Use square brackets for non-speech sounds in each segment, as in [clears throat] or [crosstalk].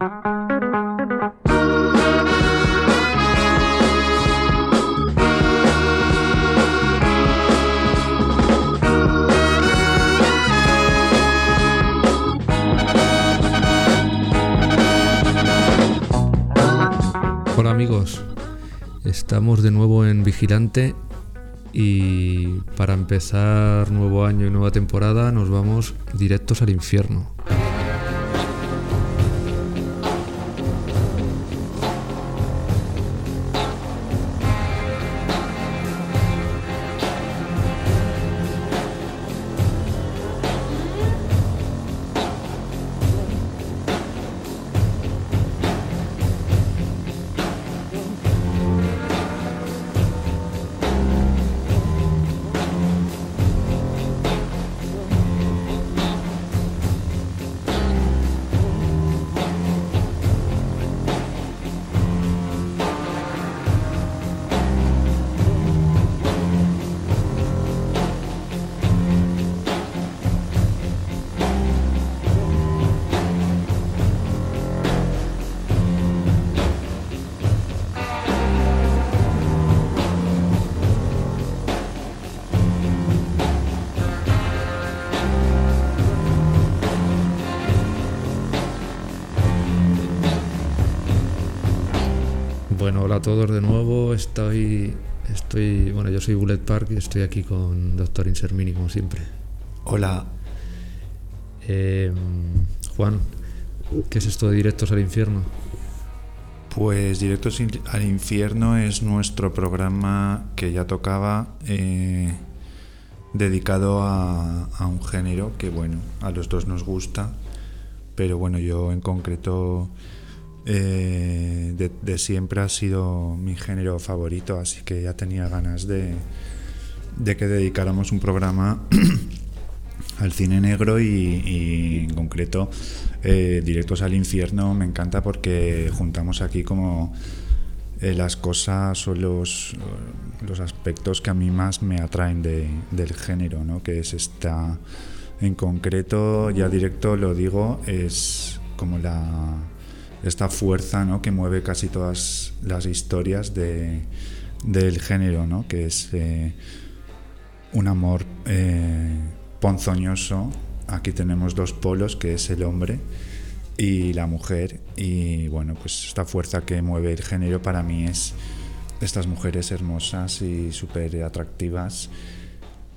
Hola amigos, estamos de nuevo en Vigilante y para empezar nuevo año y nueva temporada nos vamos directos al infierno. Park estoy aquí con Doctor Insermini como siempre. Hola, Eh, Juan, ¿qué es esto de directos al infierno? pues Directos al Infierno es nuestro programa que ya tocaba eh, dedicado a, a un género que, bueno, a los dos nos gusta, pero bueno, yo en concreto eh, de, de siempre ha sido mi género favorito, así que ya tenía ganas de, de que dedicáramos un programa [clears throat] al cine negro y, en concreto eh, Directos al Infierno me encanta porque juntamos aquí como eh, las cosas o los, los aspectos que a mí más me atraen de- del género, ¿no? que es esta, en concreto, ya directo lo digo, es como la, esta fuerza ¿no? que mueve casi todas las historias de, del género, ¿no? que es eh, un amor eh, ponzoñoso. Aquí tenemos dos polos, que es el hombre y la mujer. Y bueno, pues esta fuerza que mueve el género para mí es estas mujeres hermosas y súper atractivas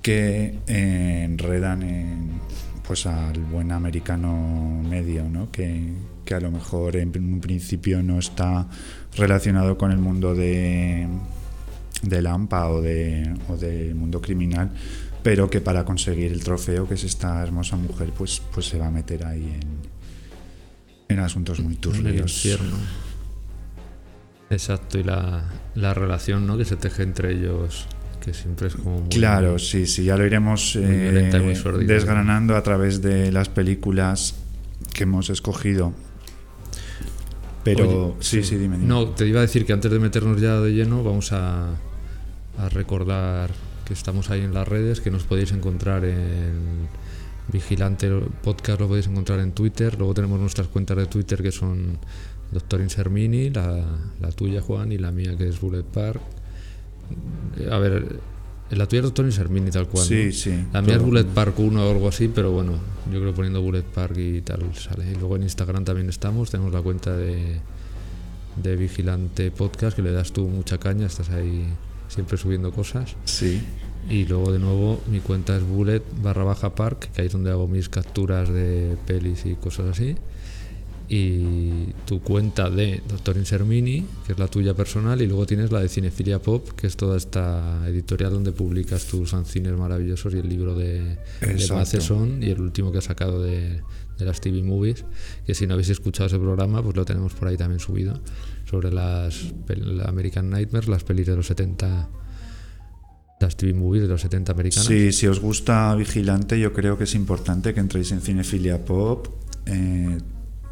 que eh, enredan en, pues al buen americano medio, ¿no? que, que a lo mejor en un principio no está relacionado con el mundo de, del AMPA o, de, o del mundo criminal, pero que para conseguir el trofeo, que es esta hermosa mujer, pues, pues se va a meter ahí en, en asuntos muy En el turbios. infierno. Exacto, y la, la relación ¿no? que se teje entre ellos, que siempre es como muy... Claro, sí, sí, ya lo iremos eh, desgranando a través de las películas que hemos escogido. Pero Oye, sí, sí, dime. dime. No, te iba a decir que antes de meternos ya de lleno, vamos a, a recordar que estamos ahí en las redes, que nos podéis encontrar en Vigilante Podcast, lo podéis encontrar en Twitter. Luego tenemos nuestras cuentas de Twitter que son Doctor Insermini, la, la tuya, Juan, y la mía que es Bullet Park. A ver, la tuya es Doctor Insermini, tal cual. Sí, ¿no? sí, La mía es. Bullet Park 1 o algo así, pero bueno, yo creo poniendo Bullet Park y tal sale. Y luego en Instagram también estamos, tenemos la cuenta de, de Vigilante Podcast, que le das tú mucha caña, estás ahí siempre subiendo cosas. Sí, Y luego de nuevo mi cuenta es bullet barra baja park, que ahí es donde hago mis capturas de pelis y cosas así. Y tu cuenta de Doctor Insermini, que es la tuya personal, y luego tienes la de Cinefilia Pop, que es toda esta editorial donde publicas tus fanzines maravillosos y el libro de, de. Matheson y el último que has sacado de, de las TV Movies, que si no habéis escuchado ese programa, pues lo tenemos por ahí también subido, sobre las la American Nightmares, las pelis de los 70 las TV movies de los 70 americanas. Sí, si os gusta Vigilante, yo creo que es importante que entréis en Cinefilia Pop, eh,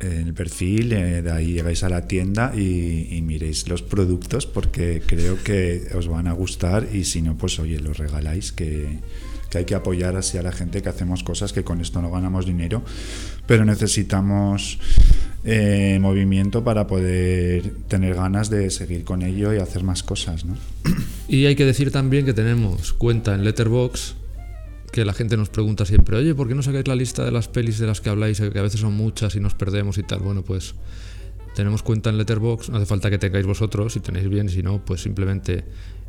en el perfil, eh, de ahí llegáis a la tienda y, y miréis los productos porque creo que os van a gustar y si no, pues oye, los regaláis, que, que hay que apoyar así a la gente que hacemos cosas que con esto no ganamos dinero, pero necesitamos eh, movimiento para poder tener ganas de seguir con ello y hacer más cosas. ¿no? Y hay que decir también que tenemos cuenta en Letterbox que la gente nos pregunta siempre, oye, ¿por qué no sacáis la lista de las pelis de las que habláis? Que a veces son muchas y nos perdemos y tal. Bueno, pues tenemos cuenta en Letterbox, no hace falta que tengáis vosotros, si tenéis bien, si no, pues simplemente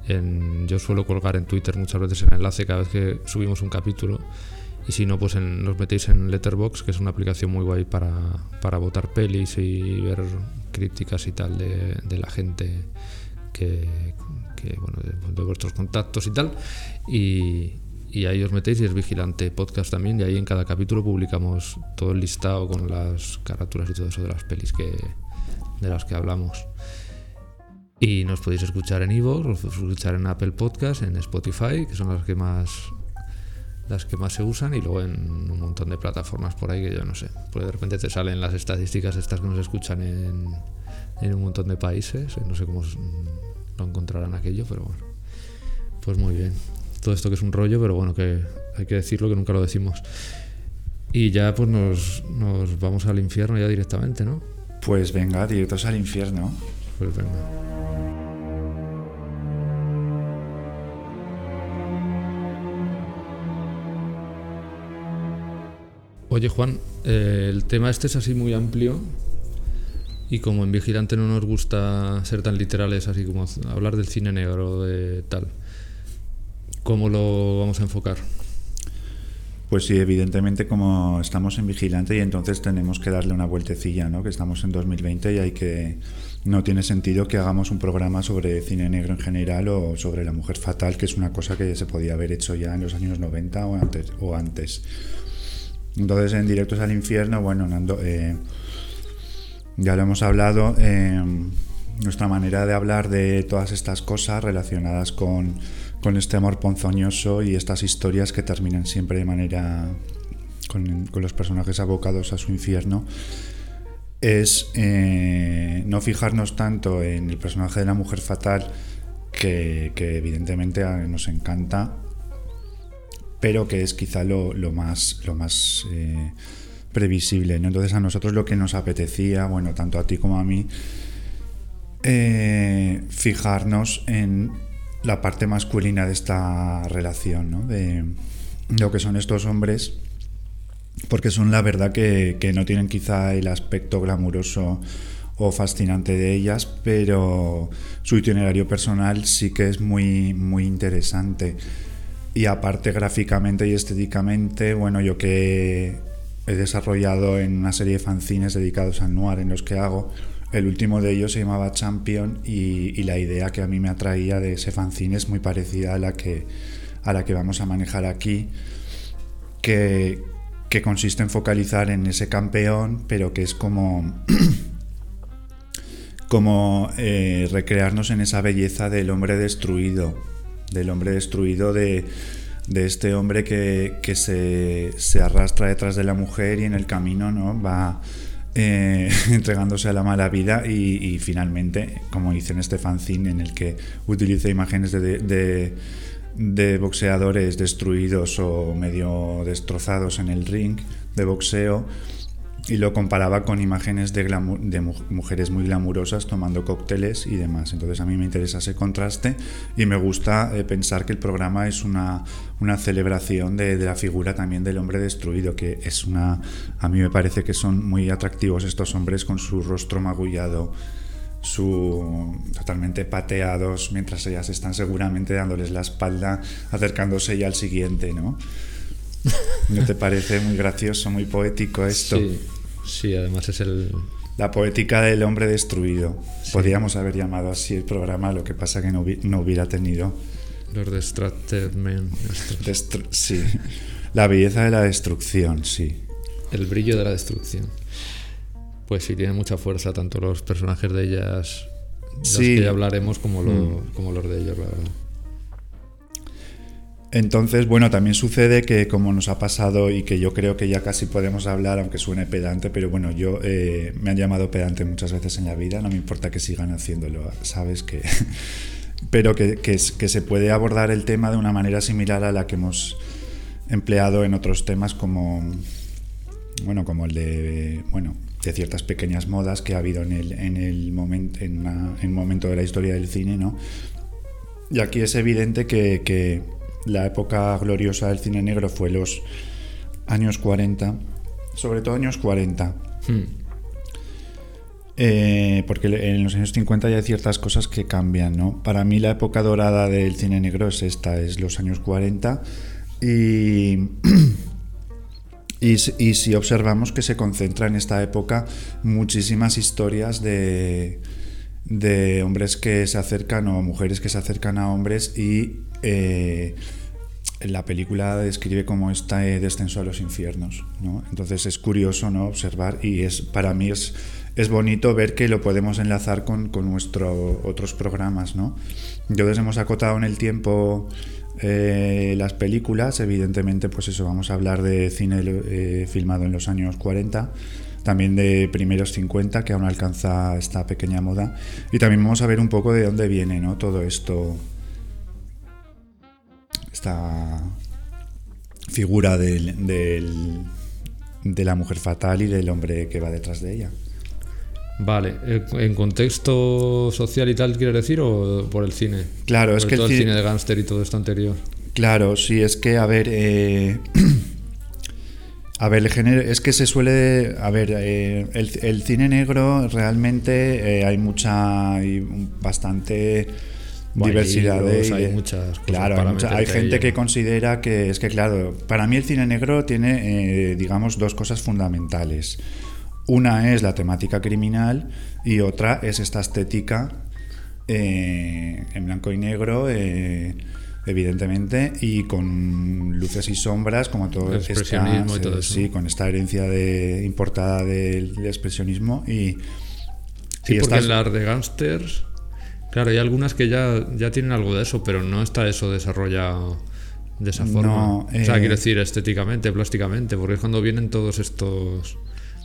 en, yo suelo colgar en Twitter muchas veces el enlace cada vez que subimos un capítulo. Y si no, pues nos metéis en Letterbox, que es una aplicación muy guay para, para votar pelis y ver críticas y tal de, de la gente que, que bueno, de, de, vuestros contactos y tal. Y, y ahí os metéis y es Vigilante Podcast también y ahí en cada capítulo publicamos todo el listado con las carátulas y todo eso de las pelis que, de las que hablamos. Y nos podéis escuchar en Ivo, escuchar en Apple Podcast, en Spotify, que son las que más las que más se usan y luego en un montón de plataformas por ahí que yo no sé. Pues de repente te salen las estadísticas estas que nos escuchan en, en un montón de países. No sé cómo lo encontrarán aquello, pero bueno. Pues muy bien todo esto que es un rollo, pero bueno, que hay que decirlo, que nunca lo decimos. Y ya pues nos, nos vamos al infierno ya directamente, ¿no? Pues venga, directos al infierno. Pues venga. Oye Juan, eh, el tema este es así muy amplio y como en Vigilante no nos gusta ser tan literales, así como hablar del cine negro, de tal. ¿Cómo lo vamos a enfocar? Pues sí, evidentemente como estamos en vigilante y entonces tenemos que darle una vueltecilla, ¿no? Que estamos en 2020 y hay que no tiene sentido que hagamos un programa sobre cine negro en general o sobre la mujer fatal, que es una cosa que se podía haber hecho ya en los años 90 o antes. O antes. Entonces en Directos al Infierno, bueno, Nando, eh, ya lo hemos hablado, eh, nuestra manera de hablar de todas estas cosas relacionadas con con este amor ponzoñoso y estas historias que terminan siempre de manera con, los personajes abocados a su infierno es eh, no fijarnos tanto en el personaje de la mujer fatal que, evidentemente nos encanta pero que es quizá lo, más lo más eh, previsible entonces a nosotros lo que nos apetecía bueno tanto a ti como a mí eh, fijarnos en la parte masculina de esta relación, ¿no? de lo que son estos hombres, porque son la verdad que, no tienen quizá el aspecto glamuroso o fascinante de ellas, pero su itinerario personal sí que es muy, muy interesante. Y aparte gráficamente y estéticamente, bueno, yo que he desarrollado en una serie de fanzines dedicados al noir en los que hago, el último de ellos se llamaba Champion y, la idea que a mí me atraía de ese fanzine es muy parecida a la que, a la que vamos a manejar aquí, que, consiste en focalizar en ese campeón, pero que es como, [clears throat] como eh, recrearnos en esa belleza del hombre destruido, del hombre destruido de, este hombre que, se, se, arrastra detrás de la mujer y en el camino ¿no? va eh, [laughs] entregándose a la mala vida y, finalmente, como hice en este fanzine en el que utilice imágenes de, de, boxeadores destruidos o medio destrozados en el ring de boxeo, y lo comparaba con imágenes de, mujeres muy glamurosas tomando cócteles y demás. Entonces a mí me interesa ese contraste y me gusta eh, pensar que el programa es una, una celebración de, de, la figura también del hombre destruido, que es una... A mí me parece que son muy atractivos estos hombres con su rostro magullado su totalmente pateados mientras ellas están seguramente dándoles la espalda acercándose ya al siguiente, ¿no? [laughs] ¿No te parece muy gracioso, muy poético esto? Sí, sí además es el... La poética del hombre destruido. Podríamos haber llamado así el programa, lo que pasa que no, hubiera tenido... Los Destructed Men. sí. La belleza de la destrucción, sí. El brillo de la destrucción. Pues sí, tiene mucha fuerza tanto los personajes de ellas, los que hablaremos, como, mm. como los de ellos, la verdad. Entonces, bueno, también sucede que como nos ha pasado y que yo creo que ya casi podemos hablar, aunque suene pedante, pero bueno, yo eh, me han llamado pedante muchas veces en la vida, no me importa que sigan haciéndolo, sabes que... [laughs] pero que, que, se puede abordar el tema de una manera similar a la que hemos empleado en otros temas como, bueno, como el de, bueno, de ciertas pequeñas modas que ha habido en el, en el, momento, en, momento de la historia del cine, ¿no? Y aquí es evidente que la época gloriosa del cine negro fue los años 40, sobre todo años 40. Eh, porque en los años 50 ya hay ciertas cosas que cambian, ¿no? Para mí la época dorada del cine negro es esta, es los años 40 y, [clears throat] y, si observamos que se concentra en esta época muchísimas historias de, de hombres que se acercan o mujeres que se acercan a hombres y eh, la película describe cómo está descenso a los infiernos, ¿no? Entonces es curioso, ¿no? Observar y es para mí es es bonito ver que lo podemos enlazar con, con nuestros otros programas, ¿no? Entonces hemos acotado en el tiempo eh, las películas, evidentemente, pues eso, vamos a hablar de cine eh, filmado en los años 40, también de primeros 50, que aún alcanza esta pequeña moda, y también vamos a ver un poco de dónde viene, ¿no? Todo esto, esta figura del, de la mujer fatal y del hombre que va detrás de ella. Vale, eh, ¿en contexto social y tal quieres decir o por el cine? Claro, es que todo el, cine de gángster y todo esto anterior. Claro, sí, es que, a ver, eh, [clears throat] a ver, el género, es que se suele, a ver, eh, el, cine negro realmente hay mucha, hay bastante diversidad de, hay muchas cosas claro hay, gente que considera que es que claro para mí el cine negro tiene digamos dos cosas fundamentales. Una es la temática criminal y otra es esta estética eh, en blanco y negro, eh, evidentemente, y con luces y sombras, como todo el expresionismo y todo eso. Sí, con esta herencia de, importada del, expresionismo. Y, sí, porque en las de gángsters, claro, hay algunas que ya, ya tienen algo de eso, pero no está eso desarrollado de esa forma. o sea, quiero eh, decir, estéticamente, plásticamente, porque es cuando vienen todos estos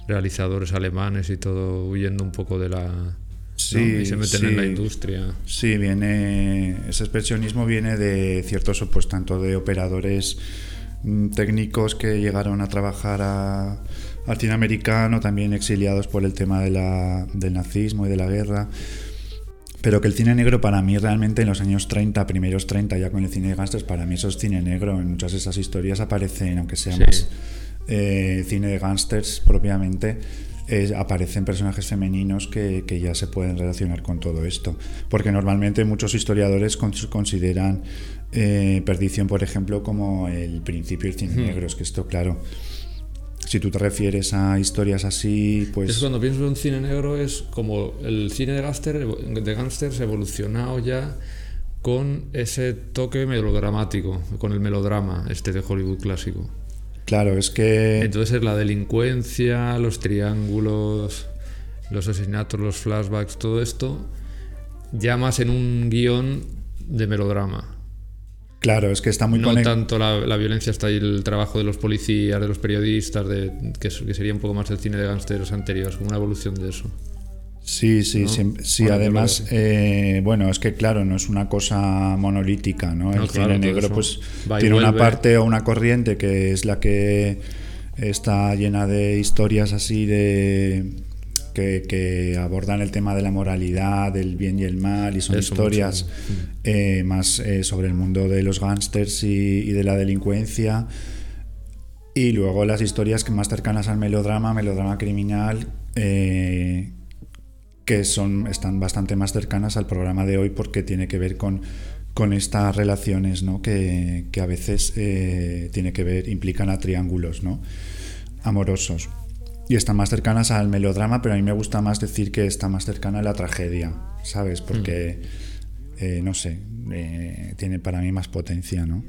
realizadores alemanes y todo huyendo un poco de la... Sí, y se meten en la industria. Sí, viene. Ese expresionismo viene de ciertos, pues tanto de operadores mm, técnicos que llegaron a trabajar al cine americano, también exiliados por el tema de la, del nazismo y de la guerra. Pero que el cine negro para mí realmente en los años 30, primeros 30, ya con el cine de gangsters, para mí eso es cine negro. En muchas de esas historias aparecen, aunque sea más eh, cine de gángsters propiamente, aparecen personajes femeninos que, ya se pueden relacionar con todo esto. Porque normalmente muchos historiadores consideran eh, Perdición, por ejemplo, como el principio del cine negro. Es que esto, claro, si tú te refieres a historias así, pues... Es cuando pienso en un cine negro es como el cine de, gángster, de gángsters evolucionado ya con ese toque melodramático, con el melodrama este de Hollywood clásico. Claro, es que... Entonces la delincuencia, los triángulos, los asesinatos, los flashbacks, todo esto, ya más en un guion de melodrama. Claro, es que está muy No tanto la, violencia, está ahí el trabajo de los policías, de los periodistas, de, que, que sería un poco más el cine de gangsters anteriores, como una evolución de eso. Sí, sí, sí, además, eh, bueno, es que claro, no es una cosa monolítica, ¿no? El cine negro pues tiene una parte o una corriente que es la que está llena de historias así de que, abordan el tema de la moralidad, del bien y el mal, y son historias eh, más eh, sobre el mundo de los gángsters y, y, de la delincuencia. Y luego las historias que más cercanas al melodrama, melodrama criminal, que son, están bastante más cercanas al programa de hoy porque tiene que ver con, con estas relaciones ¿no? que, a veces eh, tiene que ver, implican a triángulos ¿no? amorosos. Y están más cercanas al melodrama, pero a mí me gusta más decir que está más cercana a la tragedia, ¿sabes? Porque, mm. eh, no sé, eh, tiene para mí más potencia, ¿no?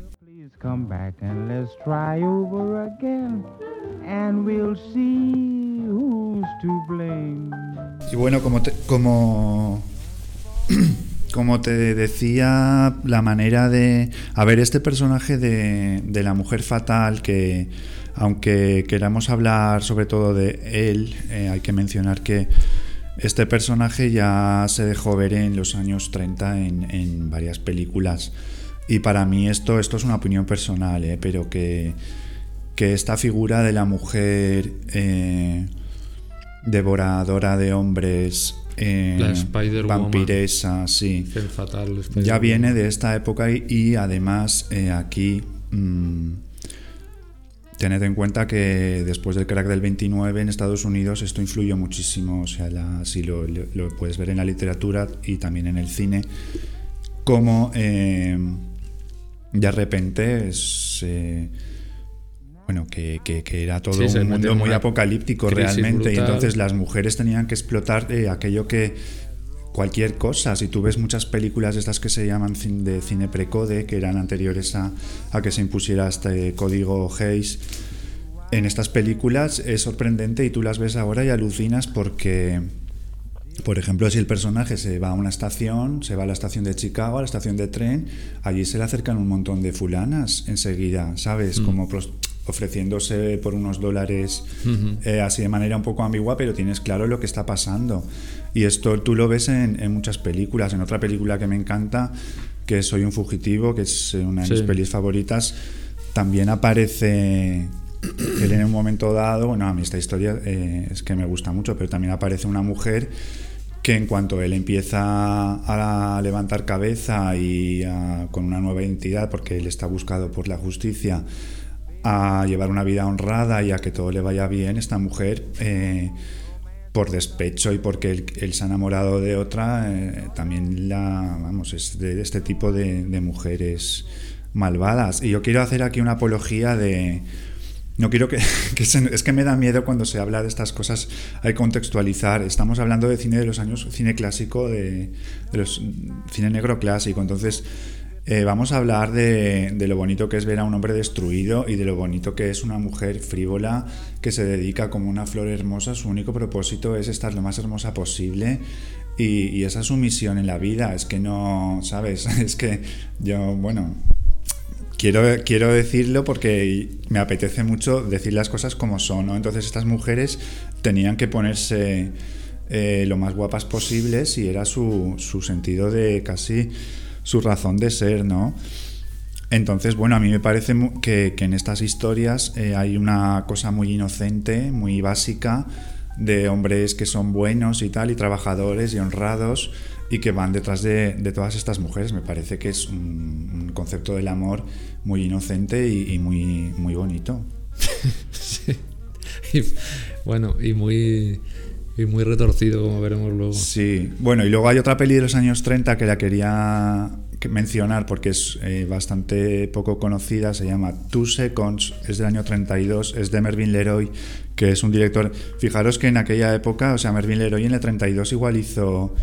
Come back and let's try over again, and we'll see. Y bueno, como te, como, [clears throat] como te decía, la manera de. A ver, este personaje de, de la mujer fatal, que aunque queramos hablar sobre todo de él, eh, hay que mencionar que este personaje ya se dejó ver en los años 30 en, en varias películas. Y para mí esto, esto es una opinión personal, ¿eh? pero que, que, esta figura de la mujer, eh, devoradora de hombres, eh, La vampiresa, sí. Femme fatal, Ya viene de esta época y, y además eh, aquí mm, tened en cuenta que después del crack del 29 en Estados Unidos esto influyó muchísimo, o sea, la- si lo, lo- lo puedes ver en la literatura y también en el cine, como eh, de repente es... bueno, que, que- que era todo Sí, un mundo muy apocalíptico realmente. Y brutal. entonces las mujeres tenían que explotar eh, aquello que, cualquier cosa. Si tú ves muchas películas de estas que se llaman de cine precode, que eran anteriores a, a que se impusiera este código Hayes, en estas películas es sorprendente y tú las ves ahora y alucinas porque, por ejemplo, si el personaje se va a una estación, se va a la estación de Chicago, a la estación de tren, allí se le acercan un montón de fulanas enseguida, ¿sabes? Como pros- ofreciéndose por unos dólares eh, así de manera un poco ambigua, pero tienes claro lo que está pasando. Y esto tú lo ves en, en muchas películas. En otra película que me encanta, que es Soy un fugitivo, que es eh, una de mis Sí. pelis favoritas, también aparece él en un momento dado, bueno, a mí esta historia eh, es que me gusta mucho, pero también aparece una mujer que en cuanto él empieza a levantar cabeza y a- con una nueva identidad, porque él está buscado por la justicia, a llevar una vida honrada y a que todo le vaya bien, esta mujer, eh, por despecho y porque él, se ha enamorado de otra, eh, también la, vamos, es de este tipo de, mujeres malvadas. Y yo quiero hacer aquí una apología de... No quiero que, [laughs] que se- es que me da miedo cuando se habla de estas cosas, hay contextualizar. Estamos hablando de cine de los años, cine clásico, de, de los cine negro clásico. Entonces, eh, vamos a hablar de, lo bonito que es ver a un hombre destruido y de lo bonito que es una mujer frívola que se dedica como una flor hermosa. Su único propósito es estar lo más hermosa posible y, y esa es su misión en la vida. Es que no, ¿sabes? [laughs] Es que yo, bueno, quiero, quiero decirlo porque me apetece mucho decir las cosas como son, ¿no? Entonces estas mujeres tenían que ponerse eh, lo más guapas posibles y era su, su sentido de casi su razón de ser, ¿no? Entonces, bueno, a mí me parece que, que en estas historias eh, hay una cosa muy inocente, muy básica, de hombres que son buenos y tal, y trabajadores y honrados, y que van detrás de, todas estas mujeres. Me parece que es un, concepto del amor muy inocente y, muy, muy bonito. [laughs] Sí. [laughs] Bueno, y muy, y muy retorcido, como veremos luego. Sí, bueno, y luego hay otra peli de los años 30 que la quería que- mencionar porque es eh, bastante poco conocida, se llama Two Seconds, es del año 32, es de Mervyn Leroy, que es un director, fijaros que en aquella época, o sea, Mervyn Leroy en el 32 igual hizo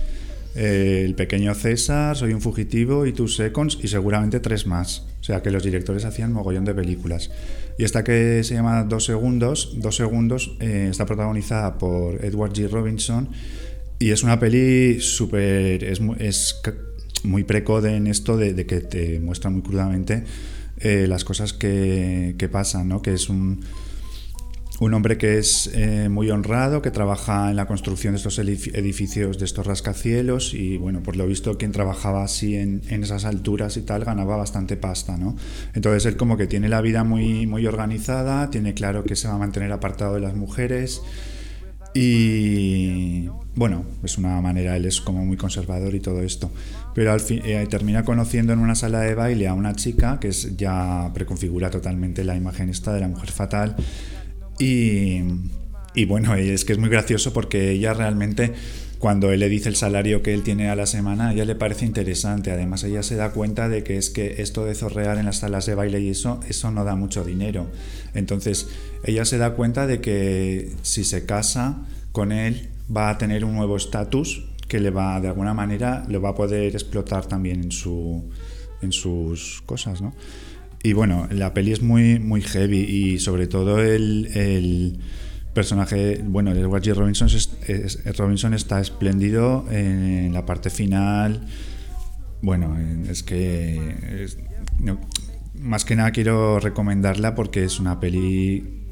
eh, El pequeño César, Soy un fugitivo y Two Seconds y seguramente tres más, o sea, que los directores hacían mogollón de películas. Y esta que se llama Dos Segundos, Dos Segundos, eh, está protagonizada por Edward G. Robinson y es una peli súper. Es, es muy precode en esto de, de que te muestra muy crudamente eh, las cosas que, que pasan, ¿no? Que es un, un hombre que es eh, muy honrado, que trabaja en la construcción de estos edificios, de estos rascacielos, y bueno, por lo visto quien trabajaba así en, en esas alturas y tal ganaba bastante pasta, ¿no? Entonces él como que tiene la vida muy, muy organizada, tiene claro que se va a mantener apartado de las mujeres, y bueno, es una manera, él es como muy conservador y todo esto. Pero al fin eh, termina conociendo en una sala de baile a una chica que es, ya preconfigura totalmente la imagen esta de la mujer fatal. Y, bueno, es que es muy gracioso porque ella realmente, cuando él le dice el salario que él tiene a la semana, a ella le parece interesante. Además, ella se da cuenta de que es que esto de zorrear en las salas de baile y eso, eso no da mucho dinero. Entonces, ella se da cuenta de que si se casa con él, va a tener un nuevo estatus que le va, de alguna manera, lo va a poder explotar también en, su, en sus cosas, ¿no? Y bueno, la peli es muy, muy heavy y sobre todo el, el personaje, bueno, el Edward G. Robinson, es- Robinson está espléndido en la parte final. Bueno, es que no, más que nada quiero recomendarla porque es una peli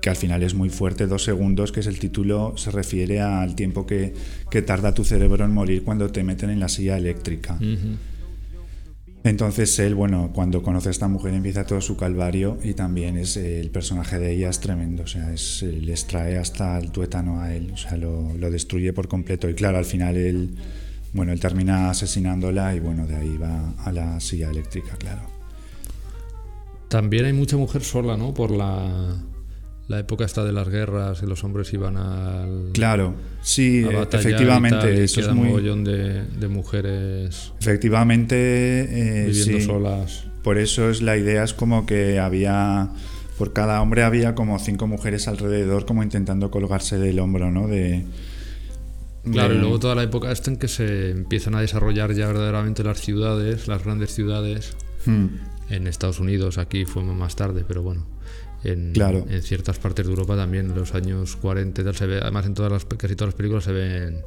que al final es muy fuerte, dos segundos, que es el título, se refiere al tiempo que, que tarda tu cerebro en morir cuando te meten en la silla eléctrica. Entonces él, bueno, cuando conoce a esta mujer empieza todo su calvario y también es el personaje de ella es tremendo, o sea, es, les trae hasta el tuétano a él, o sea, lo, lo destruye por completo y claro, al final él, bueno, él termina asesinándola y bueno, de ahí va a la silla eléctrica, claro. También hay mucha mujer sola, ¿no? Por la, la época esta de las guerras y los hombres iban al. Claro, sí, a efectivamente, y tal, y eso es un muy. mogollón de, de mujeres Efectivamente, eh, viviendo sí. solas. Por eso es la idea es como que había por cada hombre había como cinco mujeres alrededor como intentando colgarse del hombro, ¿no? De Claro, y luego toda la época esta en que se empiezan a desarrollar ya verdaderamente las ciudades, las grandes ciudades, Hmm, en Estados Unidos, aquí fue más tarde, pero bueno, en, Claro. en ciertas partes de Europa también, en los años 40 y tal, se ve, además en todas las, casi todas las películas se ven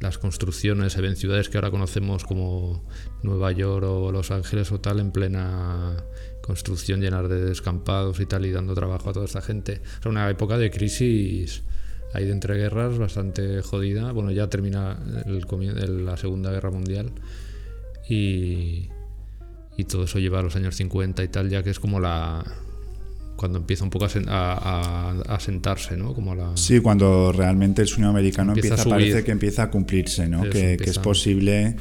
las construcciones, se ven ciudades que ahora conocemos como Nueva York o Los Ángeles o tal, en plena construcción, llenas de descampados y tal, y dando trabajo a toda esta gente. O sea, una época de crisis ahí de entreguerras bastante jodida. Bueno, ya termina el comien- el- la Segunda Guerra Mundial y, y todo eso lleva a los años 50 y tal, ya que es como la cuando empieza un poco a, a- sentarse, ¿no? Como la Sí, cuando realmente el sueño americano Empieza empieza, a parece que empieza a cumplirse, ¿no? Que, es posible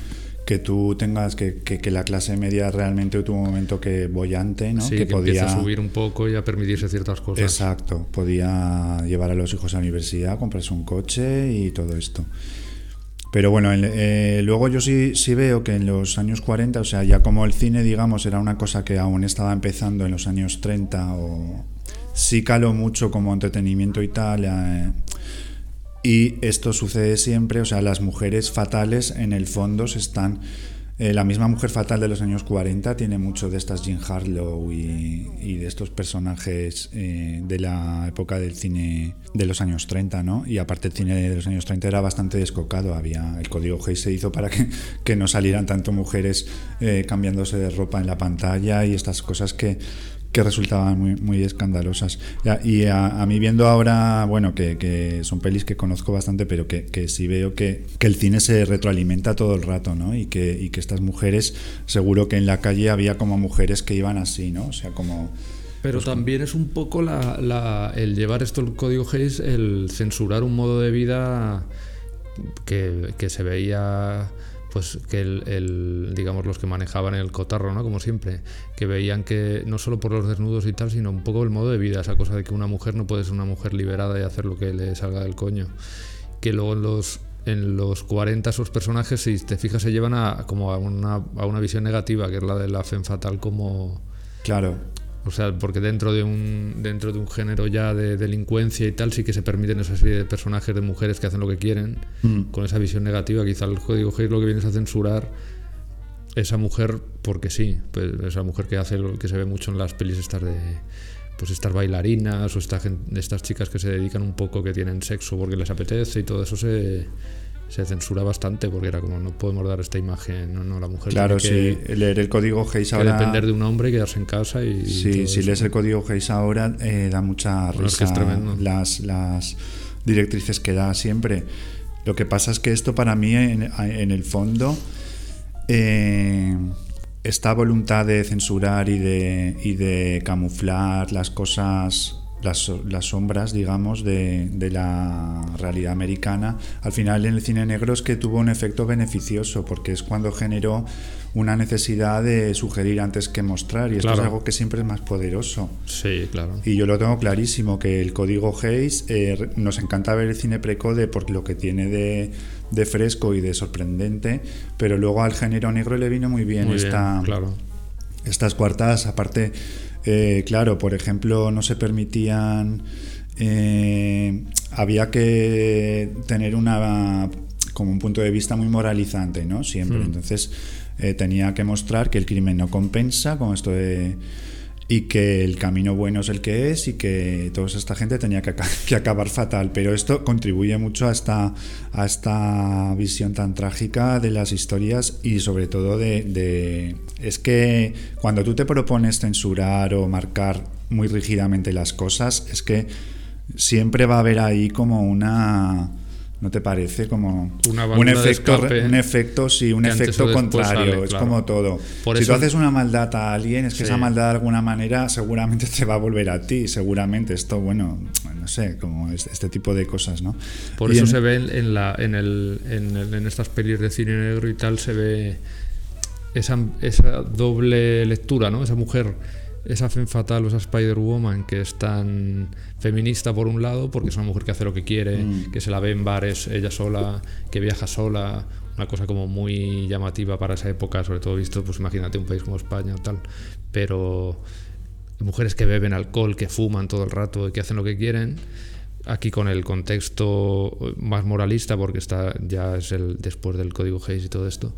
que tú tengas que, que, que la clase media realmente tuvo un momento que bollante, ¿no? sí, que, que, podía empieza a subir un poco y a permitirse ciertas cosas. Exacto, podía llevar a los hijos a la universidad, comprarse un coche y todo esto. Pero bueno, eh, luego yo sí, sí veo que en los años 40, o sea, ya como el cine, digamos, era una cosa que aún estaba empezando en los años 30, o sí caló mucho como entretenimiento y tal. eh, y esto sucede siempre, o sea, las mujeres fatales en el fondo se están... eh, la misma mujer fatal de los años 40 tiene mucho de estas Jean Harlow y, de estos personajes eh, de la época del cine de los años 30, ¿no? Y aparte el cine de los años 30 era bastante descocado, había el código Hayes se hizo para que, que no salieran tanto mujeres eh, cambiándose de ropa en la pantalla y estas cosas que, que resultaban muy, muy escandalosas. Y a, a mí viendo ahora, bueno, que, que son pelis que conozco bastante, pero que, que sí veo que, que el cine se retroalimenta todo el rato, ¿no? Y que, y que estas mujeres, seguro que en la calle había como mujeres que iban así, ¿no? O sea, como... Pero también es un poco la, la- el llevar esto el código Hayes, el censurar un modo de vida que, que se veía, pues que el, digamos los que manejaban el cotarro, ¿no? Como siempre, que veían que no solo por los desnudos y tal, sino un poco el modo de vida, esa cosa de que una mujer no puede ser una mujer liberada y hacer lo que le salga del coño. Que luego en los en los 40 esos personajes, si te fijas, se llevan a, como a una, a una visión negativa, que es la de la femme fatal como, Claro, o sea, porque dentro de un dentro de un género ya de delincuencia y tal, sí que se permiten esa serie de personajes de mujeres que hacen lo que quieren, Mm. con esa visión negativa. Quizá el código Hayes lo que viene es a censurar esa mujer porque sí, pues esa mujer que hace lo que se ve mucho en las pelis estas de pues estas bailarinas o esta estas chicas que se dedican un poco que tienen sexo porque les apetece y todo eso se se censura bastante porque era como no podemos dar esta imagen, no, no, la mujer claro, tiene sí. Leer el código Hayes que, que ahora... depender de un hombre y quedarse en casa y, Sí, si eso. lees el código Hayes ahora, eh, da mucha Bueno, es risa que es tremendo. las, las directrices que da siempre. Lo que pasa es que esto para mí, en, en el fondo, eh, esta voluntad de censurar y de, y de camuflar las cosas, las, las sombras, digamos, de, de la realidad americana, al final en el cine negro es que tuvo un efecto beneficioso, porque es cuando generó una necesidad de sugerir antes que mostrar, y esto Claro. es algo que siempre es más poderoso. Sí, claro. Y yo lo tengo clarísimo, que el código Hayes eh, nos encanta ver el cine precode por lo que tiene de, de fresco y de sorprendente, pero luego al género negro le vino muy bien Muy esta, bien, claro. estas coartadas. Aparte, eh, claro, por ejemplo, no se permitían. eh, había que tener una como un punto de vista muy moralizante, ¿no? Siempre. Hmm. Entonces eh, tenía que mostrar que el crimen no compensa con esto de y que el camino bueno es el que es y que toda esta gente tenía que, aca- [laughs] que acabar fatal. Pero esto contribuye mucho a esta, a esta visión tan trágica de las historias y sobre todo de, de... Es que cuando tú te propones censurar o marcar muy rígidamente las cosas, es que siempre va a haber ahí como una ¿No te parece como Una un efecto, un efecto, sí, un efecto contrario? sale, es claro. como todo. Por si eso- tú haces una maldad a alguien, es que Sí. esa maldad de alguna manera seguramente [laughs] te va a volver a ti. Seguramente esto, bueno, no sé, como es- este tipo de cosas, ¿no? Por Y eso en- se ve en, en la, en, el, en, el- en estas pelis de cine negro y tal, se ve esa, esa doble lectura, ¿no? Esa mujer, esa femme fatal o esa Spider-Woman que es tan feminista por un lado, porque es una mujer que hace lo que quiere, Mm. que se la ve en bares ella sola, que viaja sola, una cosa como muy llamativa para esa época, sobre todo visto, pues imagínate un país como España o tal, pero mujeres que beben alcohol, que fuman todo el rato y que hacen lo que quieren. Aquí con el contexto más moralista, porque está ya es el después del código Hayes y todo esto.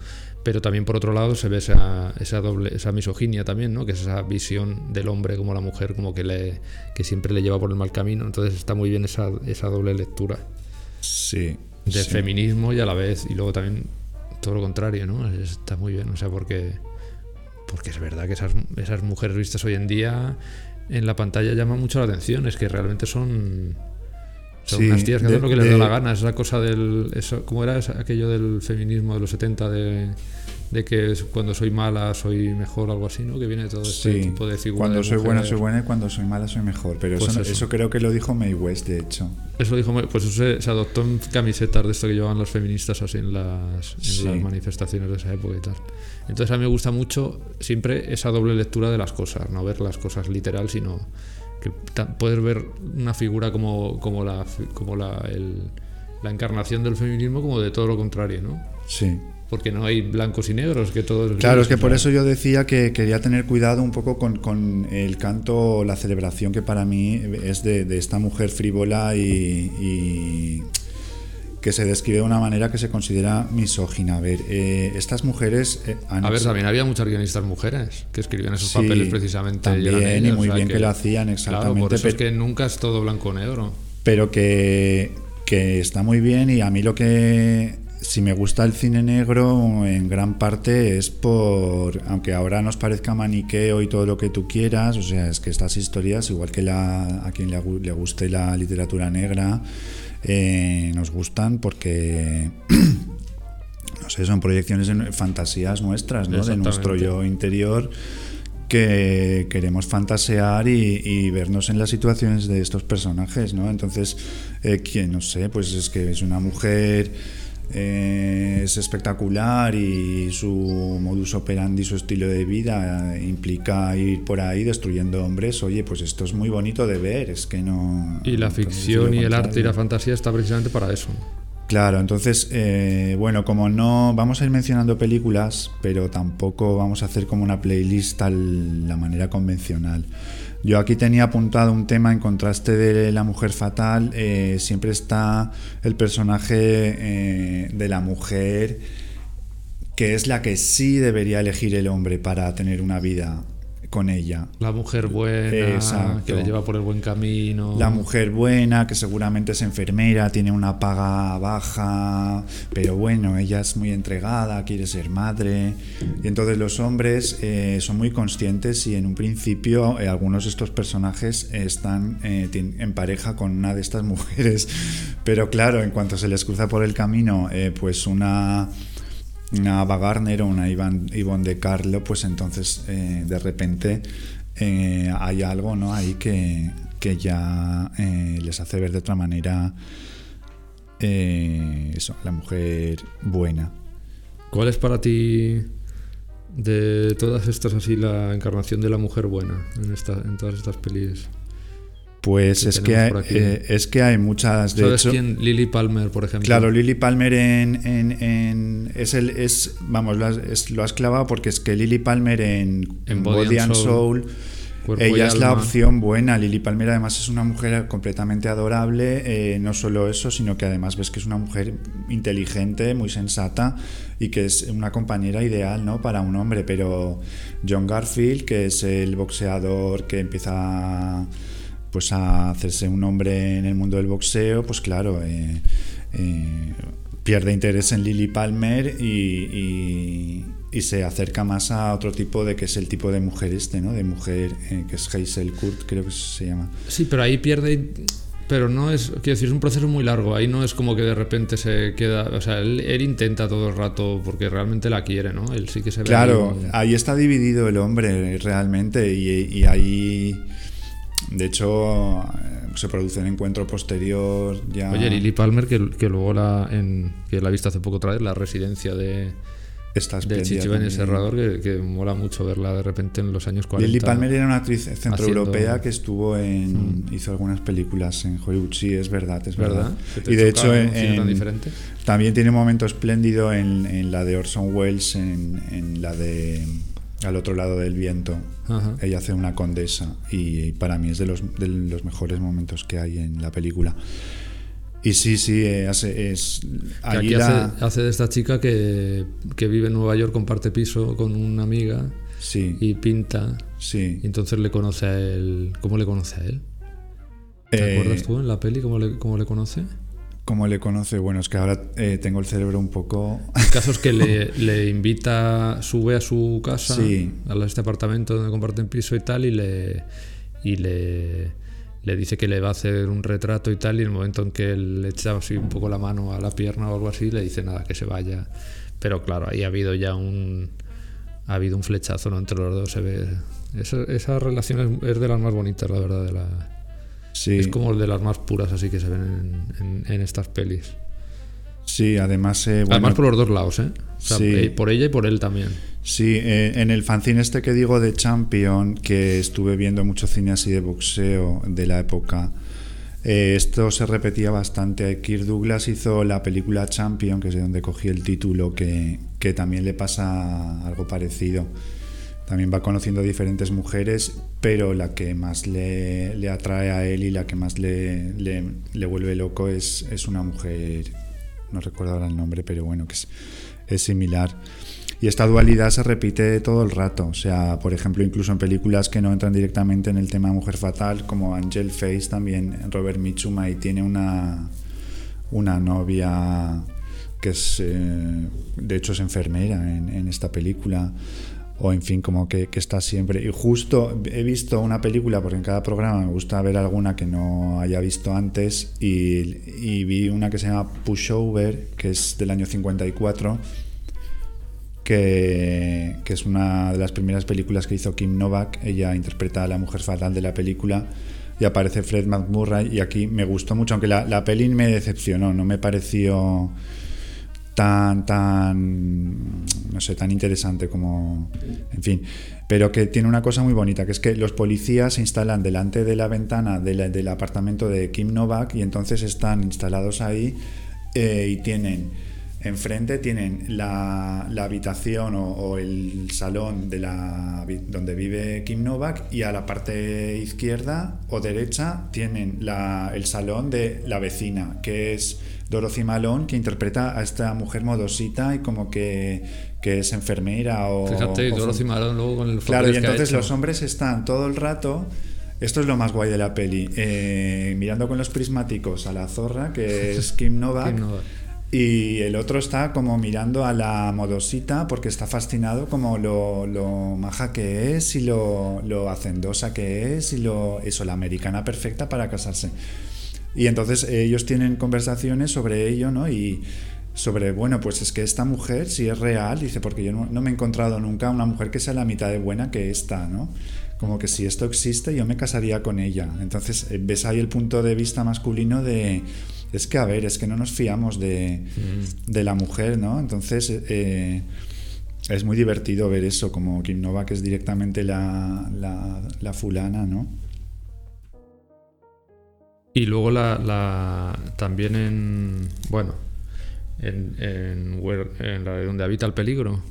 Pero también por otro lado se ve esa, esa doble, esa misoginia también, ¿no? Que es esa visión del hombre como la mujer, como que le, que siempre le lleva por el mal camino. Entonces está muy bien esa, esa doble lectura Sí. de sí. feminismo y a la vez, y luego también todo lo contrario, ¿no? Está muy bien, o sea, porque, porque es verdad que esas, esas mujeres vistas hoy en día en la pantalla llaman mucho la atención, es que realmente son, son Sí, unas tías que de- hacen lo que les de- da la gana, es la cosa del, eso, ¿cómo era aquello del feminismo de los 70 de, de que cuando soy mala soy mejor, algo así, ¿no? Que viene todo este Sí, tipo de figuras. cuando de soy buena soy buena y cuando soy mala soy mejor. Pero Pues eso, eso. eso creo que lo dijo May West, de hecho. Eso dijo, pues eso se, se adoptó en camisetas de esto que llevaban las feministas así en las, en Sí. las manifestaciones de esa época y tal. Entonces a mí me gusta mucho siempre esa doble lectura de las cosas, no ver las cosas literal, sino que puedes ver una figura como, como, la, como la, el- la encarnación del feminismo como de todo lo contrario, ¿no? Sí. Porque no hay blancos y negros, que todo es Claro, es que por eso yo decía que quería tener cuidado un poco con, con el canto, la celebración que para mí es de, de esta mujer frívola y, y que se describe de una manera que se considera misógina. A ver, eh, estas mujeres eh, han A ver, también había muchas guionistas mujeres que escribían esos Sí, papeles precisamente. y, también, y ellas, muy o sea bien que lo hacían, Claro, por exactamente, eso es que nunca es todo blanco o negro. pero que, que está muy bien y a mí lo que si me gusta el cine negro en gran parte es por aunque ahora nos parezca maniqueo y todo lo que tú quieras o sea es que estas historias igual que la, a quien le, gu- le guste la literatura negra eh, nos gustan porque [clears throat] no sé son proyecciones de fantasías nuestras ¿no? de nuestro yo interior que queremos fantasear y, y vernos en las situaciones de estos personajes, ¿no? Entonces, eh, que no sé, pues es que es una mujer, eh, es espectacular y su modus operandi, su estilo de vida eh, implica ir por ahí destruyendo hombres. Oye, pues esto es muy bonito de ver, es que no. Y la ficción y el arte y la fantasía está precisamente para eso. Claro, entonces, eh, bueno, como no vamos a ir mencionando películas, pero tampoco vamos a hacer como una playlist la manera convencional. Yo aquí tenía apuntado un tema en contraste de la mujer fatal, eh, siempre está el personaje eh, de la mujer que es la que sí debería elegir el hombre para tener una vida con ella. La mujer buena, Exacto. que le lleva por el buen camino. La mujer buena, que seguramente es enfermera, tiene una paga baja, pero bueno, ella es muy entregada, quiere ser madre. Y entonces los hombres eh, son muy conscientes y en un principio eh, algunos de estos personajes están eh, en pareja con una de estas [laughs] mujeres. Pero claro, en cuanto se les cruza por el camino, pues una una Ava Gardner o una Iván, de Carlo, pues entonces eh, de repente eh, hay algo ¿no? ahí que, que ya eh, les hace ver de otra manera eso, la mujer buena. ¿Cuál es para ti de todas estas así la encarnación de la mujer buena en, esta, en todas estas pelis? Pues que es que, eh, es que hay muchas. De ¿Sabes hecho, quién? Lily Palmer, por ejemplo. Claro, Lily Palmer en, en- en- es el es vamos lo has, es- lo has clavado porque es que Lily Palmer en, Body Body, and Soul, ella es la opción buena. Lily Palmer además es una mujer completamente adorable. eh, no solo eso, sino que además ves que es una mujer inteligente, muy sensata y que es una compañera ideal, ¿no? Para un hombre. Pero John Garfield, que es el boxeador que empieza pues a hacerse un hombre en el mundo del boxeo, pues claro, eh, eh, pierde interés en Lily Palmer y, y- y se acerca más a otro tipo de que es el tipo de mujer este, ¿no? De mujer eh, que es Hazel Kurt, creo que se llama. Sí, pero ahí pierde pero no es, quiero decir, es un proceso muy largo. Ahí no es como que de repente se queda, o sea, él, él intenta todo el rato porque realmente la quiere, ¿no? Él sí que se ve. Claro, ahí- ahí está dividido el hombre realmente y, y ahí, de hecho, eh, se produce un encuentro posterior ya... Oye, Lily Palmer, que, que luego la, en, que la he visto hace poco otra vez, la residencia de, está del espléndida Chichi Benes también. Serrador, que, que mola mucho verla de repente en los años 40. Lily Palmer era una actriz centroeuropea haciendo- que estuvo en. hizo algunas películas en Hollywood. Sí, es verdad, es verdad. Y de hecho, en- también tiene un momento espléndido en, en la de Orson Welles, en, en la de Al otro lado del viento. Ajá. Ella hace una condesa y para mí es de los, de los mejores momentos que hay en la película. Y sí, sí, eh, hace, es. Aquí la- hace, hace de esta chica que, que vive en Nueva York, comparte piso con una amiga Sí, y pinta. sí. Y entonces le conoce a él. ¿Cómo le conoce a él? ¿Te Eh, acuerdas tú en la peli cómo le, cómo le conoce? ¿Cómo le conoce? Bueno, es que ahora eh, tengo el cerebro un poco. El caso es que le, le invita, sube a su casa, Sí. a este apartamento donde comparten piso y tal, y le, y le, le dice que le va a hacer un retrato y tal, y en el momento en que él le echa así un poco la mano a la pierna o algo así, le dice nada, que se vaya. Pero claro, ahí ha habido ya un ha habido un flechazo ¿no? entre los dos, se ve. Esa, esa relación es, es de las más bonitas, la verdad, de la, Sí, es como de las más puras así que se ven en, en- en estas pelis. sí además. eh, bueno, Además por los dos lados, ¿eh? O sea, Sí. eh, por ella y por él también. Sí, eh, en el fanzine este que digo de Champion, que estuve viendo mucho cine así de boxeo de la época, eh, esto se repetía bastante. Kirk Douglas hizo la película Champion, que es de donde cogí el título, que, que también le pasa algo parecido. También va conociendo diferentes mujeres, pero la que más le, atrae a él y la que más le, vuelve loco es, es una mujer, no recuerdo ahora el nombre, pero bueno, que es, es similar. Y esta dualidad se repite todo el rato. O sea, por ejemplo, incluso en películas que no entran directamente en el tema mujer fatal, como Angel Face, también Robert Mitchum ahí tiene una, una novia que es, eh, de hecho, es enfermera en, en esta película. O en fin, como que, está siempre. Y justo he visto una película, porque en cada programa me gusta ver alguna que no haya visto antes, y, y vi una que se llama Pushover, que es del año 54 que, que es una de las primeras películas que hizo Kim Novak. Ella interpreta a la mujer fatal de la película y aparece Fred McMurray. Y aquí me gustó mucho, aunque la, la peli me decepcionó, no me pareció tan, tan, no sé, tan interesante como, en fin, pero que tiene una cosa muy bonita, que es que los policías se instalan delante de la ventana de del apartamento de Kim Novak y entonces están instalados ahí eh, y tienen enfrente tienen la, la habitación o, o el salón de la, donde vive Kim Novak y a la parte izquierda o derecha tienen la- el salón de la vecina, que es Dorothy Malone, que interpreta a esta mujer modosita y como que, que es enfermera o... Fíjate, o Dorothy Malone luego con el Claro, y entonces los hombres están todo el rato. Esto es lo más guay de la peli. eh, mirando con los prismáticos a la zorra, que [laughs] es Kim Novak. Kim Novak. Y el otro está como mirando a la modosita porque está fascinado como lo, lo maja que es y lo, lo hacendosa que es y lo eso, la americana perfecta para casarse. Y entonces ellos tienen conversaciones sobre ello, ¿no? Y sobre, bueno, pues es que esta mujer, si es real, dice, porque yo no, no me he encontrado nunca una mujer que sea la mitad de buena que esta, ¿no? Como que si esto existe, yo me casaría con ella. Entonces eh, ves ahí el punto de vista masculino de, es que, a ver, es que no nos fiamos de, de la mujer, ¿no? Entonces, eh, es muy divertido ver eso, como Kim Novak es directamente la, la, la fulana, ¿no? Y luego la, la también en bueno en, en, la de donde habita el peligro.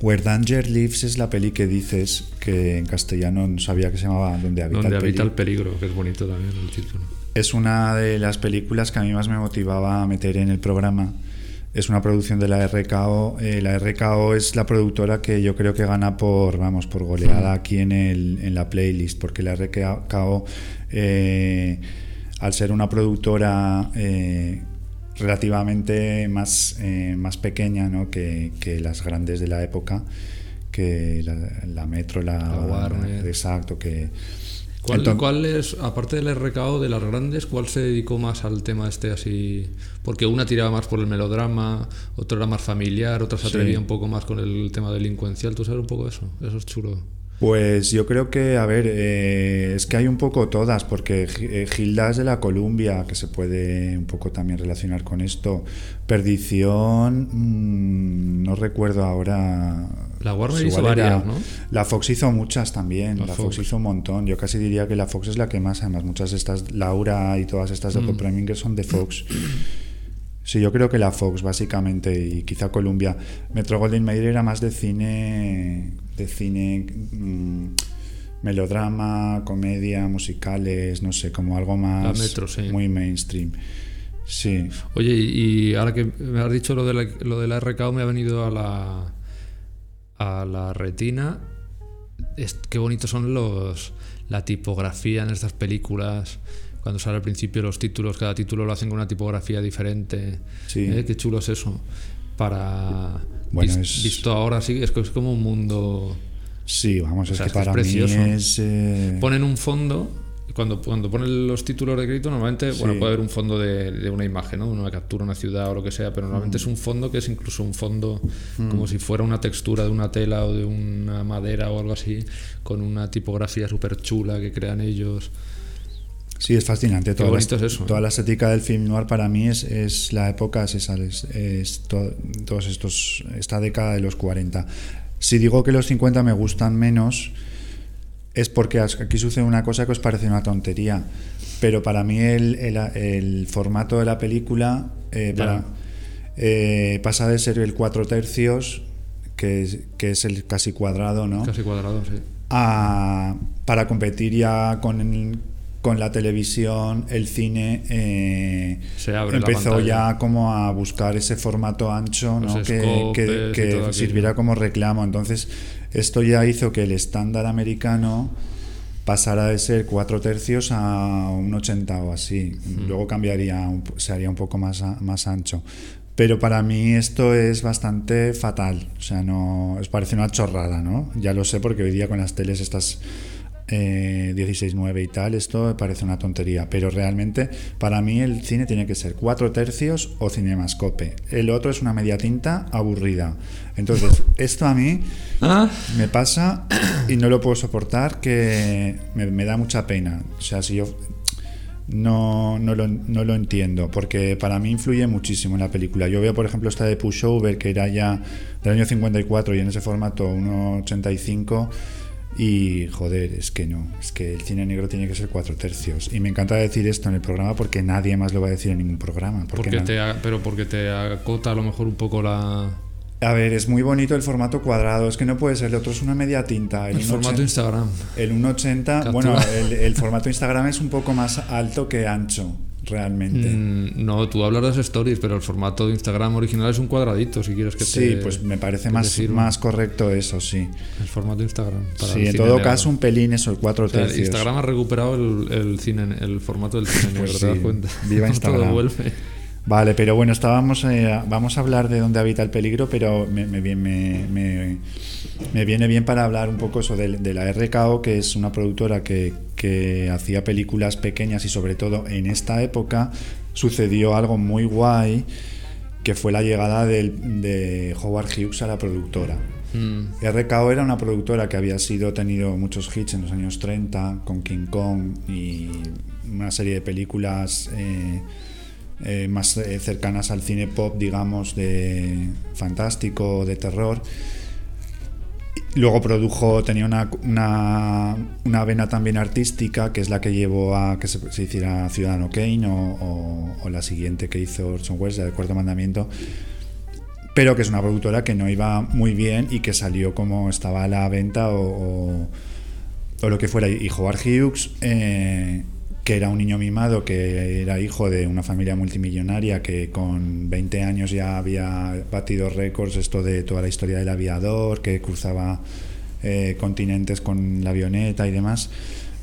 Where Danger Lives es la peli que dices que en castellano no sabía que se llamaba Donde habita, donde el, habita el peligro. peligro, que es bonito también el título. Es una de las películas que a mí más me motivaba a meter en el programa. Es una producción de la RKO. Eh, la RKO es la productora que yo creo que gana por, vamos, por goleada aquí en, el, en la playlist, porque la RKO, eh, al ser una productora eh, relativamente más, eh, más pequeña ¿no? que, que las grandes de la época, que la, la Metro, la, La Warner. exacto, que ¿Cuál, Entonces- cuál es, aparte del RKO de las grandes, cuál se dedicó más al tema este así? Porque una tiraba más por el melodrama, otra era más familiar, otra se Sí. atrevía un poco más con el tema delincuencial. ¿Tú sabes un poco eso? Eso es chulo. Pues yo creo que, a ver, eh, es que hay un poco todas, porque eh, Gilda es de la Columbia, que se puede un poco también relacionar con esto. Perdición, mm, no recuerdo ahora. La Warner hizo varias, ¿no? La Fox hizo muchas también, La la, Fox. Fox. hizo un montón. Yo casi diría que la Fox es la que más, además, muchas de estas, Laura y todas estas de Mm. Preminger son de Fox. Sí, yo creo que la Fox, básicamente, y quizá Columbia. Metro Golden Mayer era más de cine, de cine, mm, melodrama, comedia, musicales, no sé, como algo más Metro, sí. muy mainstream. Sí, Oye, y, y ahora que me has dicho lo de la, lo de la RKO, me ha venido a la, a la retina. Es, qué bonitos son los la tipografía en estas películas. Cuando sale al principio los títulos, cada título lo hacen con una tipografía diferente. Sí. ¿Eh? Qué chulo es eso. Para Bueno, vis- es- visto ahora sí, es, es como un mundo. sí, vamos, O es sea, que es que es para precioso. mí es... eh, Ponen un fondo. Cuando, cuando ponen los títulos de crédito, normalmente, Sí. bueno, puede haber un fondo de, de una imagen, ¿no? Una captura, una ciudad o lo que sea, pero normalmente Mm. es un fondo que es incluso un fondo como si fuera una textura de una tela o de una madera o algo así, con una tipografía súper chula que crean ellos. Sí, es fascinante. Toda, la, es eso, toda la estética del film noir para mí es, es la época, es esa, es, es to- todos estos, esta década de los 40. Si digo que los 50 me gustan menos, es porque aquí sucede una cosa que os parece una tontería. Pero para mí el, el- el formato de la película eh, para- eh, pasa de ser el 4 tercios, que es, que es el casi cuadrado, ¿no? Casi cuadrado, sí. a- para competir ya con, con la televisión, el cine eh, Se abre la empezó ya como a buscar ese formato ancho ¿no? Que, sirviera como reclamo. Entonces, esto ya hizo que el estándar americano pasara de ser 4 tercios a un 80 o así. Hmm. Luego cambiaría, se haría un poco más, más ancho. Pero para mí esto es bastante fatal. O sea, no. Os parece una chorrada, ¿no? Ya lo sé porque hoy día con las teles estas eh, 16-9 y tal, esto me parece una tontería. Pero realmente, para mí el cine tiene que ser 4 tercios o cinemascope. El otro es una media tinta aburrida. Entonces, [laughs] esto a mí Ah, me pasa y no lo puedo soportar, que me, me da mucha pena. O sea, si yo no, no, lo, no lo entiendo, porque para mí influye muchísimo en la película. Yo veo, por ejemplo, esta de Pushover, que era ya del año 54 y en ese formato 1.85. Y joder, es que no, es que el cine negro tiene que ser cuatro tercios. Y me encanta decir esto en el programa porque nadie más lo va a decir en ningún programa. Porque porque te, pero porque te acota a lo mejor un poco la, A ver, es muy bonito el formato cuadrado, es que no puede ser, el otro es una media tinta. el 1.80 formato Instagram. El 1.80, Captura. bueno, el, el formato Instagram es un poco más alto que ancho, realmente. Mm, no, tú hablas de las stories, pero el formato de Instagram original es un cuadradito, si quieres que te. sí, pues me parece más, más correcto eso, sí. El formato Instagram. para Sí, en todo negro. caso, un pelín eso, el 4 O sea. Instagram ha recuperado el, el cine, el formato del cine [laughs] negro, Pues ¿te das sí, cuenta? viva [laughs] Todo Instagram. vuelve. Vale, pero bueno, estábamos, eh, vamos a hablar de dónde habita el peligro, pero me, me, viene bien para hablar un poco eso de, de la RKO, que es una productora que, que hacía películas pequeñas y sobre todo en esta época sucedió algo muy guay, que fue la llegada del- de Howard Hughes a la productora. Mm, RKO era una productora que había sido tenido muchos hits en los años 30 con King Kong y una serie de películas eh, eh, más eh, cercanas al cine pop, digamos, de fantástico, de terror. Luego produjo, tenía una, una, una vena también artística, que es la que llevó a que se, hiciera Ciudadano Kane o, la siguiente que hizo Orson Welles, del Cuarto Mandamiento pero que es una productora que no iba muy bien y que salió como estaba a la venta o, o- o lo que fuera. Y Howard Hughes, eh, que era un niño mimado, que era hijo de una familia multimillonaria, que con 20 años ya había batido récords, esto de toda la historia del aviador, que cruzaba eh, continentes con la avioneta y demás.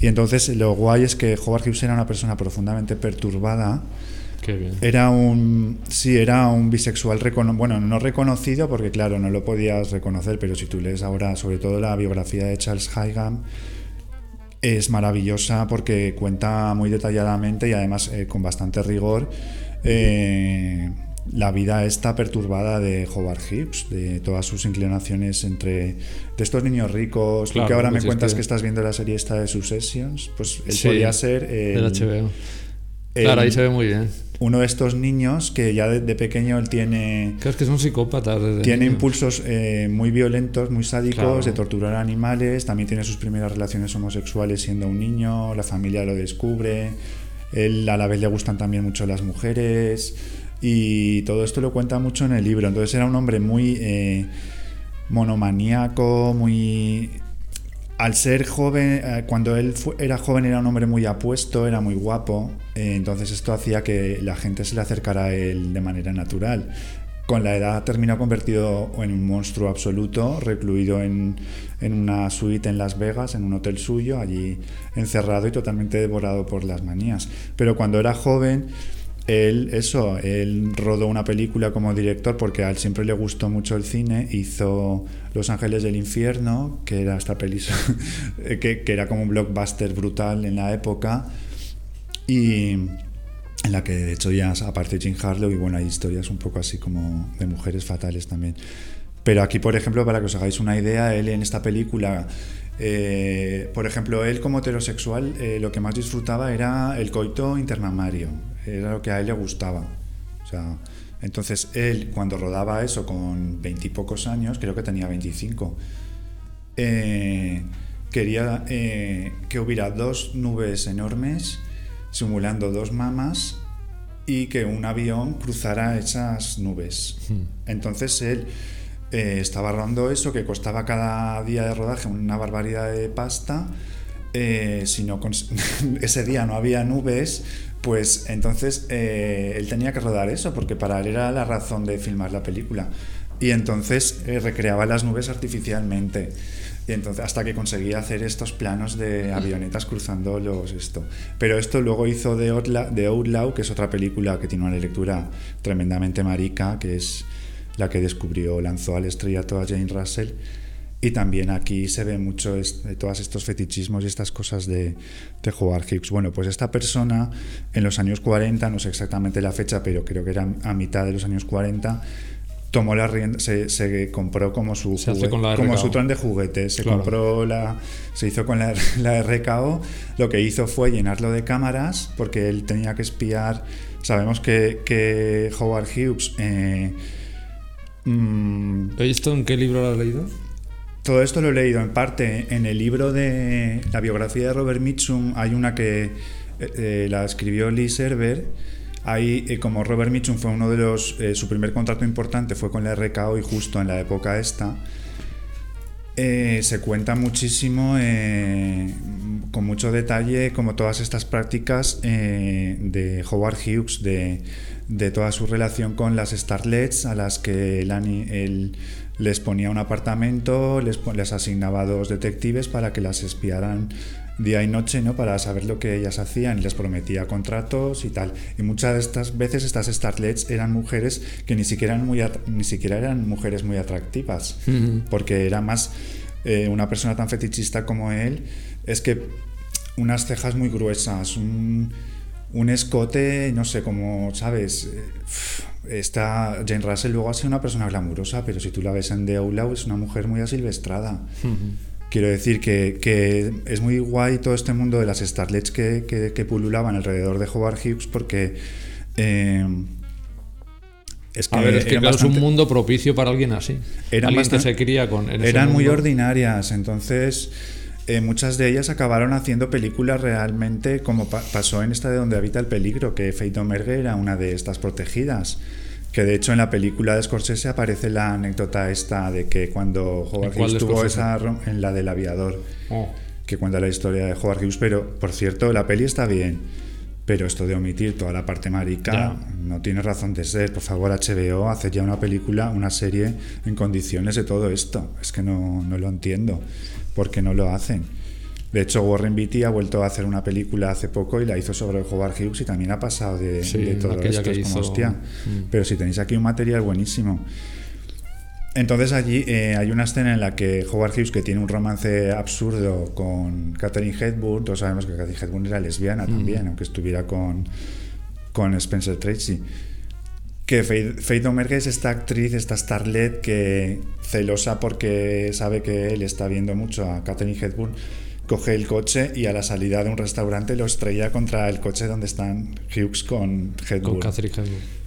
Y entonces lo guay es que Howard Hughes era una persona profundamente perturbada, qué bien. era un. Sí, era un bisexual recono bueno, no reconocido porque, claro, no lo podías reconocer, pero si tú lees ahora, sobre todo la biografía de Charles Higham, es maravillosa porque cuenta muy detalladamente y además eh, con bastante rigor eh, la vida esta perturbada de Howard Hughes, de todas sus inclinaciones entre de estos niños ricos. Tú Claro, que ahora pues me es cuentas que- que... estás viendo la serie esta de Successions, pues él Sí, podía ser el- Del HBO. Claro, ahí se ve muy bien. uno de estos niños que ya de, de pequeño él tiene Claro, es que son psicópatas. desde tiene niños. impulsos eh, muy violentos, muy sádicos, Claro. de torturar animales, también tiene sus primeras relaciones homosexuales siendo un niño, la familia lo descubre, él a la vez le gustan también mucho las mujeres y todo esto lo cuenta mucho en el libro, entonces era un hombre muy eh, monomaníaco, muy... Al ser joven, eh, cuando él era joven era un hombre muy apuesto, era muy guapo, eh, entonces esto hacía que la gente se le acercara a él de manera natural. Con la edad terminó convertido en un monstruo absoluto, recluido en, en una suite en Las Vegas, en un hotel suyo, allí encerrado y totalmente devorado por las manías. Pero cuando era joven, él, eso, él rodó una película como director porque a siempre le gustó mucho el cine, hizo Los Ángeles del Infierno, que era esta peli, [laughs] que, que era como un blockbuster brutal en la época, y en la que de hecho ya aparte Jim Harlow y bueno, hay historias un poco así como de mujeres fatales también. Pero aquí, por ejemplo, para que os hagáis una idea, él en esta película, eh, por ejemplo, él como heterosexual, eh, lo que más disfrutaba era el coito intermamario, era lo que a él le gustaba. O sea, entonces él, cuando rodaba eso con veintipocos años, creo que tenía 25, eh, quería eh, que hubiera dos nubes enormes simulando dos mamas y que un avión cruzara esas nubes. Entonces él eh, estaba rodando eso, que costaba cada día de rodaje una barbaridad de pasta. Eh, si no [laughs] ese día no había nubes, pues entonces eh, él tenía que rodar eso, porque para él era la razón de filmar la película. Y entonces recreaba las nubes artificialmente. Y entonces hasta que conseguía hacer estos planos de avionetas cruzando los esto. Pero esto luego hizo de Outlaw, de Outlaw, que es otra película que tiene una lectura tremendamente marica, que es la que descubrió, lanzó al estrellato a Jane Russell. Y también aquí se ve mucho es- de todos estos fetichismos y estas cosas de, de Howard Hughes. Bueno, pues esta persona en los años 40, no sé exactamente la fecha, pero creo que era a mitad de los años 40, tomó la rienda, se, se compró como su juguete- como su tren de juguetes, se Claro. compró la se hizo con la, la RKO, lo que hizo fue llenarlo de cámaras porque él tenía que espiar, sabemos que, que Howard Hughes eh, mm, ¿Esto en qué libro lo has leído? todo esto lo he leído en parte en el libro de la biografía de Robert Mitchum. Hay una que eh, eh, la escribió Lee Server. Ahí, eh, como Robert Mitchum fue uno de los. eh, su primer contrato importante fue con la RKO y justo en la época esta. se cuenta muchísimo, con mucho detalle, como todas estas prácticas de Howard Hughes, de, de toda su relación con las starlets, a las que él, les ponía un apartamento, les, les asignaba dos detectives para que las espiaran día y noche, ¿no? Para saber lo que ellas hacían les prometía contratos y tal. Y muchas de estas veces estas starlets eran mujeres que ni siquiera eran, muy ni siquiera eran mujeres muy atractivas, porque era más eh, una persona tan fetichista como él, es que unas cejas muy gruesas, un, un escote, no sé, como, ¿sabes? Eh, Esta Jane Russell luego ha sido una persona glamurosa, pero si tú la ves en The Outlaw es una mujer muy asilvestrada. Quiero decir que, que es muy guay todo este mundo de las starlets que, que, que pululaban alrededor de Howard Hughes porque eh, es que A ver, es que claro, es un mundo propicio para alguien así. Eran alguien que se cría con. eran muy mundo. ordinarias, entonces eh, muchas de ellas acabaron haciendo películas realmente como pa- pasó en esta de donde habita el peligro, que Faye Domergue era una de estas protegidas. Que de hecho en la película de Scorsese aparece la anécdota esta de que cuando Howard ¿En cuál Hughes tuvo esa en la del aviador, Oh. que cuenta la historia de Howard Hughes, pero por cierto, la peli está bien, pero esto de omitir toda la parte marica Ya. no tiene razón de ser. Por favor, HBO, haced ya una película, una serie en condiciones de todo esto. Es que no, no lo entiendo. ¿Por qué no lo hacen? De hecho, Warren Beatty ha vuelto a hacer una película hace poco y la hizo sobre Howard Hughes y también ha pasado de, Sí, de todo esto. que Es como, hostia. Mm. Pero si tenéis aquí un material buenísimo. Entonces allí eh, hay una escena en la que Howard Hughes, que tiene un romance absurdo con Catherine Hepburn, todos sabemos que Catherine Hepburn era lesbiana también, aunque estuviera con, con Spencer Tracy. Que Faith Faith Domergue es esta actriz, esta starlet que celosa porque sabe que él está viendo mucho a Catherine Hepburn, coge el coche y a la salida de un restaurante lo estrella contra el coche donde están Hughes con Hepburn. Con Catherine Hepburn.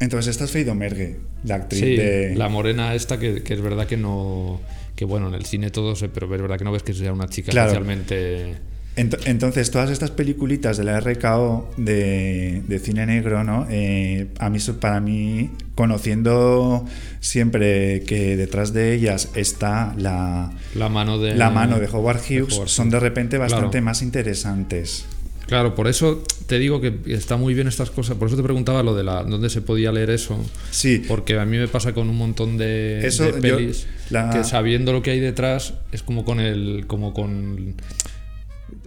Entonces esta es Faith Domergue, la actriz Sí, de... la morena esta que, que es verdad que no... Que bueno, en el cine todo se... Pero es verdad que no ves que sea una chica Claro. especialmente... Ent- Entonces, todas estas peliculitas de la RKO de, de cine negro, ¿no? Eh, a mí, para mí, conociendo siempre que detrás de ellas está la, La mano de... la mano de Howard de Hughes, Howard son de repente bastante Claro. más interesantes. Claro, por eso te digo que está muy bien estas cosas. Por eso te preguntaba lo de la dónde se podía leer eso. Sí, Porque a mí me pasa con un montón de, Eso, de yo- pelis la- que sabiendo lo que hay detrás es como con el como con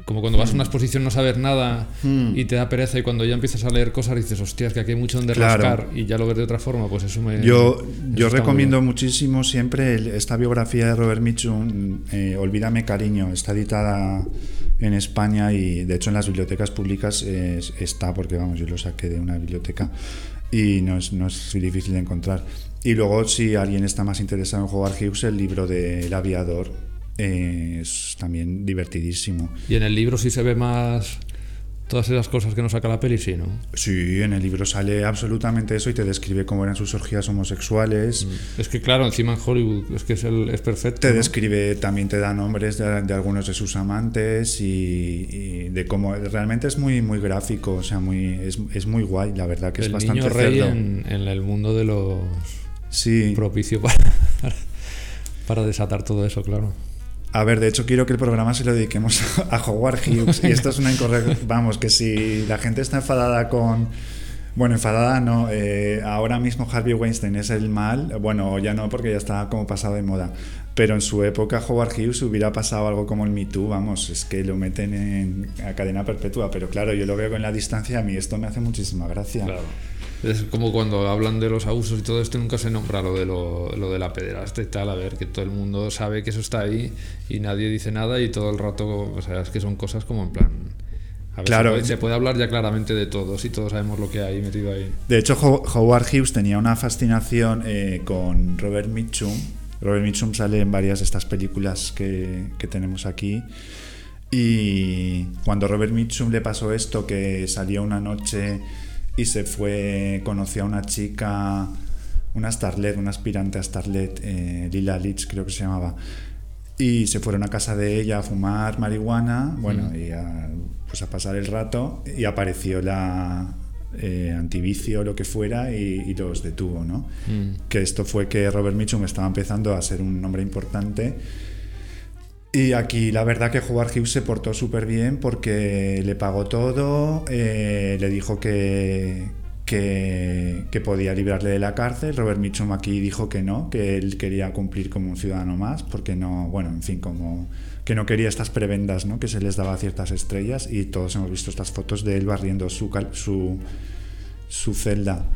como cuando vas a una exposición no saber nada Hmm. y te da pereza y cuando ya empiezas a leer cosas dices hostias que aquí hay mucho donde Claro. rascar y ya lo ves de otra forma pues eso me Yo, yo recomiendo muchísimo siempre el- esta biografía de Robert Mitchum, eh, Olvídame cariño, está editada en España y de hecho en las bibliotecas públicas eh, está, porque vamos, yo lo saqué de una biblioteca y no es, no es difícil de encontrar. Y luego si alguien está más interesado en Howard Hughes, el libro de El aviador eh, es también divertidísimo. y en el libro sí se ve más todas esas cosas que nos saca la peli sí no Sí, en el libro sale absolutamente eso y te describe cómo eran sus orgías homosexuales. es que claro encima en Hollywood es que es, el, es perfecto Te ¿no? describe, también te da nombres de, de algunos de sus amantes y, y de cómo realmente es muy muy gráfico, o sea, muy es, es muy guay, la verdad que es bastante niño rey cerdo. en, en el mundo de los Sí. propicio [laughs] para, para desatar todo eso, claro. A ver, de hecho quiero que el programa se lo dediquemos [laughs] a Howard Hughes y esto es una incorrecta, vamos, que si la gente está enfadada con bueno, enfadada no, eh, ahora mismo Harvey Weinstein es el mal, bueno, ya no porque ya está como pasado de moda, pero en su época Howard Hughes hubiera pasado algo como el Me Too, vamos, es que lo meten en cadena perpetua, pero claro, yo lo veo con la distancia, a mí esto me hace muchísima gracia. Es como cuando hablan de los abusos y todo esto, nunca se nombra lo de, lo, lo de la pederasta y tal. A ver, que todo el mundo sabe que eso está ahí y nadie dice nada y todo el rato, o sea, es que son cosas como en plan. A ver, Claro. se, puede, se puede hablar ya claramente de todos y todos sabemos lo que hay metido ahí. De hecho, Ho- Howard Hughes tenía una fascinación eh, con Robert Mitchum. Robert Mitchum sale en varias de estas películas que, que tenemos aquí. Y cuando Robert Mitchum le pasó esto, que salió una noche y se fue, conoció a una chica, una starlet, una aspirante a starlet, eh, Lila Leach creo que se llamaba, y se fueron a casa de ella a fumar marihuana, bueno, y a, pues a pasar el rato, y apareció la eh, antivicio o lo que fuera y, y los detuvo, ¿no? Mm. Que esto fue que Robert Mitchum estaba empezando a ser un hombre importante. Y aquí la verdad que Howard Hughes se portó súper bien porque le pagó todo, eh, le dijo que, que, podía librarle de la cárcel. Robert Mitchum aquí dijo que no, que él quería cumplir como un ciudadano más, porque no, bueno, en fin, como que no quería estas prebendas ¿no? que se les daba a ciertas estrellas y todos hemos visto estas fotos de él barriendo su, su, su celda.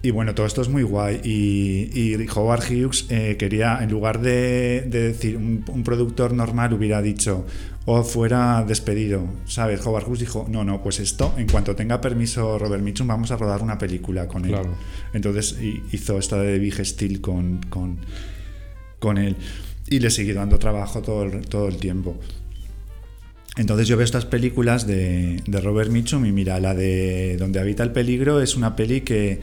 Y bueno, todo esto es muy guay. Y, y Howard Hughes eh, quería, en lugar de, de decir un, un productor normal, hubiera dicho o fuera despedido, ¿sabes? Howard Hughes dijo, no, no, pues esto, en cuanto tenga permiso Robert Mitchum, vamos a rodar una película con él. Claro. Entonces hi- hizo esta de Big Steel con, con, con él. Y le siguió dando trabajo todo el, todo el tiempo. Entonces yo veo estas películas de, de Robert Mitchum y mira, la de Donde habita el peligro es una peli que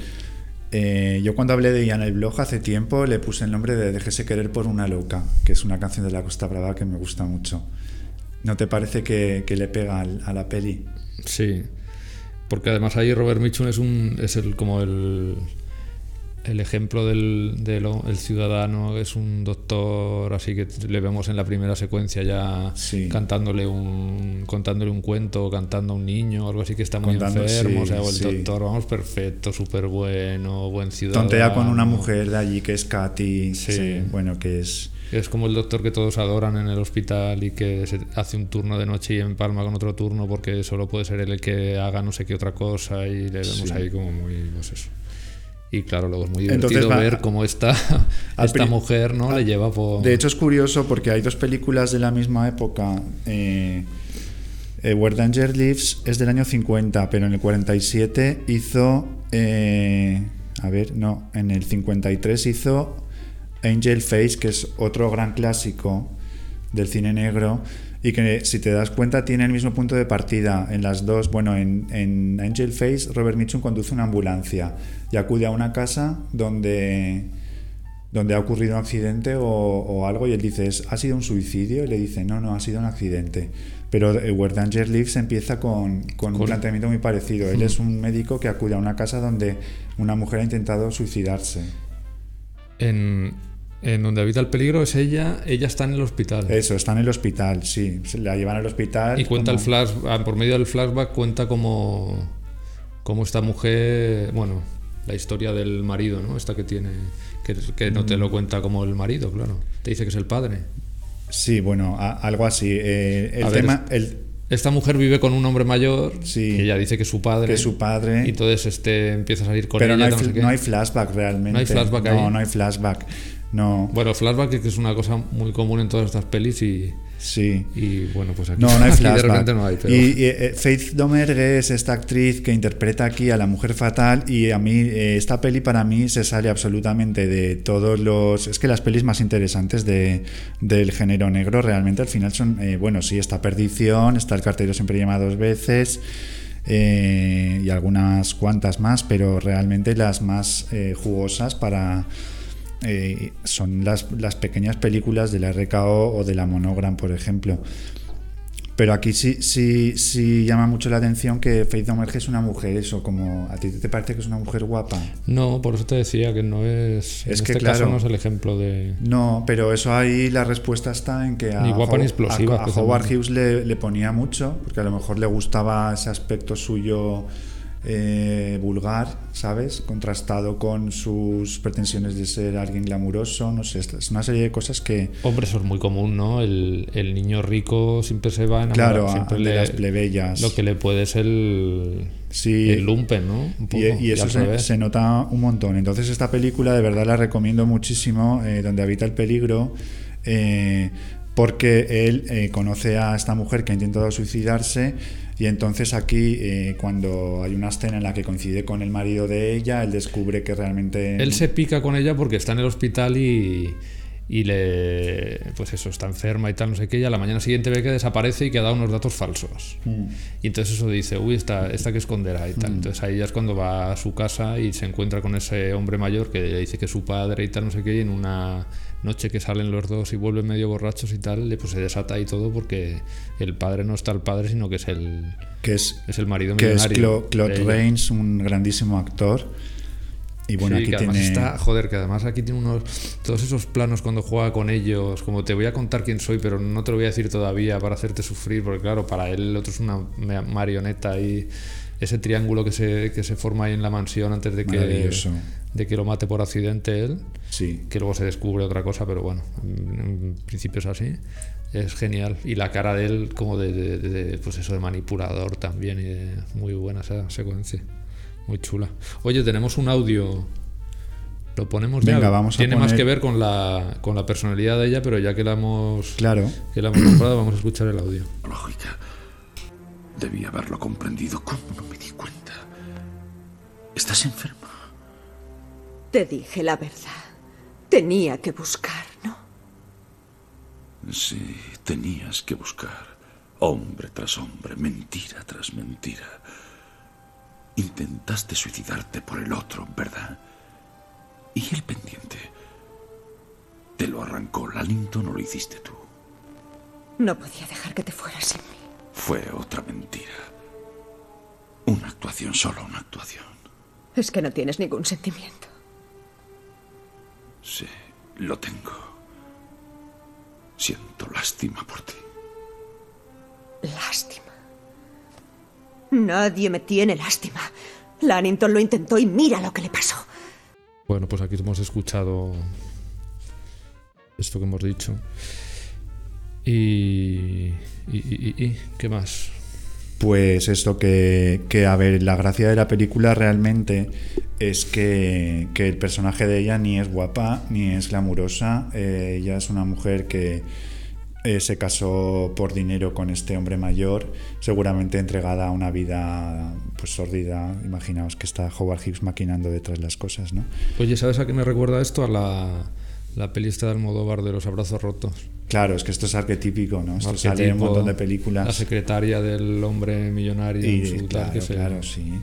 eh, yo cuando hablé de ella en el blog hace tiempo le puse el nombre de Déjese querer por una loca, que es una canción de la Costa Brava que me gusta mucho. ¿No te parece que, que le pega a la peli? Sí, porque además ahí Robert Mitchum es, un, es el, como el, el ejemplo del, del el ciudadano, es un doctor, así que le vemos en la primera secuencia ya Sí. cantándole un, contándole un cuento, cantando a un niño, algo así que está muy Contando- enfermo, sí, o sea, o el sí. doctor, vamos, perfecto, súper bueno, buen ciudadano. Tontea con una mujer de allí que es Katy, bueno, que es... Es como el doctor que todos adoran en el hospital y que se hace un turno de noche y empalma con otro turno porque solo puede ser él el que haga no sé qué otra cosa y le vemos ahí como muy, pues eso. Y claro, luego es muy divertido ver cómo esta, [laughs] al esta mujer no le lleva por... De hecho es curioso porque hay dos películas de la misma época. Eh, eh, Where Danger Lives es del año 50, pero en el 47 hizo... eh, a ver, no, en el 53 hizo Angel Face, que es otro gran clásico del cine negro y que si te das cuenta tiene el mismo punto de partida en las dos. Bueno, en, en Angel Face Robert Mitchum conduce una ambulancia y acude a una casa donde donde ha ocurrido un accidente o, o algo y él dice, "¿Es- ¿ha sido un suicidio? Y le dice, no, no, ha sido un accidente. Pero eh, Where Danger Lives empieza con, con un planteamiento muy parecido. Él es un médico que acude a una casa donde una mujer ha intentado suicidarse. En, en donde habita el peligro es ella, ella está en el hospital. Eso, está en el hospital, sí. Se la llevan al hospital. Y cuenta como- el flash, ah, por medio del flashback cuenta cómo, cómo esta mujer, bueno, la historia del marido, ¿no? Esta que tiene, que, que no Mm. te lo cuenta como el marido, claro. Te dice que es el padre. Sí, bueno, a- algo así. Eh, el A ver, tema, el, Esta mujer vive con un hombre mayor, Sí. que ella dice que es su padre. que es su padre. Y entonces este empieza a salir con pero ella. no hay, no sé no hay flashback realmente. No hay flashback No, ahí. no hay flashback. No, Bueno, flashback que es una cosa muy común en todas estas pelis y, sí. y bueno, pues aquí, No, no [laughs] hay flashback. de repente no hay. Pero... Y, y, eh, Faith Domergue es esta actriz que interpreta aquí a la mujer fatal y a mí eh, esta peli para mí se sale absolutamente de todos los... Es que las pelis más interesantes de, del género negro realmente al final son, eh, bueno, sí, está Perdición, está El cartero siempre llama dos veces eh, y algunas cuantas más, pero realmente las más jugosas para... eh, son las, las pequeñas películas de la RKO o de la Monogram, por ejemplo. Pero aquí sí, sí, sí llama mucho la atención que Faith Domergue es una mujer, eso, como a ti te parece que es una mujer guapa. No, por eso te decía que no es. En Es que, este caso claro. no es el ejemplo de. No, pero eso ahí la respuesta está en que a, Ni guapa ni How- explosiva, a- a. Howard Hughes le, le ponía mucho, porque a lo mejor le gustaba ese aspecto suyo eh, vulgar, ¿sabes? Contrastado con sus pretensiones de ser alguien glamuroso, no sé, es una serie de cosas que, Hombre, eso es muy común, ¿no? El, el niño rico siempre se va a enamorar. claro, a- de le- las plebeyas. Lo que le puede es el. Sí. El lumpen, ¿no? Un poco, Y, y eso se, nota un montón. Entonces esta película de verdad la recomiendo muchísimo, eh, donde habita el peligro, eh, porque él eh, conoce a esta mujer que ha intentado suicidarse y entonces aquí eh, cuando hay una escena en la que coincide con el marido de ella, él descubre que realmente... Él se pica con ella porque está en el hospital y, y le. Pues eso, está enferma y tal, no sé qué. Y a la mañana siguiente ve que desaparece y que ha dado unos datos falsos. Mm. Y entonces eso dice, uy, esta, esta que esconderá y tal. Entonces ahí ya es cuando va a su casa y se encuentra con ese hombre mayor que le dice que es su padre y tal, no sé qué. Y en una noche que salen los dos y vuelven medio borrachos y tal, le pues se desata y todo porque el padre no está el padre, sino que es el, que es, es el marido que es millonario. Clo- Claude. Rains, un grandísimo actor. Y bueno, Sí, aquí que además tiene... está, joder, que además aquí tiene unos todos esos planos cuando juega con ellos, como te voy a contar quién soy, pero no te lo voy a decir todavía para hacerte sufrir, porque claro, para él el otro es una ma- marioneta y ese triángulo que se, que se forma ahí en la mansión antes de que. De que lo mate por accidente él, Sí. que luego se descubre otra cosa, pero bueno, en, en principio es así. Es genial. Y la cara de él como de, de- de- de, pues eso, de manipulador también, y de- muy buena esa secuencia. Muy chula. Oye, tenemos un audio. Lo ponemos ya. Venga, vamos a Tiene más poner- que ver con la, con la personalidad de ella, pero ya que la hemos, Claro. que la hemos nombrado, vamos a escuchar el audio. Lógica. Debí haberlo comprendido. ¿Cómo no me di cuenta? ¿Estás enferma? Te dije la verdad. Tenía que buscar, ¿no? Sí, tenías que buscar. Hombre tras hombre, mentira tras mentira. Intentaste suicidarte por el otro, ¿verdad? Y el pendiente. Te lo arrancó Lalington o lo hiciste tú. No podía dejar que te fueras sin mí. Fue otra mentira. Una actuación, solo una actuación. Es que no tienes ningún sentimiento. Sí, lo tengo. Siento lástima por ti. Lástima. Nadie me tiene lástima. Lannington lo intentó y mira lo que le pasó. Bueno, pues aquí hemos escuchado esto que hemos dicho. Y. y, y- y- y- ¿Qué más? Pues esto que, a ver, la gracia de la película realmente es que, que el personaje de ella ni es guapa ni es glamurosa. Eh, ella es una mujer que eh, se casó por dinero con este hombre mayor, seguramente entregada a una vida pues sórdida. Imaginaos que está Howard Hughes maquinando detrás de las cosas, ¿no? Oye, ¿sabes a qué me recuerda esto? A la, la peli esta de Almodóvar de los abrazos rotos. Claro, es que esto es arquetípico, ¿no? Esto sale en un montón de películas. La secretaria del hombre millonario. Y, en su claro, tal, que se- claro, sí.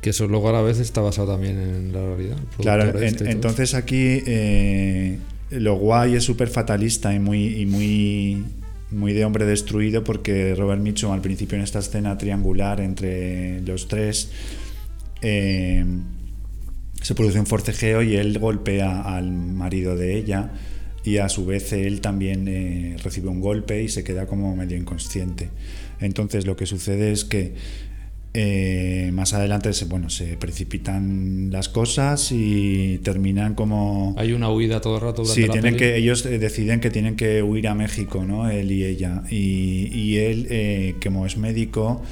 Que eso luego a la vez está basado también en la realidad. Claro, en- este todo entonces aquí eh, lo guay es súper fatalista y muy, y muy, muy de hombre destruido porque Robert Mitchum al principio en esta escena triangular entre los tres eh, se produce un forcejeo y él golpea al marido de ella y a su vez él también eh, recibe un golpe y se queda como medio inconsciente. Entonces lo que sucede es que eh, más adelante se, bueno, se precipitan las cosas y terminan como... Hay una huida todo el rato durante Sí, la tienen peli. que, ellos eh, deciden que tienen que huir a México, ¿no? Él y ella. Y, y él, eh, como es médico,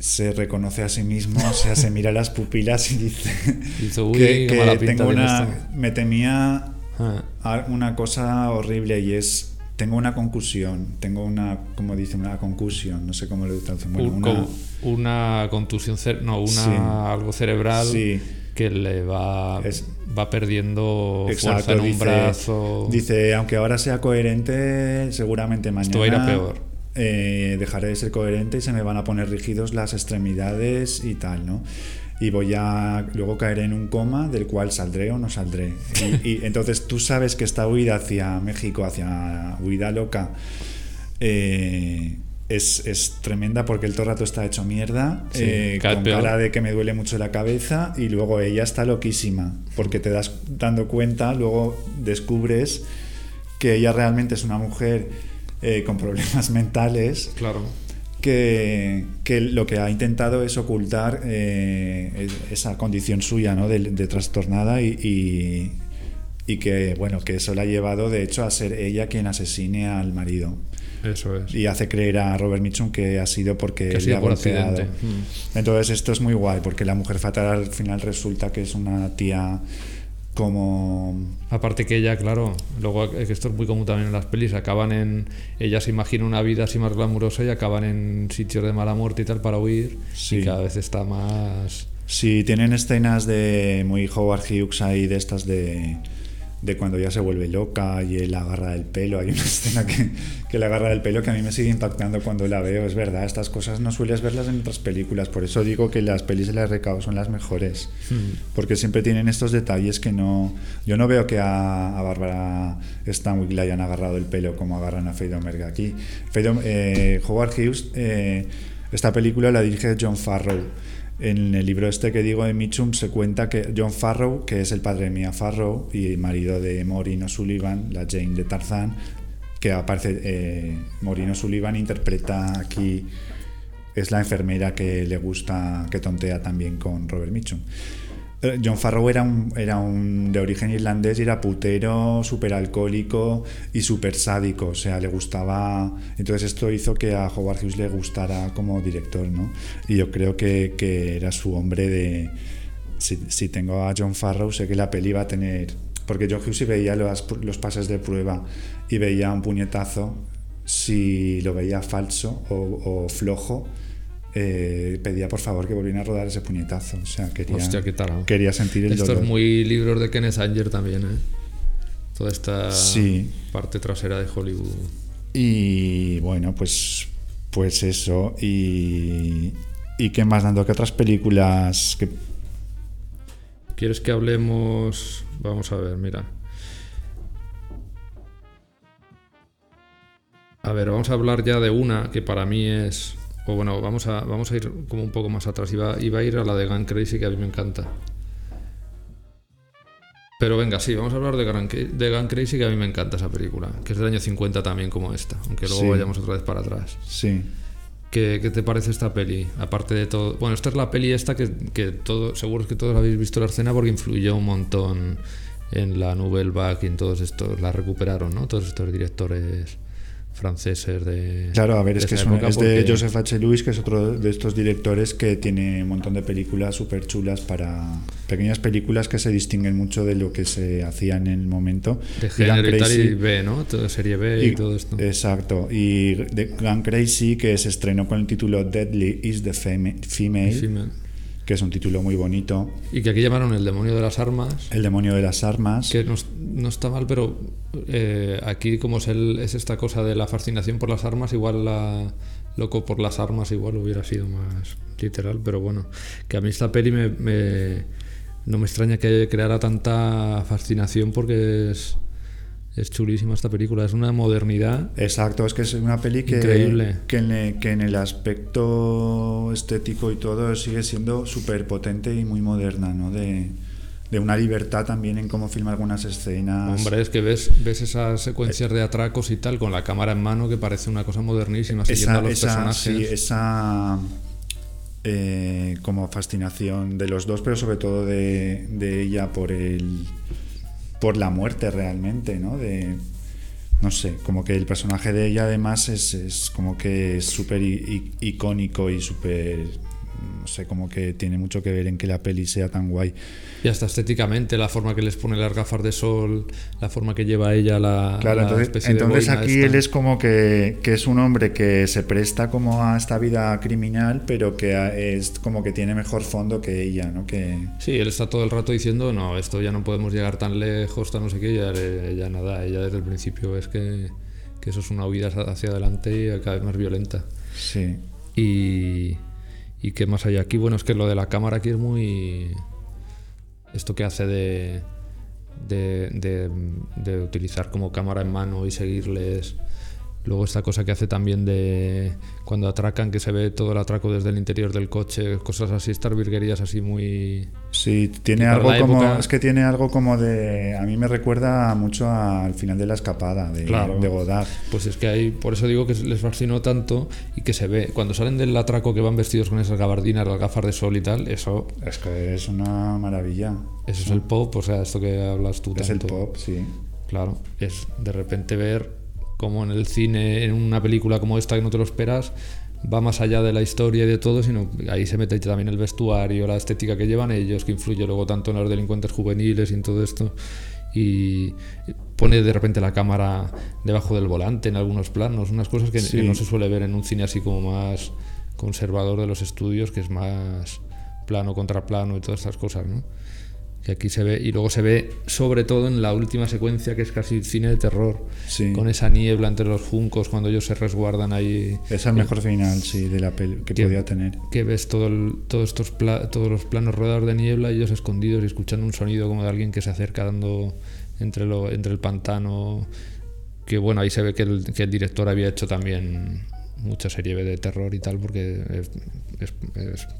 se reconoce a sí mismo, o sea, se mira las pupilas y dice [laughs] Dice, "Uy, que, que tengo una, esto". me temía Ah, a- una cosa horrible y es tengo una concusión, tengo una, como dice, una concusión, no sé cómo lo traducen. Bueno, un- una, una contusión, no, una Sí. algo cerebral Sí. que le va, Es- va perdiendo Exacto, fuerza en un dice, brazo. Dice, aunque ahora sea coherente, seguramente mañana Esto va a ir a peor. eh, dejaré de ser coherente y se me van a poner rígidos las extremidades y tal, ¿no? Y voy a luego caeré en un coma del cual saldré o no saldré. Y, y [laughs] entonces tú sabes que esta huida hacia México, hacia huida loca, eh, es, es tremenda porque el todo el rato está hecho mierda, Sí, eh, con peor. cara de que me duele mucho la cabeza y luego ella está loquísima porque te das dando cuenta, luego descubres que ella realmente es una mujer eh, con problemas [laughs] mentales Claro. Que, que lo que ha intentado es ocultar eh, es- esa condición suya ¿no? de, de trastornada y, y, y que bueno que eso la ha llevado de hecho a ser ella quien asesine al marido Eso es. y hace creer a Robert Mitchum que ha sido porque Que ha le sido ha por golpeado. accidente. Mm. Entonces esto es muy guay porque la mujer fatal al final resulta que es una tía como Aparte que ella, claro, luego eh, que esto es muy común también en las pelis, acaban en. Ella se imagina una vida así más glamurosa y acaban en sitios de mala muerte y tal para huir. Sí. Y cada vez está más. Sí, tienen escenas de muy Howard Hughes ahí, de estas de, de cuando ya se vuelve loca y él la agarra del pelo. Hay una [laughs] escena que, que le agarra del pelo que a mí me sigue impactando cuando la veo. Es verdad, estas cosas no sueles verlas en otras películas. Por eso digo que las pelis de la RKO son las mejores. Porque siempre tienen estos detalles que no... Yo no veo que a, a Bárbara Stanwyck le hayan agarrado el pelo como agarran a Faye Domergue aquí. Faye eh, Howard Hughes, eh, esta película la dirige John Farrow. En el libro este que digo de Mitchum se cuenta que John Farrow, que es el padre de Mia Farrow y marido de Maureen O'Sullivan, la Jane de Tarzán, que aparece, eh, Maureen O'Sullivan interpreta aquí, es la enfermera que le gusta, que tontea también con Robert Mitchum. John Farrow era un, era un de origen irlandés y era putero, súper alcohólico y súper sádico. O sea, le gustaba. Entonces, esto hizo que a Howard Hughes le gustara como director, ¿no? Y yo creo que, que era su hombre de. Si, tengo a John Farrow, sé que la peli va a tener. Porque John Hughes, veía los, los pases de prueba y veía un puñetazo, si lo veía falso o flojo, eh, pedía por favor que volvieran a rodar ese puñetazo. O sea, quería, Hostia, qué quería sentir el Esto dolor. es muy libros de Kenneth Anger también, ¿eh? Toda esta Sí. parte trasera de Hollywood. Y bueno, pues, pues eso. Y, y qué más dando que otras películas que ¿Quieres que hablemos? Vamos a ver, mira. A ver, vamos a hablar ya de una que para mí es. O bueno, vamos a, vamos a ir como un poco más atrás. Iba, iba a ir a la de Gun Crazy, que a mí me encanta. Pero venga, sí, vamos a hablar de Gun, de Gun Crazy, que a mí me encanta esa película. Que es del año 50 también, como esta. Aunque luego Sí. vayamos otra vez para atrás. sí. ¿Qué, qué te parece esta peli? Aparte de todo. Bueno, esta es la peli esta que, que todo, seguro que todos habéis visto la escena porque influyó un montón en la Nouvelle Vague y en todos estos. La recuperaron, ¿no? Todos estos directores franceses de. Claro, a ver, es que es, de Joseph H. Lewis, que es otro de estos directores que tiene un montón de películas súper chulas para. pequeñas películas que se distinguen mucho de lo que se hacía en el momento. De género y tal y Crazy- B, ¿no? Todo serie B y, y- todo esto. Exacto. Y de Gone Crazy, que se estrenó con el título Deadly is the Female, Female. Que es un título muy bonito. Y que aquí llamaron El demonio de las armas. El demonio de las armas. Que no, no está mal, pero eh, aquí como es, el- es esta cosa de la fascinación por las armas, igual la loco por las armas igual hubiera sido más literal, pero bueno, que a mí esta peli me, me- no me extraña que creara tanta fascinación porque es, es chulísima esta película, es una modernidad. Exacto, es que es una peli que, Increíble. que, en, que en el aspecto estético y todo sigue siendo súper potente y muy moderna, ¿no? De, de una libertad también en cómo filma algunas escenas. Hombre, es que ves, ves esas secuencias de atracos y tal con la cámara en mano que parece una cosa modernísima, siguiendo a los esa, personajes. sí, esa eh, como fascinación de los dos, pero sobre todo de, de ella por el por la muerte realmente, ¿no? De no sé, como que el personaje de ella además es, es como que es súper icónico y súper no sé, como que tiene mucho que ver en que la peli sea tan guay. Y hasta estéticamente, la forma que les pone las gafas de sol, la forma que lleva ella la, Claro, la entonces, especie de entonces boina aquí esta. él es como que, que es un hombre que se presta como a esta vida criminal, pero que es como que tiene mejor fondo que ella, ¿no? Que, Sí, él está todo el rato diciendo, no, esto ya no podemos llegar tan lejos, tan no sé qué, y ella, ella nada, ella desde el principio es que, que eso es una huida hacia adelante y cada vez más violenta. sí. Y, y qué más hay aquí, bueno, es que lo de la cámara aquí es muy... Esto que hace de, de, de- de utilizar como cámara en mano y seguirles. Luego esta cosa que hace también de cuando atracan, que se ve todo el atraco desde el interior del coche, cosas así, estas virguerías así muy... Sí, tiene algo como. época- Es que tiene algo como de. A mí me recuerda mucho al final de la escapada de, Claro. de Godard. Pues es que hay, por eso digo que les fascinó tanto y que se ve, cuando salen del atraco que van vestidos con esas gabardinas, las gafas de sol y tal, eso, Es que es una maravilla. eso es el pop, o sea, esto que hablas tú Es el pop, sí. Claro, es de repente ver como en el cine, en una película como esta que no te lo esperas, va más allá de la historia y de todo, sino ahí se mete también el vestuario, la estética que llevan ellos, que influye luego tanto en los delincuentes juveniles y en todo esto. Y pone de repente la cámara debajo del volante en algunos planos, unas cosas que, Sí. que no se suele ver en un cine así como más conservador de los estudios, que es más plano contra plano y todas estas cosas, ¿no? Que aquí se ve y luego se ve sobre todo en la última secuencia que es casi cine de terror Sí. con esa niebla entre los juncos cuando ellos se resguardan ahí Es el mejor final, sí, de la peli que Que- podía tener. que ves todo el- todos estos pla- todos los planos rodeados de niebla ellos escondidos y escuchando un sonido como de alguien que se acerca dando entre lo entre el pantano que bueno ahí se ve que el, que el director había hecho también mucha serie de terror y tal porque es- es-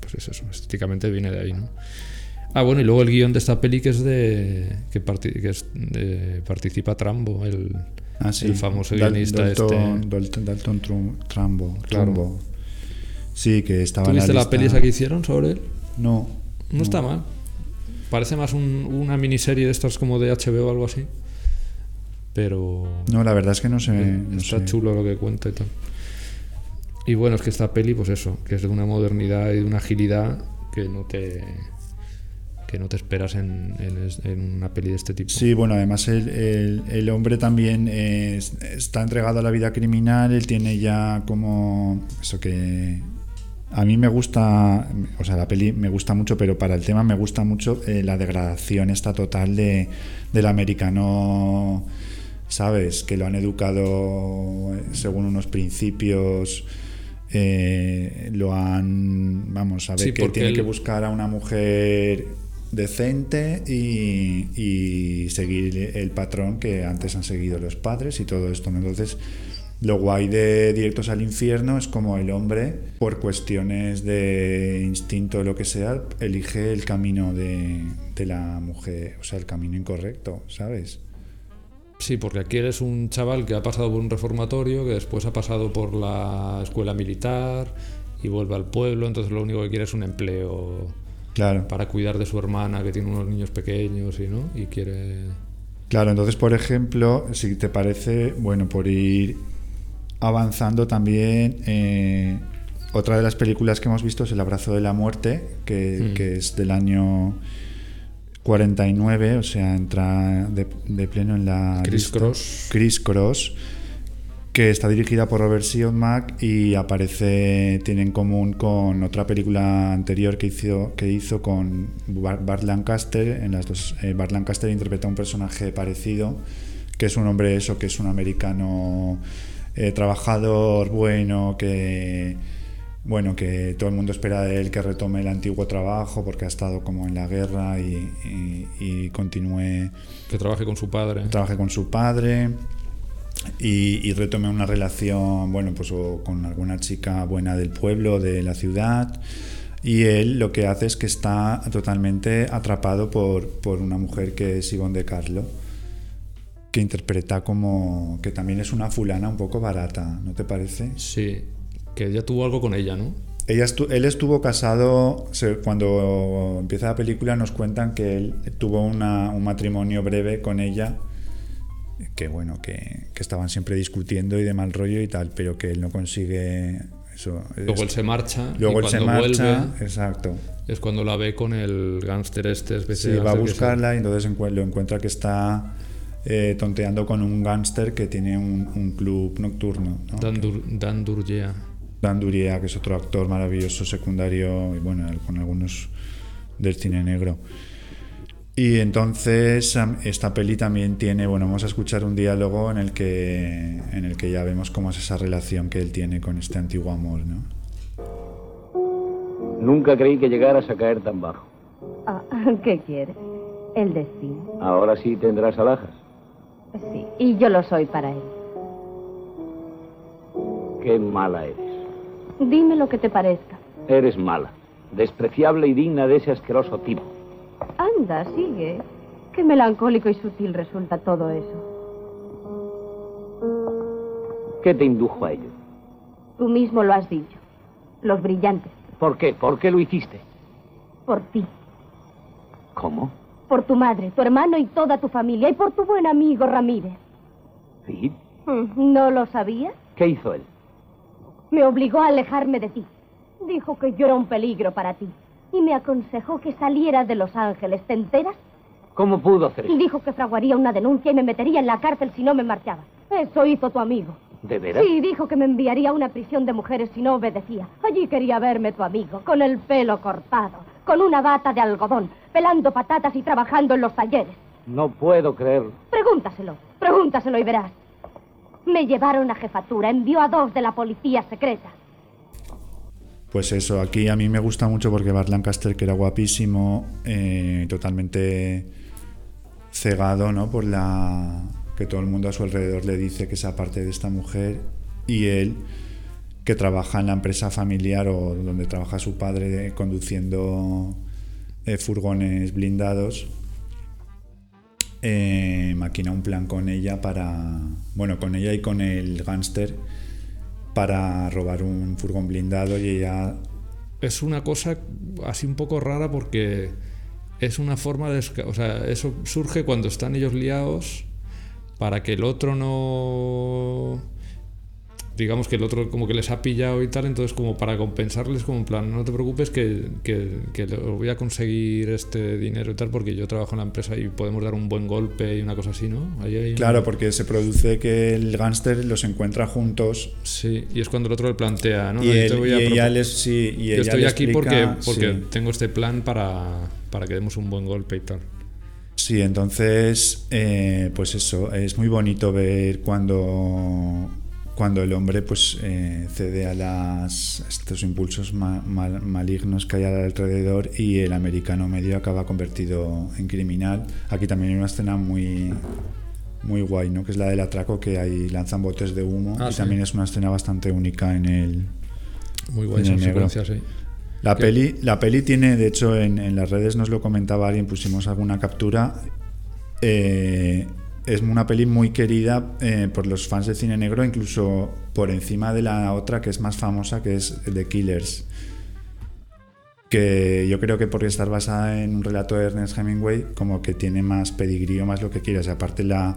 pues es eso estéticamente viene de ahí no Ah, bueno, y luego el guion de esta peli que es de. que, parti- que es de- participa Trambo, el, Ah, sí. el famoso Dal- guionista Dalton, este. Dalton, Dalton Trum- Trambo, Claro. Sí, que estaba ¿Tú la viste la peli esa que hicieron sobre él? No. No, está mal. Parece más un- una miniserie de estas como de HBO o algo así. Pero. No, la verdad es que no sé. no está sé. chulo lo que cuenta y tal. Y bueno, es que esta peli, pues eso, que es de una modernidad y de una agilidad que no te. Que no te esperas en, en una peli de este tipo. Sí, bueno, además el, el- el hombre también es- está entregado a la vida criminal, él tiene ya como eso que a mí me gusta, o sea, la peli me gusta mucho, pero para el tema me gusta mucho eh, la degradación esta total de, del americano, ¿sabes? Que lo han educado según unos principios. eh, lo han, vamos, a ver Sí, que tiene él- que buscar a una mujer decente y, seguir el patrón que antes han seguido los padres y todo esto. ¿no? Entonces, lo guay de Directos al Infierno es como el hombre, por cuestiones de instinto o lo que sea, elige el camino de, de la mujer, o sea, el camino incorrecto, ¿sabes? Sí, porque aquí eres un chaval que ha pasado por un reformatorio, que después ha pasado por la escuela militar y vuelve al pueblo, entonces lo único que quiere es un empleo Claro. para cuidar de su hermana que tiene unos niños pequeños y no y quiere Claro, entonces, por ejemplo, si te parece, bueno, por ir avanzando también. eh, otra de las películas que hemos visto es El abrazo de la muerte, que, Mm. que es del año 49, o sea, entra de, de pleno en la. Lista. Cross. Criss Cross, que está dirigida por Robert Siodmak y aparece, tiene en común con otra película anterior que hizo, que hizo con Bar- Bart Lancaster. En las dos, eh, Bart Lancaster interpreta un personaje parecido, que es un hombre, eso, que es un americano eh, trabajador, bueno, que bueno, que todo el mundo espera de él que retome el antiguo trabajo porque ha estado como en la guerra y, y- y continúe Que trabaje con su padre. trabaje con su padre y, y retome una relación, bueno, pues con alguna chica buena del pueblo, de la ciudad. Y él lo que hace es que está totalmente atrapado por, por una mujer que es Ivonne de Carlo, que interpreta como que también es una fulana un poco barata, ¿no te parece? Sí, que ya tuvo algo con ella, ¿no? Ella estu- él estuvo casado, cuando empieza la película nos cuentan que él tuvo una- un matrimonio breve con ella, que bueno, que, que estaban siempre discutiendo y de mal rollo y tal, pero que él no consigue eso. Luego es- él se marcha. luego él se marcha, vuelve exacto. es cuando la ve con el gángster este especie Sí, de va a buscarla y entonces lo encuentra que está eh, tonteando con un gángster que tiene un, un club nocturno. ¿no? Dan, Dur- Dan Durgea. Dan que es otro actor maravilloso secundario y bueno, con algunos del cine negro. Y entonces esta peli también tiene, bueno, vamos a escuchar un diálogo en el que en el que ya vemos cómo es esa relación que él tiene con este antiguo amor, ¿no? Nunca creí que llegaras a caer tan bajo. Ah, [laughs] ¿Qué quieres? El destino. Ahora sí tendrás alhajas. Sí, y yo lo soy para él. Qué mala eres. Dime lo que te parezca. Eres mala. Despreciable y digna de ese asqueroso tipo. Anda, sigue. Qué melancólico y sutil resulta todo eso. ¿Qué te indujo a ello? Tú mismo lo has dicho. Los brillantes. ¿Por qué? ¿Por qué lo hiciste? Por ti. ¿Cómo? Por tu madre, tu hermano y toda tu familia. Y por tu buen amigo Ramírez. ¿Sí? Mm, ¿No lo sabías? ¿Qué hizo él? Me obligó a alejarme de ti. Dijo que yo era un peligro para ti. Y me aconsejó que saliera de Los Ángeles. ¿Te enteras? ¿Cómo pudo hacer Y eso? dijo que fraguaría una denuncia y me metería en la cárcel si no me marchaba. Eso hizo tu amigo. ¿De veras? Sí, dijo que me enviaría a una prisión de mujeres si no obedecía. Allí quería verme tu amigo, con el pelo cortado, con una bata de algodón, pelando patatas y trabajando en los talleres. No puedo creerlo. Pregúntaselo, pregúntaselo y verás. Me llevaron a jefatura, envió a dos de la policía secreta. Pues eso, aquí a mí me gusta mucho porque Bart Lancaster, que era guapísimo, eh, totalmente cegado, ¿no? Por la que todo el mundo a su alrededor le dice que es aparte de esta mujer y él que trabaja en la empresa familiar o donde trabaja su padre eh, conduciendo eh, furgones blindados maquina un plan con ella para bueno con ella y con el gángster para robar un furgón blindado y ella Es una cosa así un poco rara porque es una forma de... O sea, eso surge cuando están ellos liados para que el otro no... Digamos que el otro como que les ha pillado y tal, entonces como para compensarles como en plan, no te preocupes que, que, que lo voy a conseguir este dinero y tal porque yo trabajo en la empresa y podemos dar un buen golpe y una cosa así, ¿no? Ahí hay un- Claro, porque se produce que el gángster los encuentra juntos Sí, y es cuando el otro le plantea, ¿no? y, él- te voy a y ella propo- les sí, y Yo ella estoy le aquí porque, porque sí. tengo este plan para, para que demos un buen golpe y tal. Sí, entonces, eh, pues eso, es muy bonito ver cuando, cuando el hombre pues eh, cede a las, a estos impulsos ma- mal- malignos que hay alrededor y el americano medio acaba convertido en criminal. Aquí también hay una escena muy, muy guay, ¿no? Que es la del atraco, que ahí lanzan botes de humo Ah, y sí. también es una escena bastante única en el, Muy guay sí. la ¿Qué? peli, la peli tiene, de hecho, en, en las redes nos lo comentaba alguien, pusimos alguna captura. eh, es una peli muy querida eh, por los fans de cine negro, incluso por encima de la otra que es más famosa, que es The Killers. Que yo creo que por estar basada en un relato de Ernest Hemingway, como que tiene más pedigrí o más lo que quieras. Aparte, la,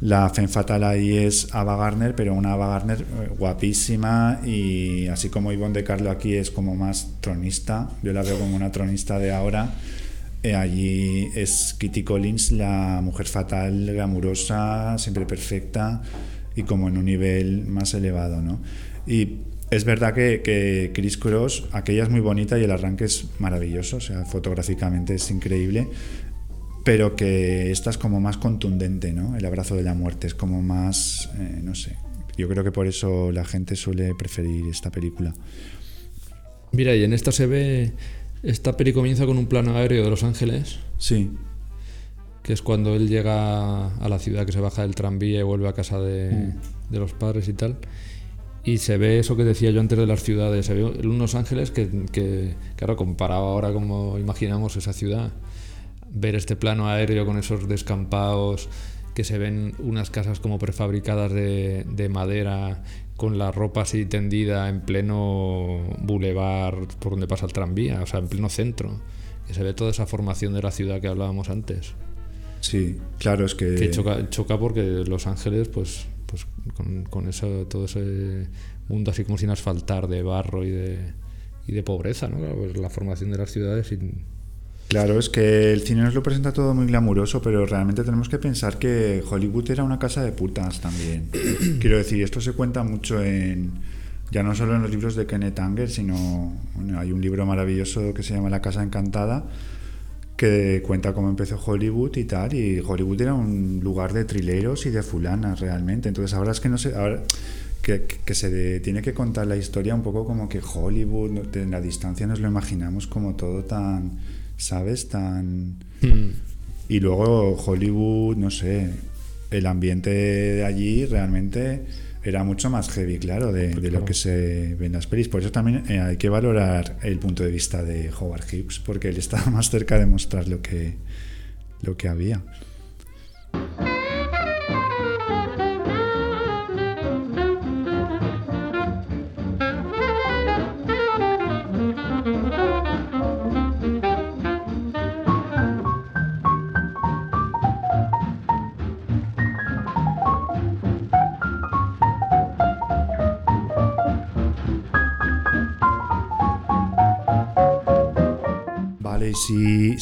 La Fatal ahí es Ava Gardner, pero una Ava Gardner eh, guapísima y así como Ivonne de Carlo aquí es como más tronista, yo la veo como una tronista de ahora. Eh, allí es Kitty Collins, la mujer fatal, glamurosa, siempre perfecta y como en un nivel más elevado, ¿no? Y es verdad que, que Chris Cross, aquella es muy bonita y el arranque es maravilloso, o sea, fotográficamente es increíble, pero que esta es como más contundente, ¿no? El abrazo de la muerte es como más, eh, no sé. Yo creo que por eso la gente suele preferir esta película. Mira, y en esta se ve. Esta peli comienza con un plano aéreo de Los Ángeles, Sí, que es cuando él llega a la ciudad, que se baja del tranvía y vuelve a casa de, de los padres y tal. Y se ve eso que decía yo antes de las ciudades. Se ve unos ángeles que, que, claro, comparado ahora como imaginamos esa ciudad, ver este plano aéreo con esos descampados, que se ven unas casas como prefabricadas de, de madera, con la ropa así tendida en pleno bulevar por donde pasa el tranvía, o sea, en pleno centro. Que se ve toda esa formación de la ciudad que hablábamos antes. sí, claro, es que... Que choca, choca porque Los Ángeles, pues, pues con, con eso, todo ese mundo así como sin asfaltar, de barro y de, y de pobreza, ¿no? Claro, pues la formación de las ciudades sin... Claro, es que el cine nos lo presenta todo muy glamuroso, pero realmente tenemos que pensar que Hollywood era una casa de putas también. [clears throat] Quiero decir, esto se cuenta mucho en, ya no solo en los libros de Kenneth Anger, sino bueno, hay un libro maravilloso que se llama La Casa Encantada, que cuenta cómo empezó Hollywood y tal, y Hollywood era un lugar de trileros y de fulanas realmente. Entonces ahora es que no sé, ahora que, se de- tiene que contar la historia un poco como que Hollywood, de la distancia nos lo imaginamos como todo tan, ¿sabes? Tan... Y luego Hollywood, no sé, el ambiente de allí realmente era mucho más heavy, claro, de, de lo que se ve en las pelis. Por eso también eh, hay que valorar el punto de vista de Howard Hughes, porque él estaba [laughs] más cerca de mostrar lo que, lo que había.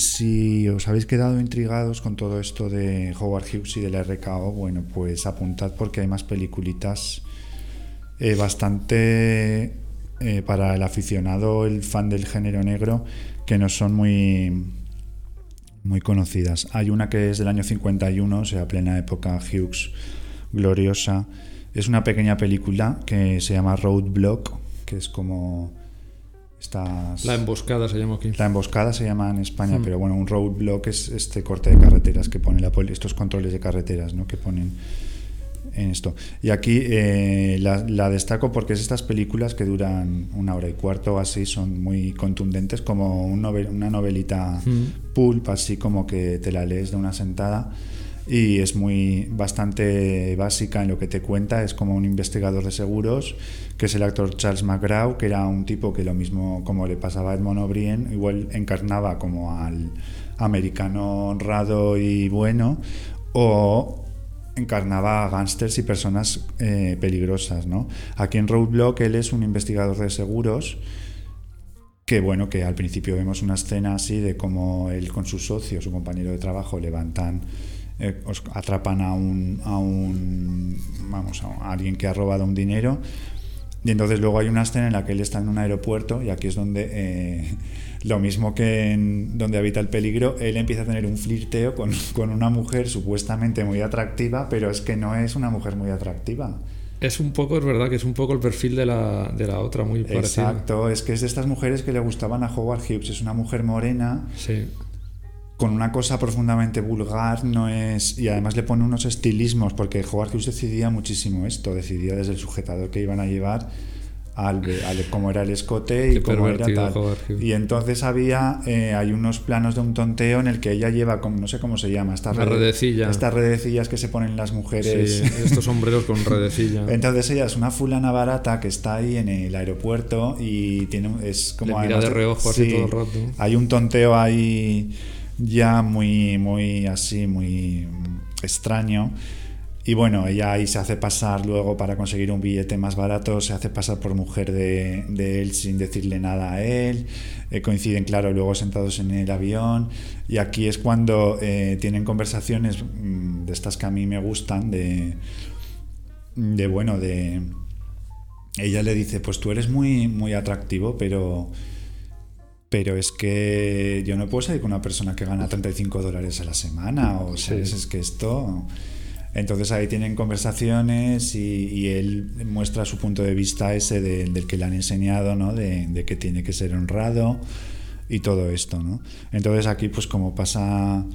Si, os habéis quedado intrigados con todo esto de Howard Hughes y del RKO, bueno, pues apuntad porque hay más peliculitas eh, bastante eh, para el aficionado, el fan del género negro, que no son muy, muy conocidas. Hay una que es del año 51, o sea, plena época Hughes gloriosa. Es una pequeña película que se llama Roadblock, que es como estas... La emboscada se llama aquí. La emboscada se llama en España, Mm. pero bueno, un roadblock es este corte de carreteras que pone la poli, estos controles de carreteras, ¿no? Que ponen en esto. Y aquí eh, la, la destaco porque es estas películas que duran una hora y cuarto o así, son muy contundentes, como un novel- una novelita Mm. pulp, así como que te la lees de una sentada. Y es muy bastante básica en lo que te cuenta. Es como un investigador de seguros, que es el actor Charles McGraw, que era un tipo que lo mismo como le pasaba a Edmond O'Brien, igual encarnaba como al americano honrado y bueno, o encarnaba a gángsters y personas eh, peligrosas, ¿no? Aquí en Roadblock él es un investigador de seguros que bueno, que al principio vemos una escena así de cómo él con su socio, su compañero de trabajo, levantan, eh, os- atrapan a un, a un, vamos, a alguien que ha robado un dinero. Y entonces luego hay una escena en la que él está en un aeropuerto y aquí es donde, eh, lo mismo que en donde habita el peligro, él empieza a tener un flirteo con, con una mujer supuestamente muy atractiva, pero es que no es una mujer muy atractiva. Es un poco, es verdad que es un poco el perfil de la, de la otra, muy parecido. Exacto, es que es de estas mujeres que le gustaban a Howard Hughes. Es una mujer morena Sí. Con una cosa profundamente vulgar, no es y además le pone unos estilismos porque Howard Hughes decidía muchísimo esto, decidía desde el sujetador que iban a llevar al, al cómo era el escote y Qué cómo era tal. Y entonces había eh, hay unos planos de un tonteo en el que ella lleva como no sé cómo se llama, estas redecilla. estas redecillas que se ponen las mujeres. Sí, estos sombreros con redecilla. [laughs] Entonces ella es una fulana barata que está ahí en el aeropuerto y tiene es como Le mira de reojo así todo el rato. Hay un tonteo ahí ya muy muy así muy mm, extraño Y bueno, ella ahí se hace pasar luego para conseguir un billete más barato, se hace pasar por mujer de, él sin decirle nada a él. Eh, coinciden, claro, luego sentados en el avión. Y aquí es cuando eh, tienen conversaciones mm, de estas que a mí me gustan, de, de bueno, de... Ella le dice, pues tú eres muy, muy atractivo, pero pero es que yo no puedo salir con una persona que gana 35 dólares a la semana, o sea, es que esto... Entonces ahí tienen conversaciones y, él muestra su punto de vista ese del que le han enseñado, ¿no? De, que tiene que ser honrado y todo esto, ¿no? Entonces aquí, pues como pasa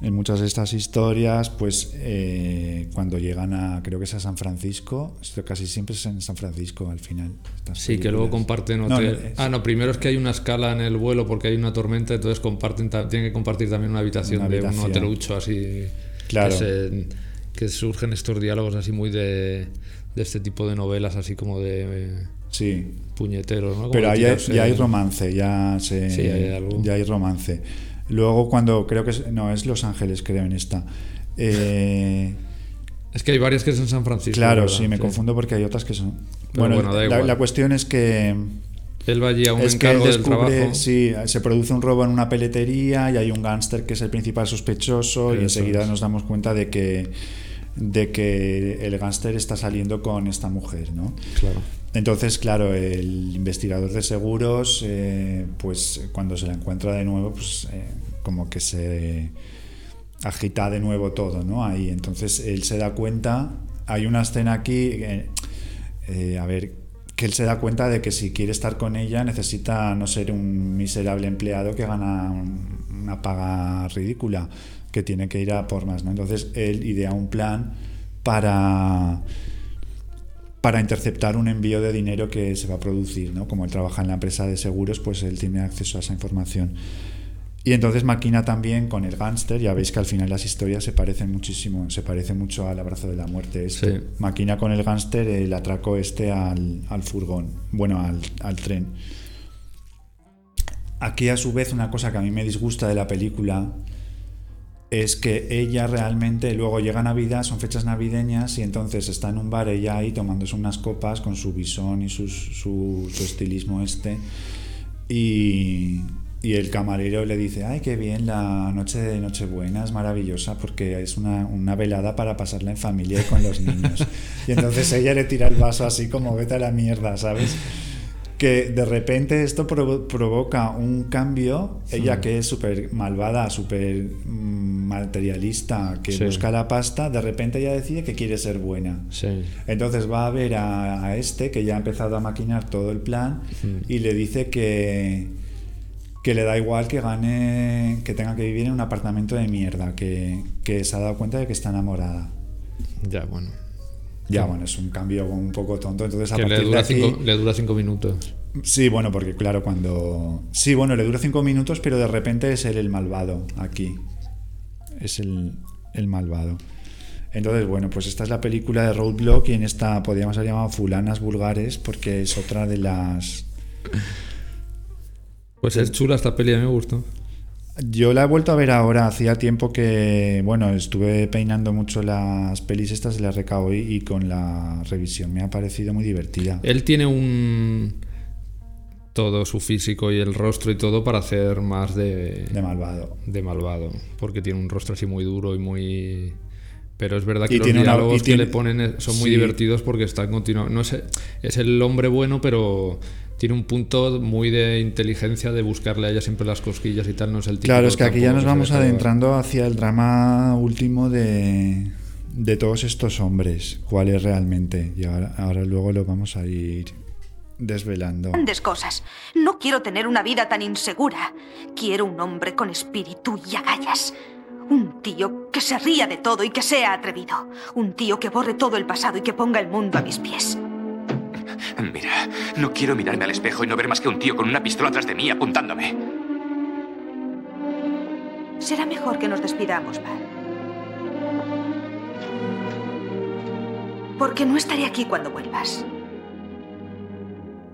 en muchas de estas historias, pues eh, cuando llegan a, creo que es a San Francisco, esto casi siempre es en San Francisco al final. Sí, que luego comparten hotel. ah, no, primero es que hay una escala en el vuelo porque hay una tormenta, entonces comparten, tienen que compartir también una habitación, de un hotelucho así. Claro que surgen estos diálogos así muy de, de este tipo de novelas, así como de sí. puñeteros. ¿no? Pero ya hay romance, ya, se, ya hay romance. Luego cuando creo que es, no, es Los Ángeles, creo en esta. Eh, es que hay varias que son San Francisco. Claro, sí, me confundo porque hay otras que son... bueno, la, la, cuestión es que... Él va allí a un es encargo que él descubre, del trabajo. Sí, se produce un robo en una peletería y hay un gángster que es el principal sospechoso y enseguida nos damos cuenta de que de que el gángster está saliendo con esta mujer, ¿no? Claro. Entonces, claro, el investigador de seguros, eh, pues cuando se la encuentra de nuevo, pues eh, como que se agita de nuevo todo, ¿no? Ahí, entonces él se da cuenta, hay una escena aquí, eh, a ver, que él se da cuenta de que si quiere estar con ella necesita no ser un miserable empleado que gana una paga ridícula, que tiene que ir a por más. ¿no? Entonces él idea un plan para, para interceptar un envío de dinero que se va a producir. ¿no? Como él trabaja en la empresa de seguros, pues él tiene acceso a esa información. Y entonces maquina también con el gángster, ya veis que al final las historias se parecen muchísimo, se parece mucho al abrazo de la muerte. Este. Maquina con el gángster el atraco este al, al furgón, bueno, al, al, tren. Aquí a su vez una cosa que a mí me disgusta de la película es que ella realmente luego llega Navidad, son fechas navideñas y entonces está en un bar ella ahí tomándose unas copas con su bisón y su, su, estilismo este y, y, el camarero le dice, ay, qué bien, la noche de Nochebuena es maravillosa porque es una, una velada para pasarla en familia y con los niños. [laughs] y entonces ella le tira el vaso así como vete a la mierda, ¿sabes? Que de repente esto provoca un cambio, ella que es súper malvada, súper materialista, que busca la pasta, de repente ella decide que quiere ser buena. Entonces va a ver a, este que ya ha empezado a maquinar todo el plan y le dice que, que le da igual que gane, que tenga que vivir en un apartamento de mierda, que, que se ha dado cuenta de que está enamorada. Ya, bueno. Ya, bueno, es un cambio un poco tonto. Entonces, a que le dura, cinco, le dura cinco minutos. Sí, bueno, porque claro, cuando. Sí, bueno, le dura cinco minutos, pero de repente es él el malvado aquí. Es el, el malvado. Entonces, bueno, pues esta es la película de Roadblock y en esta podríamos haber llamado Fulanas Vulgares porque es otra de las. Pues es chula esta peli, a mí me gustó. Yo la he vuelto a ver ahora, hacía tiempo que, bueno, estuve peinando mucho las pelis estas de la RKO y, y con la revisión me ha parecido muy divertida. Él tiene un... todo su físico y el rostro y todo para hacer más de... De malvado. De malvado, porque tiene un rostro así muy duro y muy... Pero es verdad que los diálogos que le ponen son muy divertidos porque están continuando. No es, es el hombre bueno, pero tiene un punto muy de inteligencia de buscarle a ella siempre las cosquillas y tal, no es el tipo Claro, es que aquí ya nos vamos adentrando hacia el drama último de, de todos estos hombres, cuál es realmente. Y ahora, ahora luego lo vamos a ir desvelando. Grandes cosas. No quiero tener una vida tan insegura. Quiero un hombre con espíritu y agallas. Un tío que se ría de todo y que sea atrevido. Un tío que borre todo el pasado y que ponga el mundo a mis pies. Mira, no quiero mirarme al espejo y no ver más que un tío con una pistola atrás de mí apuntándome. Será mejor que nos despidamos, Bart. Porque no estaré aquí cuando vuelvas.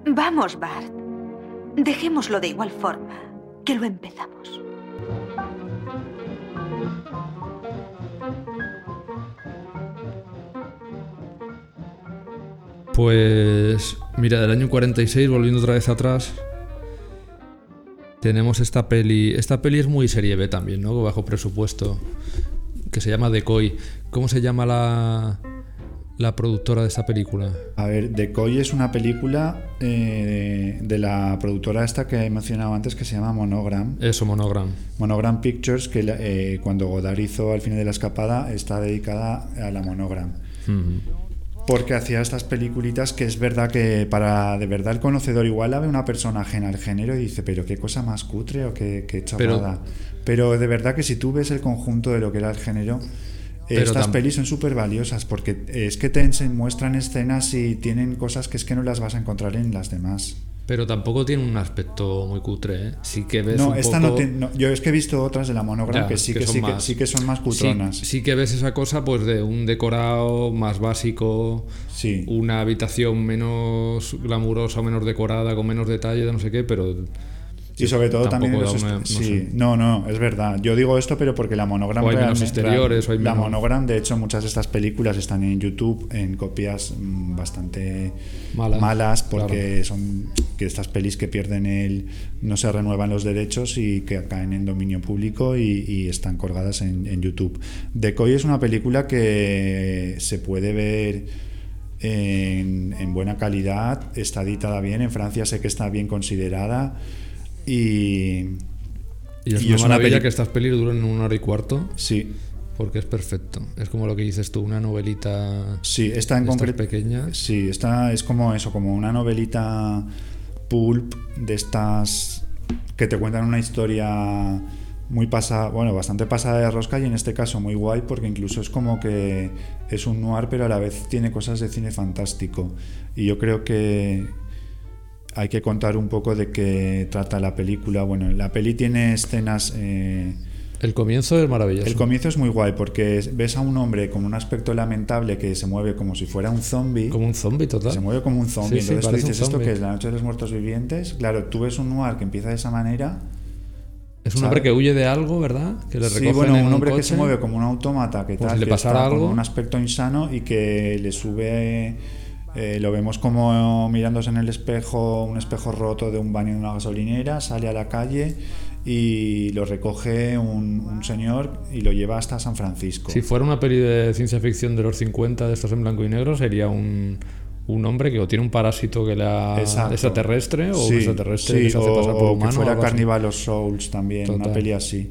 Vamos, Bart. Dejémoslo de igual forma que lo empezamos. Pues mira, del año 46, volviendo otra vez atrás, tenemos esta peli. Esta peli es muy serie B también, ¿no? Bajo presupuesto. Que se llama Decoy. ¿Cómo se llama la, la productora de esta película? A ver, Decoy es una película eh, de la productora esta que he mencionado antes que se llama Monogram. Eso, Monogram. Monogram Pictures, que eh, cuando Godard hizo Al final de la escapada está dedicada a la Monogram. Porque hacía estas peliculitas que es verdad que para de verdad el conocedor igual la ve una persona ajena al género y dice, pero qué cosa más cutre o qué, qué chorrada. Pero, de verdad que si tú ves el conjunto de lo que era el género, Pero estas pelis son súper valiosas porque es que te muestran escenas y tienen cosas que es que no las vas a encontrar en las demás. Pero tampoco tiene un aspecto muy cutre, ¿eh? Sí que ves No, un esta poco... no, tiene- no, Yo es que he visto otras de la Monogram que sí que que, son sí, que más- sí que son más Sí, cutronas. sí que ves esa cosa pues de un decorado más básico, Sí. una habitación menos glamurosa, menos decorada, con menos detalle, de no sé qué, pero... Y sobre todo también los una- no sí, sé. no, no, es verdad. Yo digo esto, pero porque la monogram O hay menos exteriores, o hay la menos- monogram, de hecho, muchas de estas películas están en YouTube en copias mm, bastante Malas, malas, porque son que estas pelis que pierden el no se renuevan los derechos y que caen en dominio público y, y están colgadas en, en YouTube. Decoy es una película que se puede ver en, en buena calidad, está editada bien, en Francia sé que está bien considerada y Y es Y una es maravilla que estas pelis duren una hora y cuarto, sí, porque es perfecto. Es como lo que dices tú, una novelita sí, está en concreto pequeñas. Sí, esta es como eso, como una novelita pulp de estas que te cuentan una historia muy pasada, bueno, bastante pasada de rosca y en este caso muy guay porque incluso es como que es un noir pero a la vez tiene cosas de cine fantástico y yo creo que hay que contar un poco de qué trata la película. Bueno, la peli tiene escenas... eh, El comienzo es maravilloso. el comienzo es muy guay porque ves a un hombre con un aspecto lamentable que se mueve como si fuera un zombie. como un zombie total. Se mueve como un zombie. Sí, sí, Entonces tú parece un dices, ¿esto que es? ¿La noche de los muertos vivientes? Claro, tú ves un noir que empieza de esa manera. Es un ¿sabes? hombre que huye de algo, ¿verdad? Que le Sí, bueno, en un hombre que se mueve como un autómata, que Como tal, si le que está con algo. un aspecto insano y que le sube. Eh, lo vemos como mirándose en el espejo, un espejo roto de un baño de una gasolinera, sale a la calle y lo recoge un, un señor y lo lleva hasta San Francisco. Si fuera una peli de ciencia ficción de los 50, de estos en blanco y negro, sería un, un hombre que o tiene un parásito que Exacto. extraterrestre o un extraterrestre sí, que se hace o, pasar por o humano. que o fuera así. Carnival of Souls también, una peli así.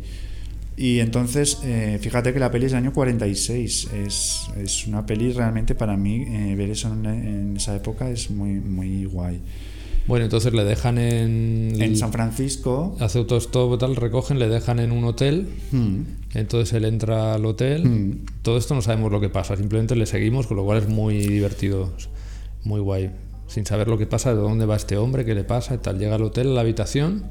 Y entonces, eh, fíjate que la peli es del año 46. Es, es una peli realmente para mí, eh, ver eso en, en esa época es muy, muy guay. Bueno, entonces le dejan en. En San Francisco, Hace autostop, tal, recogen, le dejan en un hotel. hmm, Entonces él entra al hotel. Mm. Todo esto no sabemos lo que pasa, simplemente le seguimos, con lo cual es muy divertido, muy guay. Sin saber lo que pasa, de dónde va este hombre, qué le pasa y tal. Llega al hotel, a la habitación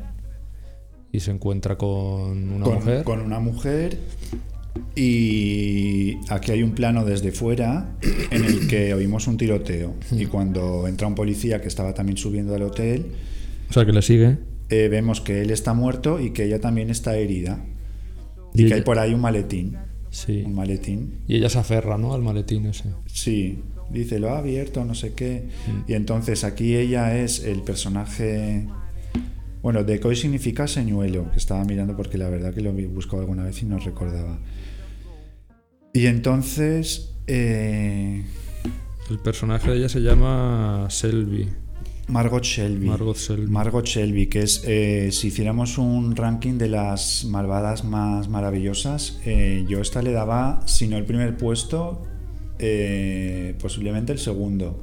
y se encuentra con una con, mujer. con una mujer. Y aquí hay un plano desde fuera en el que oímos un tiroteo. Hmm. Y cuando entra un policía que estaba también subiendo al hotel, O sea, que le sigue. eh, vemos que él está muerto y que ella también está herida. Y Y, que ella- hay por ahí un maletín. Sí. Un maletín. Y ella se aferra, ¿no? Al maletín ese. Sí, dice, lo ha abierto, no sé qué. Mm. Y entonces aquí ella es el personaje... Bueno, decoy significa señuelo, que estaba mirando porque la verdad que lo he buscado alguna vez y no recordaba. Y entonces... eh, El personaje de ella se llama Selby. Margot Shelby. Margot Shelby. Margot Shelby, que es, eh, si hiciéramos un ranking de las malvadas más maravillosas, eh, yo esta le daba, si no el primer puesto, eh, posiblemente el segundo.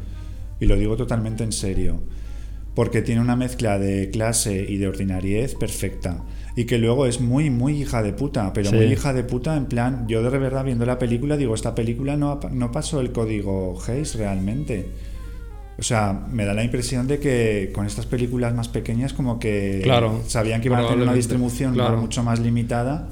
Y lo digo totalmente en serio. Porque tiene una mezcla de clase y de ordinariez perfecta. Y que luego es muy, muy hija de puta. Pero Sí. muy hija de puta en plan, yo de verdad viendo la película digo, esta película no, no pasó el código Hayes realmente. O sea, me da la impresión de que con estas películas más pequeñas como que Claro, sabían que iban a tener una distribución claro. mucho más limitada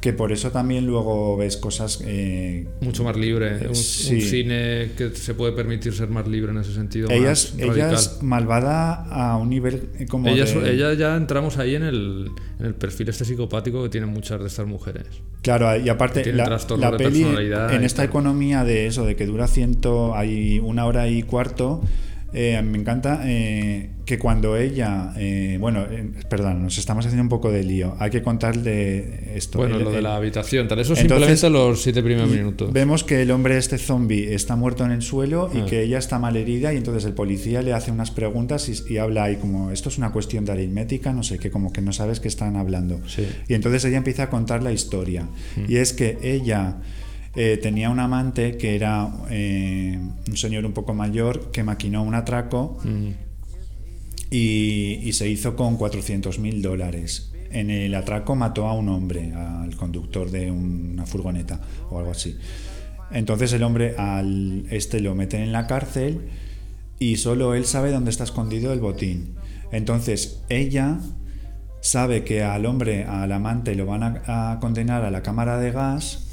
que por eso también luego ves cosas eh, Mucho más libre. Un, un Sí. cine que se puede permitir ser más libre en ese sentido. ella más es, ella radical. es malvada a un nivel eh, como Ella, de- ella ya entramos ahí en el, en el perfil este psicopático que tienen muchas de estas mujeres. Claro, y aparte la, la peli en esta tal. economía de eso, de que dura ciento, hay una hora y cuarto, eh, me encanta eh, que cuando ella, eh, bueno, perdón, nos estamos haciendo un poco de lío, hay que contarle esto. Bueno, El- lo de la habitación, tal. Eso Entonces, simplemente los siete primeros minutos. Vemos que el hombre este zombie está muerto en el suelo y Ah. que ella está mal herida y entonces el policía le hace unas preguntas y, y habla ahí como esto es una cuestión de aritmética, no sé qué, como que no sabes qué están hablando. Sí. Y entonces ella empieza a contar la historia. Mm. Y es que ella eh, tenía un amante que era eh, un señor un poco mayor que maquinó un atraco Mm. y, y se hizo con 400 mil dólares. En el atraco mató a un hombre, al conductor de una furgoneta o algo así. Entonces el hombre al este lo meten en la cárcel y solo él sabe dónde está escondido el botín. Entonces ella sabe que al hombre, al amante, lo van a, a condenar a la cámara de gas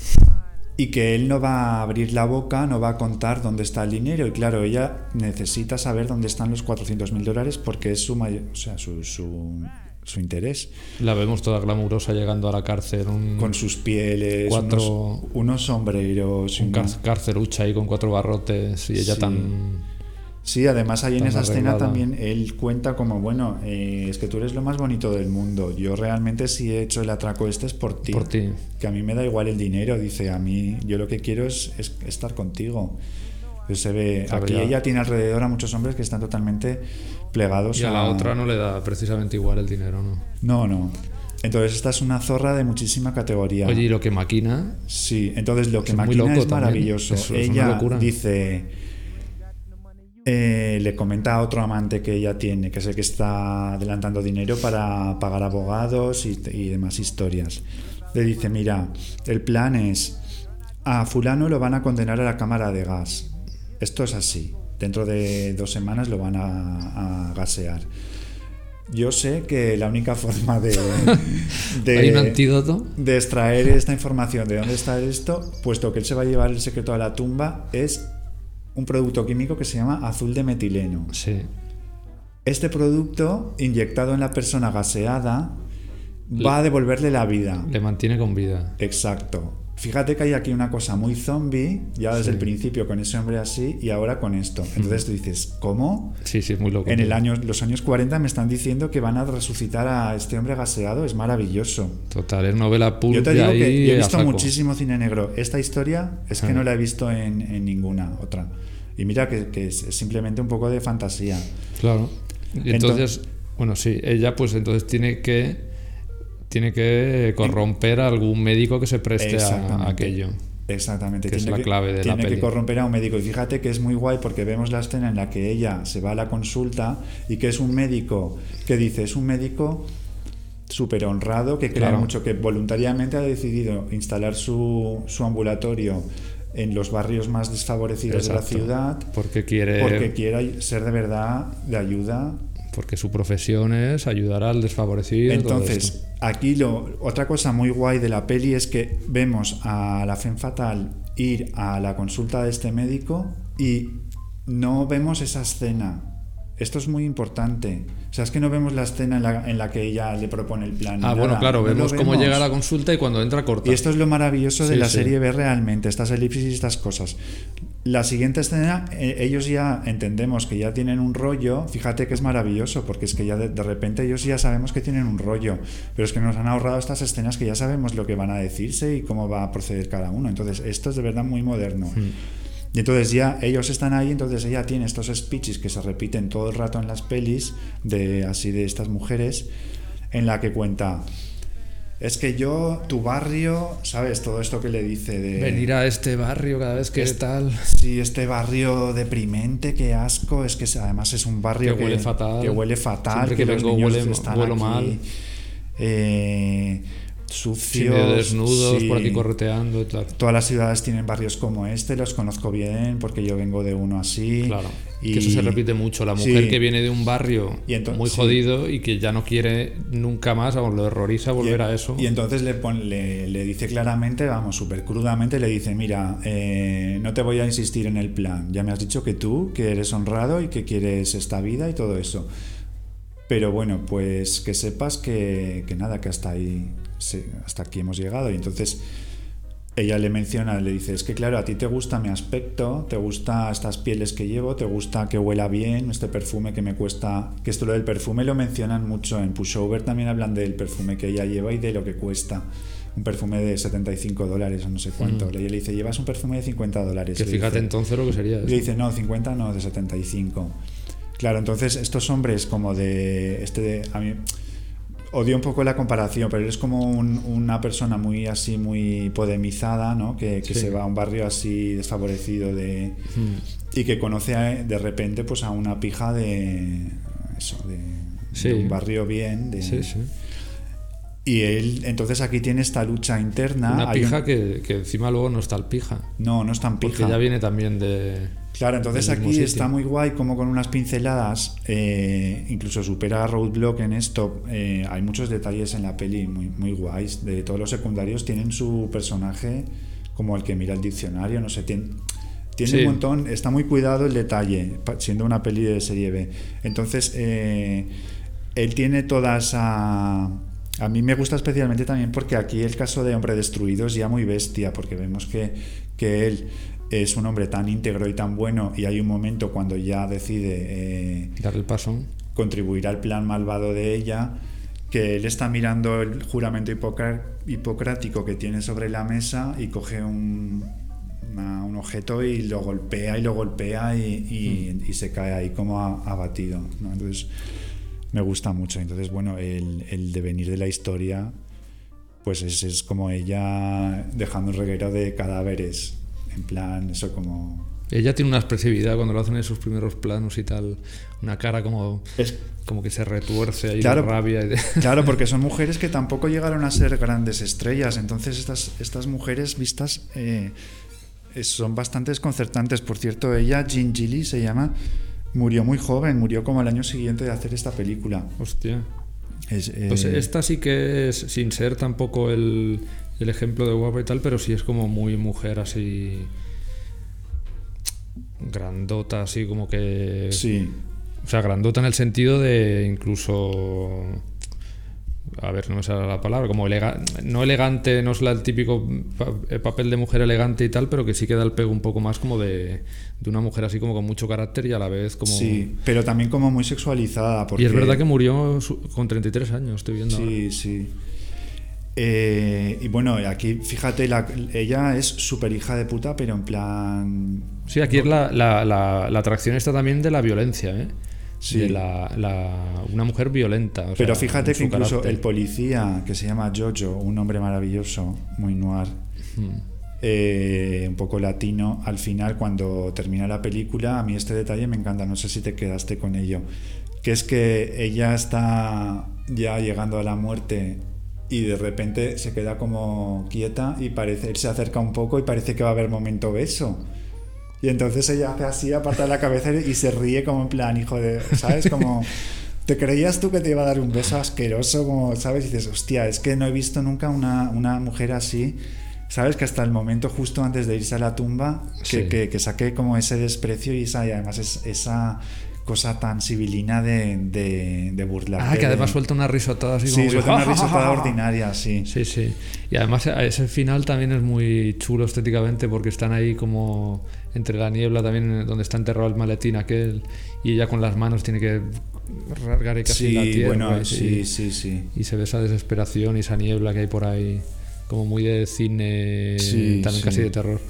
y que él no va a abrir la boca, no va a contar dónde está el dinero. Y claro, ella necesita saber dónde están los 400 mil dólares porque es su, mayor, o sea, su, su, su interés. La vemos toda glamurosa llegando a la cárcel. Un, Con sus pieles, Cuatro- unos, unos sombreros. un una- carcelucha ahí con cuatro barrotes y ella Sí. tan. Sí, además ahí en esa escena también él cuenta como, bueno, eh, es que tú eres lo más bonito del mundo. Yo realmente si he hecho el atraco este es por ti. Por ti. Que a mí me da igual el dinero. Dice, a mí yo lo que quiero es, es estar contigo. Pues se ve, Claro, aquí ya. ella tiene alrededor a muchos hombres que están totalmente plegados Y a la otra no le da precisamente igual el dinero, ¿no? No, no. Entonces esta es una zorra de muchísima categoría. Oye, y lo que maquina. Sí, entonces lo que Es maquina es maravilloso. Es- es una ella dice, eh, le comenta a otro amante que ella tiene, que es el que está adelantando dinero para pagar abogados y, y demás historias. Le dice, mira, el plan es, a fulano lo van a condenar a la cámara de gas. Esto es así. Dentro de dos semanas lo van a, a gasear. Yo sé que la única forma de, [laughs] de- ¿Hay un antídoto? de extraer esta información de dónde está esto, puesto que él se va a llevar el secreto a la tumba, es un producto químico que se llama azul de metileno. Sí. Este producto, inyectado en la persona gaseada, va a devolverle la vida. Le mantiene con vida. Exacto. Fíjate que hay aquí una cosa muy zombie, ya desde Sí. el principio con ese hombre así y ahora con esto. Entonces tú dices, ¿cómo? Sí, sí, es muy loco. En el año, los años 40 me están diciendo que van a resucitar a este hombre gaseado, es maravilloso. Total, es novela pulp Yo te digo que yo he visto muchísimo cine negro. Esta historia es que Ah. no la he visto en, en ninguna otra. Y mira que, que es, es simplemente un poco de fantasía. Claro. Y entonces, bueno, sí, ella pues entonces tiene que tiene que corromper a algún médico que se preste a, aquello. Exactamente. Que es tiene la clave de la peli. que corromper a un médico. Y fíjate que es muy guay porque vemos la escena en la que ella se va a la consulta y que es un médico que dice, es un médico súper honrado, que cree Claro. mucho, que voluntariamente ha decidido instalar su, su ambulatorio en los barrios más desfavorecidos de la ciudad Porque quiere porque quiere ser de verdad de ayuda porque su profesión es ayudar al desfavorecido. Entonces, aquí lo, otra cosa muy guay de la peli es que vemos a la Femme Fatal ir a la consulta de este médico y no vemos esa escena. Esto es muy importante. O sea, es que no vemos la escena en la, en la que ella le propone el plan. Ah, bueno, nada. claro, No lo vemos cómo vemos. llega a la consulta y cuando entra corta. Y esto es lo maravilloso de Sí, la sí. serie B realmente, estas elipsis y estas cosas. La siguiente escena, eh, ellos ya entendemos que ya tienen un rollo, fíjate que es maravilloso, porque es que ya de, de repente ellos ya sabemos que tienen un rollo, pero es que nos han ahorrado estas escenas que ya sabemos lo que van a decirse y cómo va a proceder cada uno. Entonces, esto es de verdad muy moderno. Y entonces ya ellos están ahí, entonces ella tiene estos speeches que se repiten todo el rato en las pelis, de así de estas mujeres, en la que cuenta, es que yo, tu barrio, ¿sabes? Todo esto que le dice de... Venir a este barrio cada vez que Es- tal. Sí, este barrio deprimente, qué asco, es que además es un barrio Que huele fatal. que huele fatal, Siempre que, que los niños huele- están huelo aquí, mal. eh, sucios. desnudos, sí. por aquí correteando y tal. Todas las ciudades tienen barrios como este, los conozco bien porque yo vengo de uno así. Claro. Y Que eso se repite mucho. La mujer Sí. que viene de un barrio Y muy jodido y que ya no quiere nunca más, vamos, lo horroriza volver y, a eso. Y entonces le, pon- le, le dice claramente, vamos, súper crudamente, le dice, mira, eh, no te voy a insistir en el plan. Ya me has dicho que tú, que eres honrado y que quieres esta vida y todo eso. Pero bueno, pues que sepas que, que nada, que hasta ahí, se- hasta aquí hemos llegado. Y entonces ella le menciona, le dice, es que claro, a ti te gusta mi aspecto, te gusta estas pieles que llevo, te gusta que huela bien, este perfume que me cuesta, que esto lo del perfume lo mencionan mucho en Pushover, también hablan del perfume que ella lleva y de lo que cuesta. Un perfume de 75 dólares o no sé cuánto. Ella le dice, llevas un perfume de 50 dólares. que Le fíjate dice- entonces lo que sería eso. le dice, no, 50 no, de 75. Claro, entonces estos hombres como de... Este de, a mí odio un poco la comparación, pero es como un- una persona muy así, muy podemizada, ¿no? Que, que Sí. se va a un barrio así desfavorecido de, Mm. y que conoce a- de repente pues a una pija de... Eso, de, Sí. de un barrio bien. De, Sí, sí. Y él, entonces aquí tiene esta lucha interna. Una un- pija que, que encima luego no está el pija. No, no es tan Porque pija. ya viene también de. Claro, entonces aquí sitio. está muy guay como con unas pinceladas, eh, incluso supera a Roadblock en esto. eh, hay muchos detalles en la peli muy, muy guays. De todos los secundarios tienen su personaje como el que mira el diccionario, no sé, tiene, tiene Sí. un montón, está muy cuidado el detalle, siendo una peli de serie B. Entonces, eh, él tiene toda esa... A mí me gusta especialmente también porque aquí el caso de Hombre Destruido es ya muy bestia, porque vemos que, que él es un hombre tan íntegro y tan bueno y hay un momento cuando ya decide eh, Dar el paso. contribuir al plan malvado de ella, que él está mirando el juramento hipocrático que tiene sobre la mesa y coge un, una- un objeto y lo golpea y lo golpea y, y- y se cae ahí como abatido. ¿no? Entonces me gusta mucho. Entonces, bueno, el, el devenir de la historia, pues es, es como ella dejando un reguero de cadáveres. En plan, eso como... Ella tiene una expresividad cuando lo hacen en sus primeros planos y tal. Una cara como, Es, como que se retuerce ahí Claro. de rabia. y de- [laughs] [laughs] Claro, porque son mujeres que tampoco llegaron a ser grandes estrellas. Entonces estas, estas mujeres vistas eh, eh, son bastante desconcertantes. Por cierto, ella, Jean Gilly se llama, murió muy joven, murió como el año siguiente de hacer esta película. Hostia. Es, eh, Pues esta sí que es, sin ser tampoco el, el ejemplo de guapa y tal, pero sí es como muy mujer así. Grandota, así como que. Sí, O sea, grandota en el sentido de incluso. A ver, no me sale la palabra, como no elegante, no es la- el típico eh, papel de mujer elegante y tal, pero que sí que da el pego un poco más como de, de una mujer así como con mucho carácter y a la vez como... sí, pero también como muy sexualizada. Porque, Y es verdad que murió con 33 años, estoy viendo. ahora. Sí, sí. Eh, y bueno, aquí fíjate, la- ella es súper hija de puta, pero en plan... Sí, aquí es la, la, la, la atracción está también de la violencia, ¿eh? Sí. De la, la- una mujer violenta. o Pero sea, fíjate que incluso carácter. el policía, que se llama Jojo, un hombre maravilloso, muy noir, Hmm. eh, un poco latino, al final cuando termina la película, a mí este detalle me encanta, no sé si te quedaste con ello, que es que ella está ya llegando a la muerte y de repente se queda como quieta y parece, él se acerca un poco y parece que va a haber momento beso. Y entonces ella hace así, aparta la cabeza y se ríe como en plan, hijo de, ¿sabes? Como, ¿te creías tú que te iba a dar un beso asqueroso? Como, ¿sabes? Y dices, hostia, es que no he visto nunca una, una mujer así, ¿sabes? Que hasta el momento justo antes de irse a la tumba, que, Sí. que, que saque como ese desprecio y, esa, y además es, esa cosa tan civilina de, de, de burlar. Ah, que además suelta una risotada así Sí, como... suelta una risotada ordinaria, sí. Sí, sí. Y además a- ese final también es muy chulo estéticamente porque están ahí como entre la niebla también donde está enterrado el maletín aquel y ella con las manos tiene que rasgar casi la Sí, tierra bueno, y, sí, sí, sí. y se ve esa desesperación y esa niebla que hay por ahí como muy de cine Sí, también sí. casi de terror.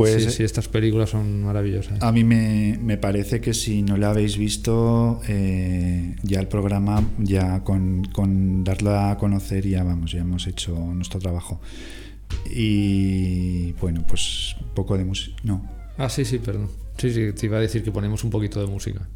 Pues sí, sí, estas películas son maravillosas. A mí me, me parece que si no la habéis visto, eh, ya el programa, ya con, con darla a conocer, ya vamos, ya hemos hecho nuestro trabajo. Y bueno, pues un poco de música. No. Ah, sí, sí, perdón. Sí, sí, te iba a decir que ponemos un poquito de música.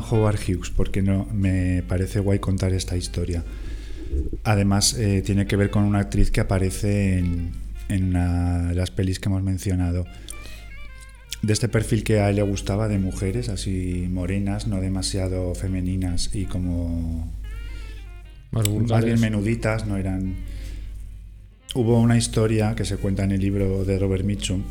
Howard Hughes, porque no me parece guay contar esta historia. Además, eh, tiene que ver con una actriz que aparece en, en una de las pelis que hemos mencionado. De este perfil que a él le gustaba de mujeres, así morenas, no demasiado femeninas y como Más más bien menuditas, no eran. Hubo una historia que se cuenta en el libro de Robert Mitchum,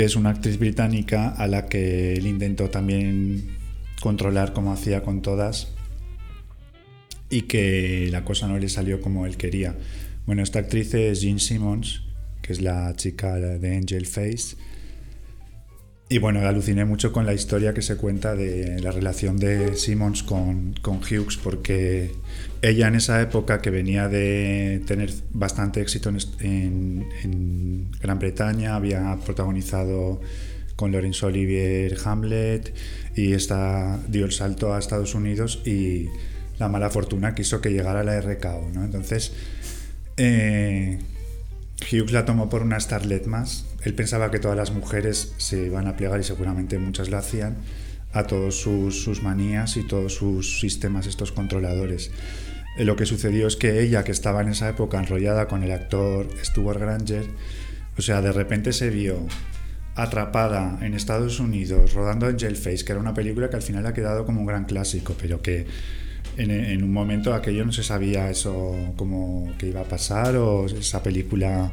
que es una actriz británica a la que él intentó también controlar como hacía con todas y que la cosa no le salió como él quería. Bueno, esta actriz es Jean Simmons, que es la chica de Angel Face. Y bueno, aluciné mucho con la historia que se cuenta de la relación de Simmons con, con Hughes, porque ella en esa época que venía de tener bastante éxito en, en- Gran Bretaña, había protagonizado con Laurence Olivier Hamlet y dio el salto a Estados Unidos y la mala fortuna quiso que llegara a la RKO, ¿no? Entonces, eh, Hughes la tomó por una starlet más. Él pensaba que todas las mujeres se iban a plegar y seguramente muchas lo hacían a todos sus, sus manías y todos sus sistemas estos controladores. Eh, Lo que sucedió es que ella, que estaba en esa época enrollada con el actor Stuart Granger, o sea, de repente se vio atrapada en Estados Unidos rodando Angel Face, que era una película que al final ha quedado como un gran clásico, pero que en, en un momento aquello no se sabía eso como que iba a pasar o esa película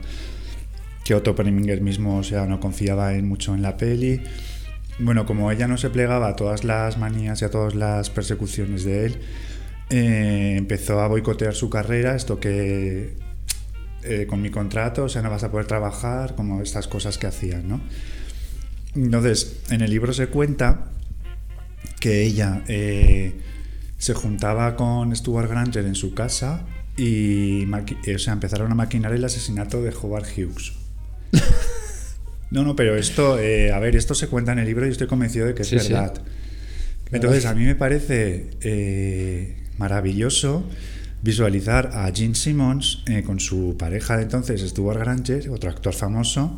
que Otto Preminger mismo o sea, no confiaba en mucho en la peli. Bueno, como ella no se plegaba a todas las manías y a todas las persecuciones de él, eh, empezó a boicotear su carrera, esto que eh, con mi contrato, o sea, no vas a poder trabajar, como estas cosas que hacían, ¿no? Entonces, en el libro se cuenta que ella eh, se juntaba con Stuart Granger en su casa y o sea, empezaron a maquinar el asesinato de Howard Hughes. [laughs] No, no, pero esto, eh, a ver, esto se cuenta en el libro y estoy convencido de que es Sí, sí. verdad. Entonces, a mí me parece eh, maravilloso visualizar a Gene Simmons eh, con su pareja de entonces, Stuart Granger, otro actor famoso,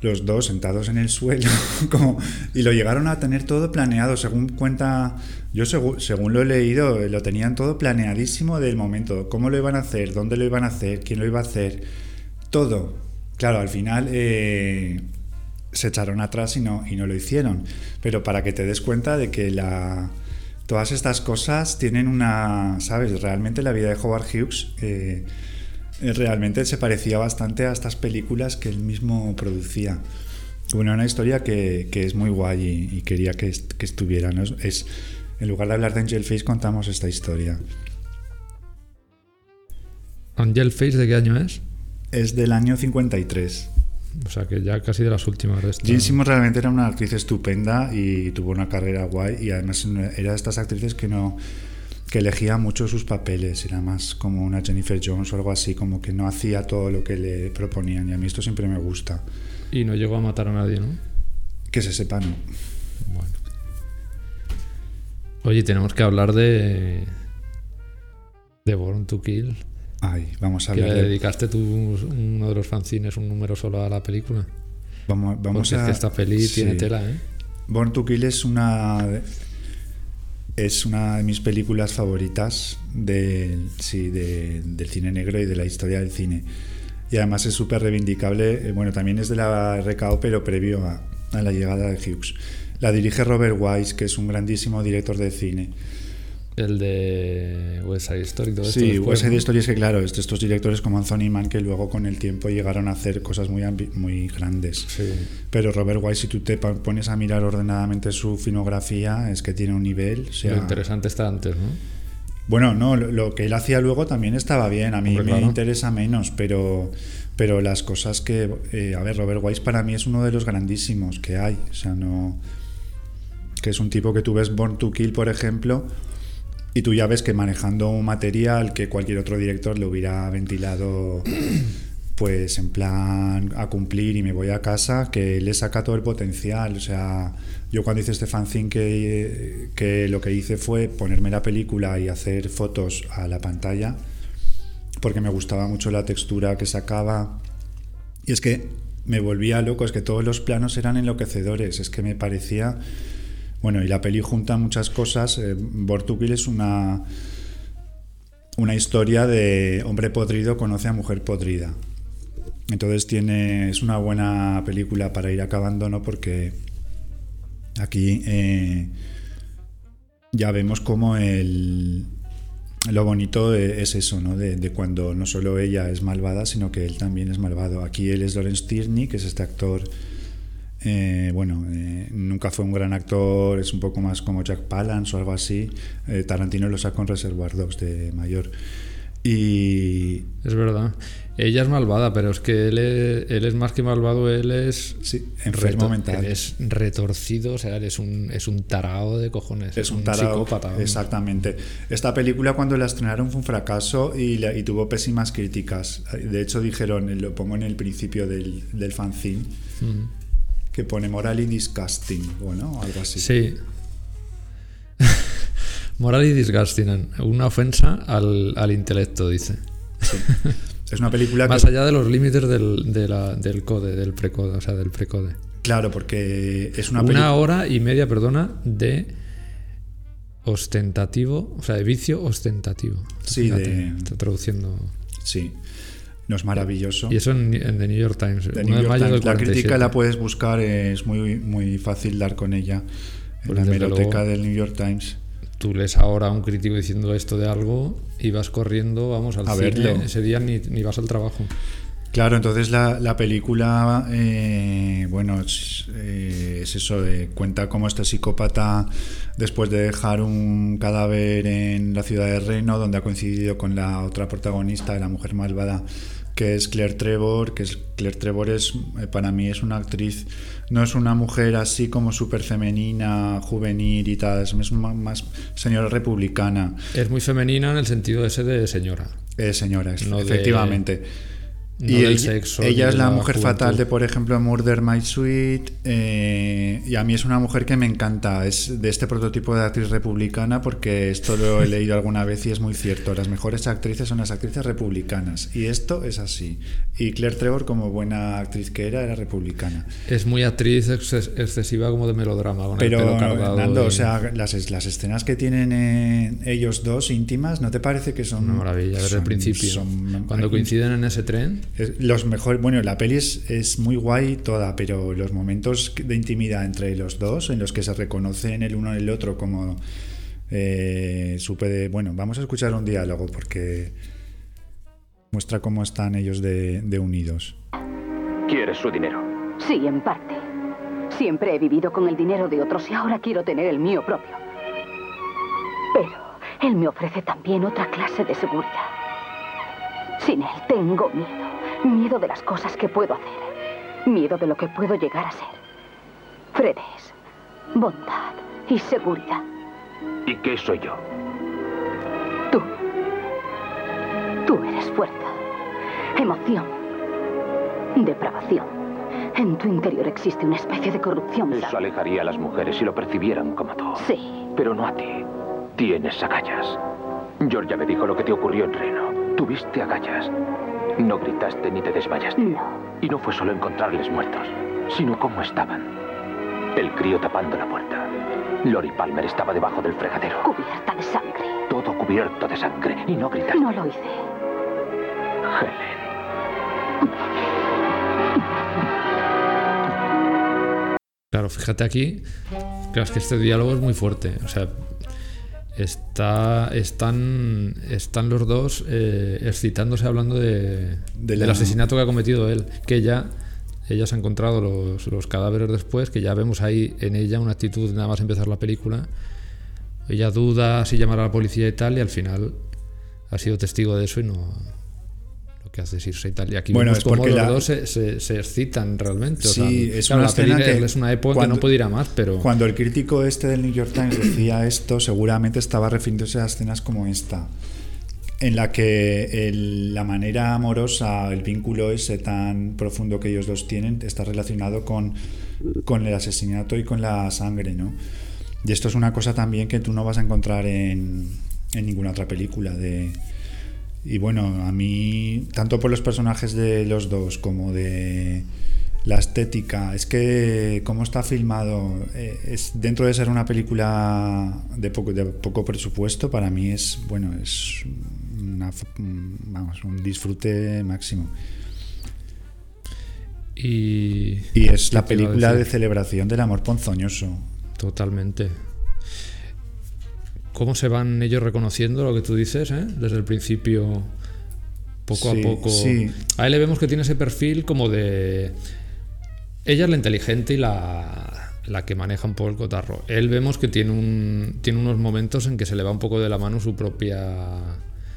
los dos sentados en el suelo, [laughs] como, y lo llegaron a tener todo planeado, según cuenta, yo según lo he leído, lo tenían todo planeadísimo del momento, cómo lo iban a hacer, dónde lo iban a hacer, quién lo iba a hacer, todo. Claro, al final eh, se echaron atrás y no, y no lo hicieron, pero para que te des cuenta de que la, todas estas cosas tienen una, ¿sabes? Realmente la vida de Howard Hughes... eh, realmente se parecía bastante a estas películas que él mismo producía. Bueno, una historia que, que es muy guay y, y quería que, est- que estuviera. ¿no? Es- Es, en lugar de hablar de Angel Face, contamos esta historia. Angel Face, ¿de qué año es? Es del año 53. O sea que ya casi de las últimas de esta. Jean Simmons realmente era una actriz estupenda y tuvo una carrera guay y además era de estas actrices que no que elegía mucho sus papeles, era más como una Jennifer Jones o algo así, como que no hacía todo lo que le proponían y a mí esto siempre me gusta. Y no llegó a matar a nadie, ¿no? Que se sepa, no. Bueno. Oye, tenemos que hablar de. de Born to Kill. Ay, vamos a Que le de- dedicaste tú uno de los fanzines, un número solo a la película. Vamos, vamos Porque es a. que esta peli sí. tiene tela, ¿eh? Born to Kill es una. Es una de mis películas favoritas del, sí, de- del cine negro y de la historia del cine. Y además es súper reivindicable. eh, Bueno, también es de la RKO, pero previo a, a la llegada de Hughes. La dirige Robert Wise, que es un grandísimo director de cine. El de West Side Story todo esto. Sí, después, West Side. Story es que, claro, est- estos directores como Anthony Mann, que luego con el tiempo llegaron a hacer cosas muy, muy grandes. Sí. Pero Robert Wise, si tú te pones a mirar ordenadamente su filmografía, es que tiene un nivel. O sea, Lo interesante está antes, ¿no? Bueno, no, lo, lo que él hacía luego también estaba bien. A mí Hombre, me claro. interesa menos, pero, pero las cosas que. eh, a ver, Robert Wise para mí es uno de los grandísimos que hay. O sea, no. Que es un tipo que tú ves Born to Kill, por ejemplo, y tú ya ves que manejando un material que cualquier otro director le hubiera ventilado. [clears throat] Pues en plan a cumplir y me voy a casa, que le saca todo el potencial. O sea, yo cuando hice este fanzine que, que lo que hice fue ponerme la película y hacer fotos a la pantalla, porque me gustaba mucho la textura que sacaba. Y es que me volvía loco, es que todos los planos eran enloquecedores, es que me parecía Bueno, y la peli junta muchas cosas. Eh, Kill es una, una historia de hombre podrido conoce a mujer podrida. Entonces tiene, es una buena película para ir acabando, ¿no? Porque aquí eh, ya vemos como el, lo bonito es eso, ¿no? De, de cuando no solo ella es malvada, sino que él también es malvado. Aquí él es Lawrence Tierney, que es este actor, eh, bueno, eh, nunca fue un gran actor, es un poco más como Jack Palance o algo así. Eh, Tarantino lo sacó en Reservoir Dogs de mayor. Y Es verdad. Ella es malvada, pero es que él es, él es más que malvado, él es. sí, enfermo mental. él es retorcido, o sea, él es un, es un tarao de cojones. Es un tarao. psicópata. vamos. Exactamente. Esta película cuando la estrenaron fue un fracaso y, la- y tuvo pésimas críticas. De hecho dijeron, lo pongo en el principio del, del fanzine, Mm. Que pone morally disgusting, bueno, algo así. Sí. [laughs] Moral y disgusting. Una ofensa al, al intelecto, dice. Es una película [laughs] Más que... allá de los límites del, de la- del code, del precode, o sea, del precode. Claro, porque es una, Una, película... hora y media, perdona, de ostentativo, o sea, de vicio ostentativo. Sí, de- Está traduciendo. Sí, no es maravilloso. Y eso en, en The New York Times. The 1 New de York mayo del Times. La crítica 47. la puedes buscar, es muy, muy fácil dar con ella en Pues la hemeroteca luego. del New York Times. Tú lees ahora a un crítico diciendo esto de algo y vas corriendo, vamos al A cine. verlo. Ese día ni, ni vas al trabajo. Claro, entonces la, la película, eh, bueno, es, eh, es eso, eh, cuenta cómo este psicópata, después de dejar un cadáver en la ciudad de Reino, donde ha coincidido con la otra protagonista, la mujer malvada, que es Claire Trevor, que es, Claire Trevor es, eh, para mí es una actriz, no es una mujer así como súper femenina, juvenil y tal, es más, más señora republicana, Es muy femenina en el sentido ese de señora. eh, señora, es- de- efectivamente. No y del ella, sexo, ella es la la mujer juventud. fatal de, por ejemplo, Murder My Sweet. eh, y a mí es una mujer que me encanta. Es de este prototipo de actriz republicana porque esto lo he leído [laughs] alguna vez y es muy cierto. Las mejores actrices son las actrices republicanas. Y esto es así. Y Claire Trevor, como buena actriz que era, era republicana. Es muy actriz exces- excesiva como de melodrama, con Pero, el pelo cargado. Nando, o sea, las, las escenas que tienen eh, ellos dos íntimas, ¿no te parece que son Una maravilla, desde el principio. son- Cuando coinciden en ese tren, Los mejores, bueno, la peli es, es muy guay toda, pero los momentos de intimidad entre los dos, en los que se reconocen el uno en el otro como eh, supe de, bueno, vamos a escuchar un diálogo porque muestra cómo están ellos de, de unidos. ¿Quieres su dinero? Sí, en parte. Siempre he vivido con el dinero de otros y ahora quiero tener el mío propio. Pero él me ofrece también otra clase de seguridad. Sin él tengo miedo. Miedo de las cosas que puedo hacer. Miedo de lo que puedo llegar a ser. Fred es bondad y seguridad. ¿Y qué soy yo? Tú. Tú eres fuerza, emoción, depravación. En tu interior existe una especie de corrupción. Eso ¿sabes? alejaría a las mujeres si lo percibieran como tú. Sí. Pero no a ti. Tienes agallas. Georgia me dijo lo que te ocurrió en Reno. Tuviste agallas. No gritaste ni te desmayaste. No. Y no fue solo encontrarles muertos, sino cómo estaban. El crío tapando la puerta. Lori Palmer estaba debajo del fregadero. Cubierta de sangre. Todo cubierto de sangre. Y no gritaste. No lo hice. Helen. Claro, fíjate aquí, claro, es que este diálogo es muy fuerte. O sea, está, están, están los dos eh, excitándose hablando de, De del asesinato que ha cometido él. Que ya, ella se ha encontrado los, los cadáveres después, que ya vemos ahí en ella una actitud nada más empezar la película. Ella duda si llamar a la policía y tal, y al final ha sido testigo de eso y no. Que hace es irse y tal. Y aquí Bueno, vemos es cómo porque los la- dos se, se- se excitan realmente. O Sí, sea, es claro, una escena que es una época cuando- que no puede ir a más, pero. Cuando el crítico este del New York Times decía esto, seguramente estaba refiriéndose a escenas como esta, en la que el- la manera amorosa, el vínculo ese tan profundo que ellos dos tienen, está relacionado con, con el asesinato y con la sangre, ¿no? Y esto es una cosa también que tú no vas a encontrar en, en ninguna otra película de... Y bueno, a mí, tanto por los personajes de los dos como de la estética, es que cómo está filmado, eh, es dentro de ser una película de poco, de poco presupuesto, para mí es, bueno, es una, vamos, un disfrute máximo. Y, Y es ¿qué la película de celebración del amor ponzoñoso. Totalmente. ¿Cómo se van ellos reconociendo lo que tú dices, eh? Desde el principio, poco Sí, a poco. sí. A él le vemos que tiene ese perfil como de. Ella es la inteligente y la, la que maneja un poco el cotarro. Él vemos que tiene, un, tiene unos momentos en que se le va un poco de la mano su propia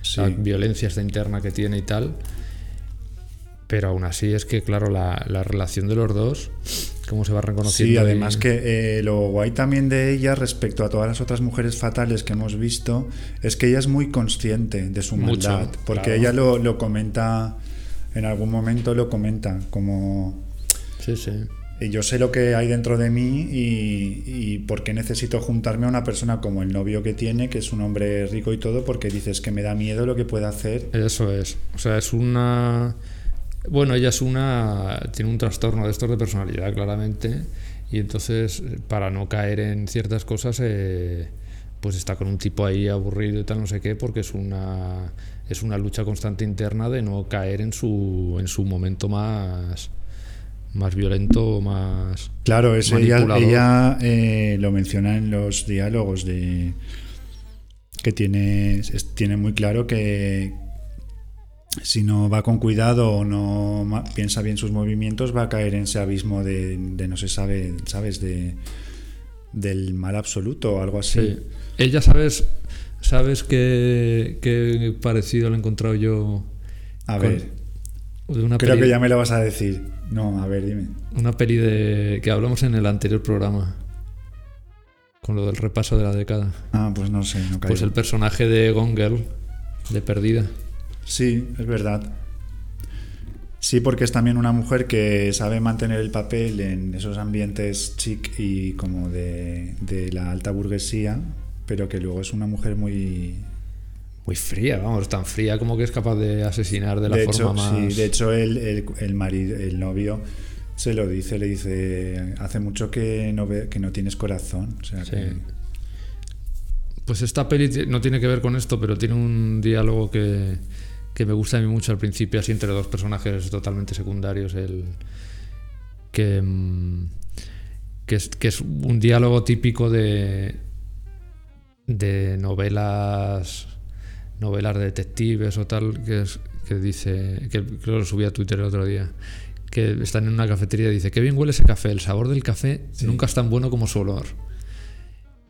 Sí. la violencia esta interna que tiene y tal. Pero aún así es que, claro, la, la relación de los dos, cómo se va reconociendo. Sí, y- además que eh, lo guay también de ella respecto a todas las otras mujeres fatales que hemos visto es que ella es muy consciente de su Mucho, maldad, porque claro. ella lo, lo comenta, en algún momento lo comenta, como Sí, sí. "Eh, yo sé lo que hay dentro de mí y, y por qué necesito juntarme a una persona como el novio que tiene, que es un hombre rico y todo, porque dices que me da miedo lo que puede hacer. Eso es. O sea, es una. Bueno, ella es una. Tiene un trastorno de estos de personalidad, claramente. Y entonces, eh, para no caer en ciertas cosas, eh, pues está con un tipo ahí aburrido y tal, no sé qué, porque es una. Es una lucha constante interna de no caer en su, en su momento más. Más violento, más. Claro, es ella, eh, lo menciona en los diálogos de que tiene, tiene muy claro que si no va con cuidado o no piensa bien sus movimientos va a caer en ese abismo de, de no se sabe, ¿sabes? De, del mal absoluto o algo así. Sí. Ella, ¿sabes? ¿Sabes qué, qué parecido lo he encontrado yo? A con- ver, de una creo peli- que ya me lo vas a decir. No, a ver, dime. Una peli de que hablamos en el anterior programa. Con lo del repaso de la década. Ah, pues no sé, no caigo. Pues el personaje de Gone Girl, de Perdida. Sí, es verdad. Sí, porque es también una mujer que sabe mantener el papel en esos ambientes chic y como de, de la alta burguesía, pero que luego es una mujer muy... Muy fría, vamos, tan fría como que es capaz de asesinar de la de forma hecho, más. sí, de hecho el, el, el marido, el novio se lo dice, le dice, hace mucho que no, ve, que no tienes corazón. O sea, Sí. que- Pues esta peli no tiene que ver con esto, pero tiene un diálogo que, que me gusta a mí mucho al principio, así entre dos personajes totalmente secundarios. El, que, mm, que, es, que es un diálogo típico de, de novelas novelas de detectives o tal, que, es, que dice, que creo que lo subí a Twitter el otro día, que están en una cafetería y dice, qué bien huele ese café, el sabor del café nunca es tan bueno como su olor.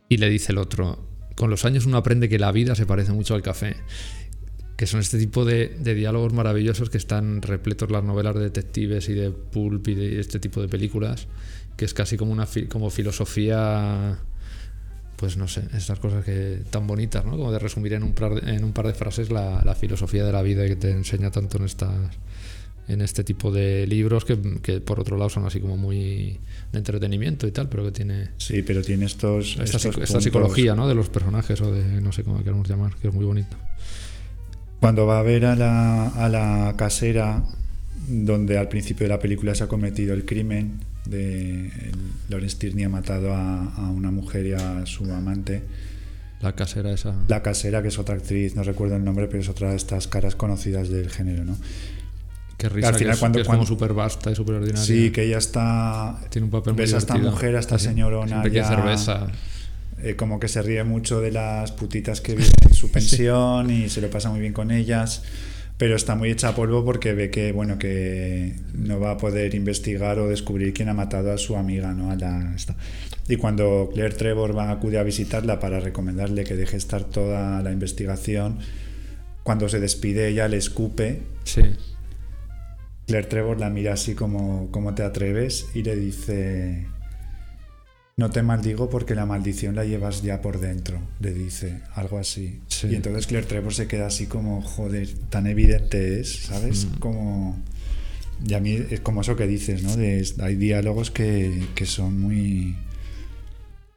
Y le dice el otro, con los años uno aprende que la vida se parece mucho al café. Que son este tipo de, de diálogos maravillosos que están repletos las novelas de detectives y de pulp y de este tipo de películas, que es casi como una como filosofía, pues no sé, estas cosas que tan bonitas, ¿no? Como de resumir en un par de, en un par de frases la, la filosofía de la vida que te enseña tanto en estas en este tipo de libros que, que por otro lado son así como muy de entretenimiento y tal, pero que tiene sí, pero tiene estos... esta, estos esta psicología ¿no? de los personajes o de no sé cómo queremos llamar, que es muy bonito. Cuando va a ver a la, a la casera donde al principio de la película se ha cometido el crimen de Lawrence Tierney ha matado a, a una mujer y a su amante. La casera esa. La casera, que es otra actriz, no recuerdo el nombre, pero es otra de estas caras conocidas del género, ¿no? Qué risa, al final que es, cuando- que es cuando- como súper vasta y súper ordinaria. Sí, que ella está... Tiene un papel muy Ves a esta mujer, a esta señorona ya- cerveza. Eh, como que se ríe mucho de las putitas que viven en su [laughs] pensión y se lo pasa muy bien con ellas, pero está muy hecha a polvo porque ve que bueno que no va a poder investigar o descubrir quién ha matado a su amiga, ¿no? A la, esta. Y cuando Claire Trevor va acude a visitarla para recomendarle que deje estar toda la investigación, cuando se despide ella le escupe. Sí. Claire Trevor la mira así como ¿cómo te atreves? y le dice no te maldigo porque la maldición la llevas ya por dentro, le dice, algo así. Sí. Y entonces Claire Trevor se queda así como, joder, tan evidente es, ¿sabes? Mm. Como... Y a mí es como eso que dices, ¿no? De- hay diálogos que, que son muy...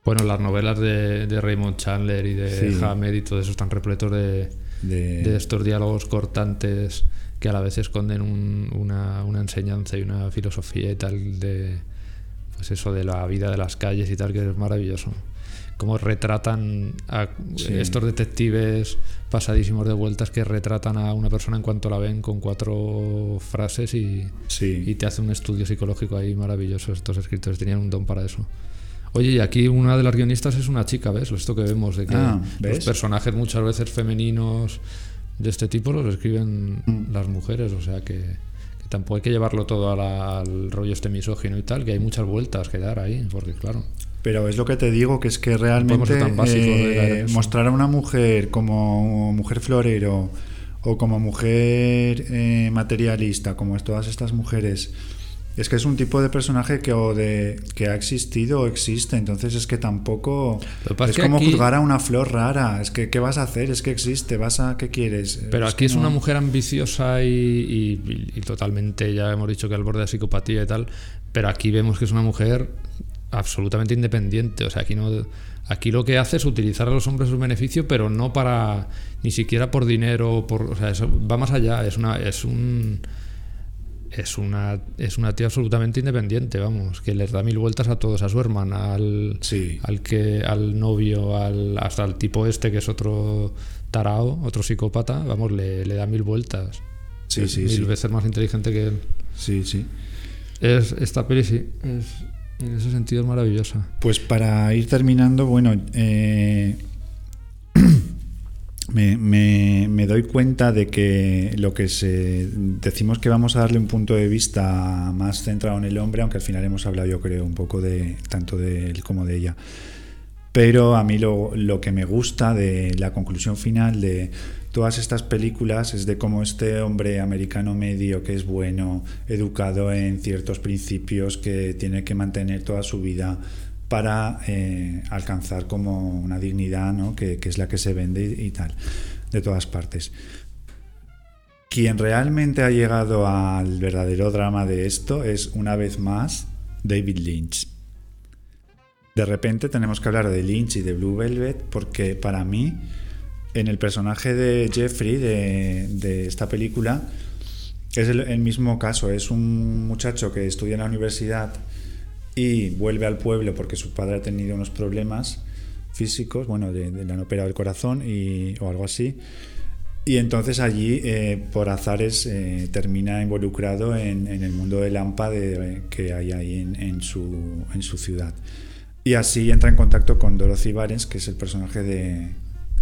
Bueno, las novelas de, de Raymond Chandler y de Sí. Hamed y todo eso están repletos de, De, de estos diálogos cortantes que a la vez esconden un- una, una enseñanza y una filosofía y tal de pues eso de la vida de las calles y tal que es maravilloso cómo retratan a Sí. estos detectives pasadísimos de vueltas que retratan a una persona en cuanto la ven con cuatro frases y, Sí. y te hace un estudio psicológico ahí maravilloso estos escritores tenían un don para eso Oye, y aquí una de las guionistas es una chica, ¿ves? Esto que vemos, de que Ah, los personajes muchas veces femeninos de este tipo los escriben Mm. las mujeres, o sea que tampoco hay que llevarlo todo la- al rollo este misógino y tal, que hay muchas vueltas que dar ahí, porque claro. Pero es lo que te digo, que es que realmente tan eh, mostrar a una mujer como mujer florero o como mujer eh, materialista, como es todas estas mujeres, es que es un tipo de personaje que o de que ha existido o existe, entonces es que tampoco es que como aquí- juzgar a una flor rara, es que qué vas a hacer, es que existe, vas a qué quieres. Pero Es aquí es no- una mujer ambiciosa y, y- y totalmente, ya hemos dicho que al borde de psicopatía y tal, pero aquí vemos que es una mujer absolutamente independiente. O sea, aquí no. Aquí lo que hace es utilizar a los hombres a su beneficio, pero no para. ni siquiera por dinero, por. O sea, eso va más allá. Es una. es un. Es una, es una tía absolutamente independiente, vamos, que les da mil vueltas a todos, a su hermana, al, Sí. al que, al novio, al, hasta al tipo este que es otro tarao, otro psicópata, vamos, le, le da mil vueltas. Sí, Es sí, mil veces más inteligente que él. Sí, sí. Es, esta peli sí, es- en ese sentido es maravillosa. Pues para ir terminando, bueno, eh, [clears throat] me, me- doy cuenta de que lo que se decimos que vamos a darle un punto de vista más centrado en el hombre, aunque al final hemos hablado, yo creo, un poco de tanto de él como de ella. Pero a mí lo que me gusta de la conclusión final de todas estas películas es de cómo este hombre americano medio que es bueno, educado en ciertos principios, que tiene que mantener toda su vida para eh, alcanzar como una dignidad, ¿no? que, es la que se vende y, tal, de todas partes. Quien realmente ha llegado al verdadero drama de esto es, una vez más, David Lynch. De repente tenemos que hablar de Lynch y de Blue Velvet porque para mí, en el personaje de Jeffrey de, esta película, es el mismo caso. Es un muchacho que estudia en la universidad y vuelve al pueblo porque su padre ha tenido unos problemas físicos, bueno, de- de- le han operado el corazón y, o algo así. Y entonces allí, eh, por azares, eh, termina involucrado en, en el mundo de Lampa de- que hay ahí en, en su, en su ciudad. Y así entra en contacto con Dorothy Barnes, que es el personaje de,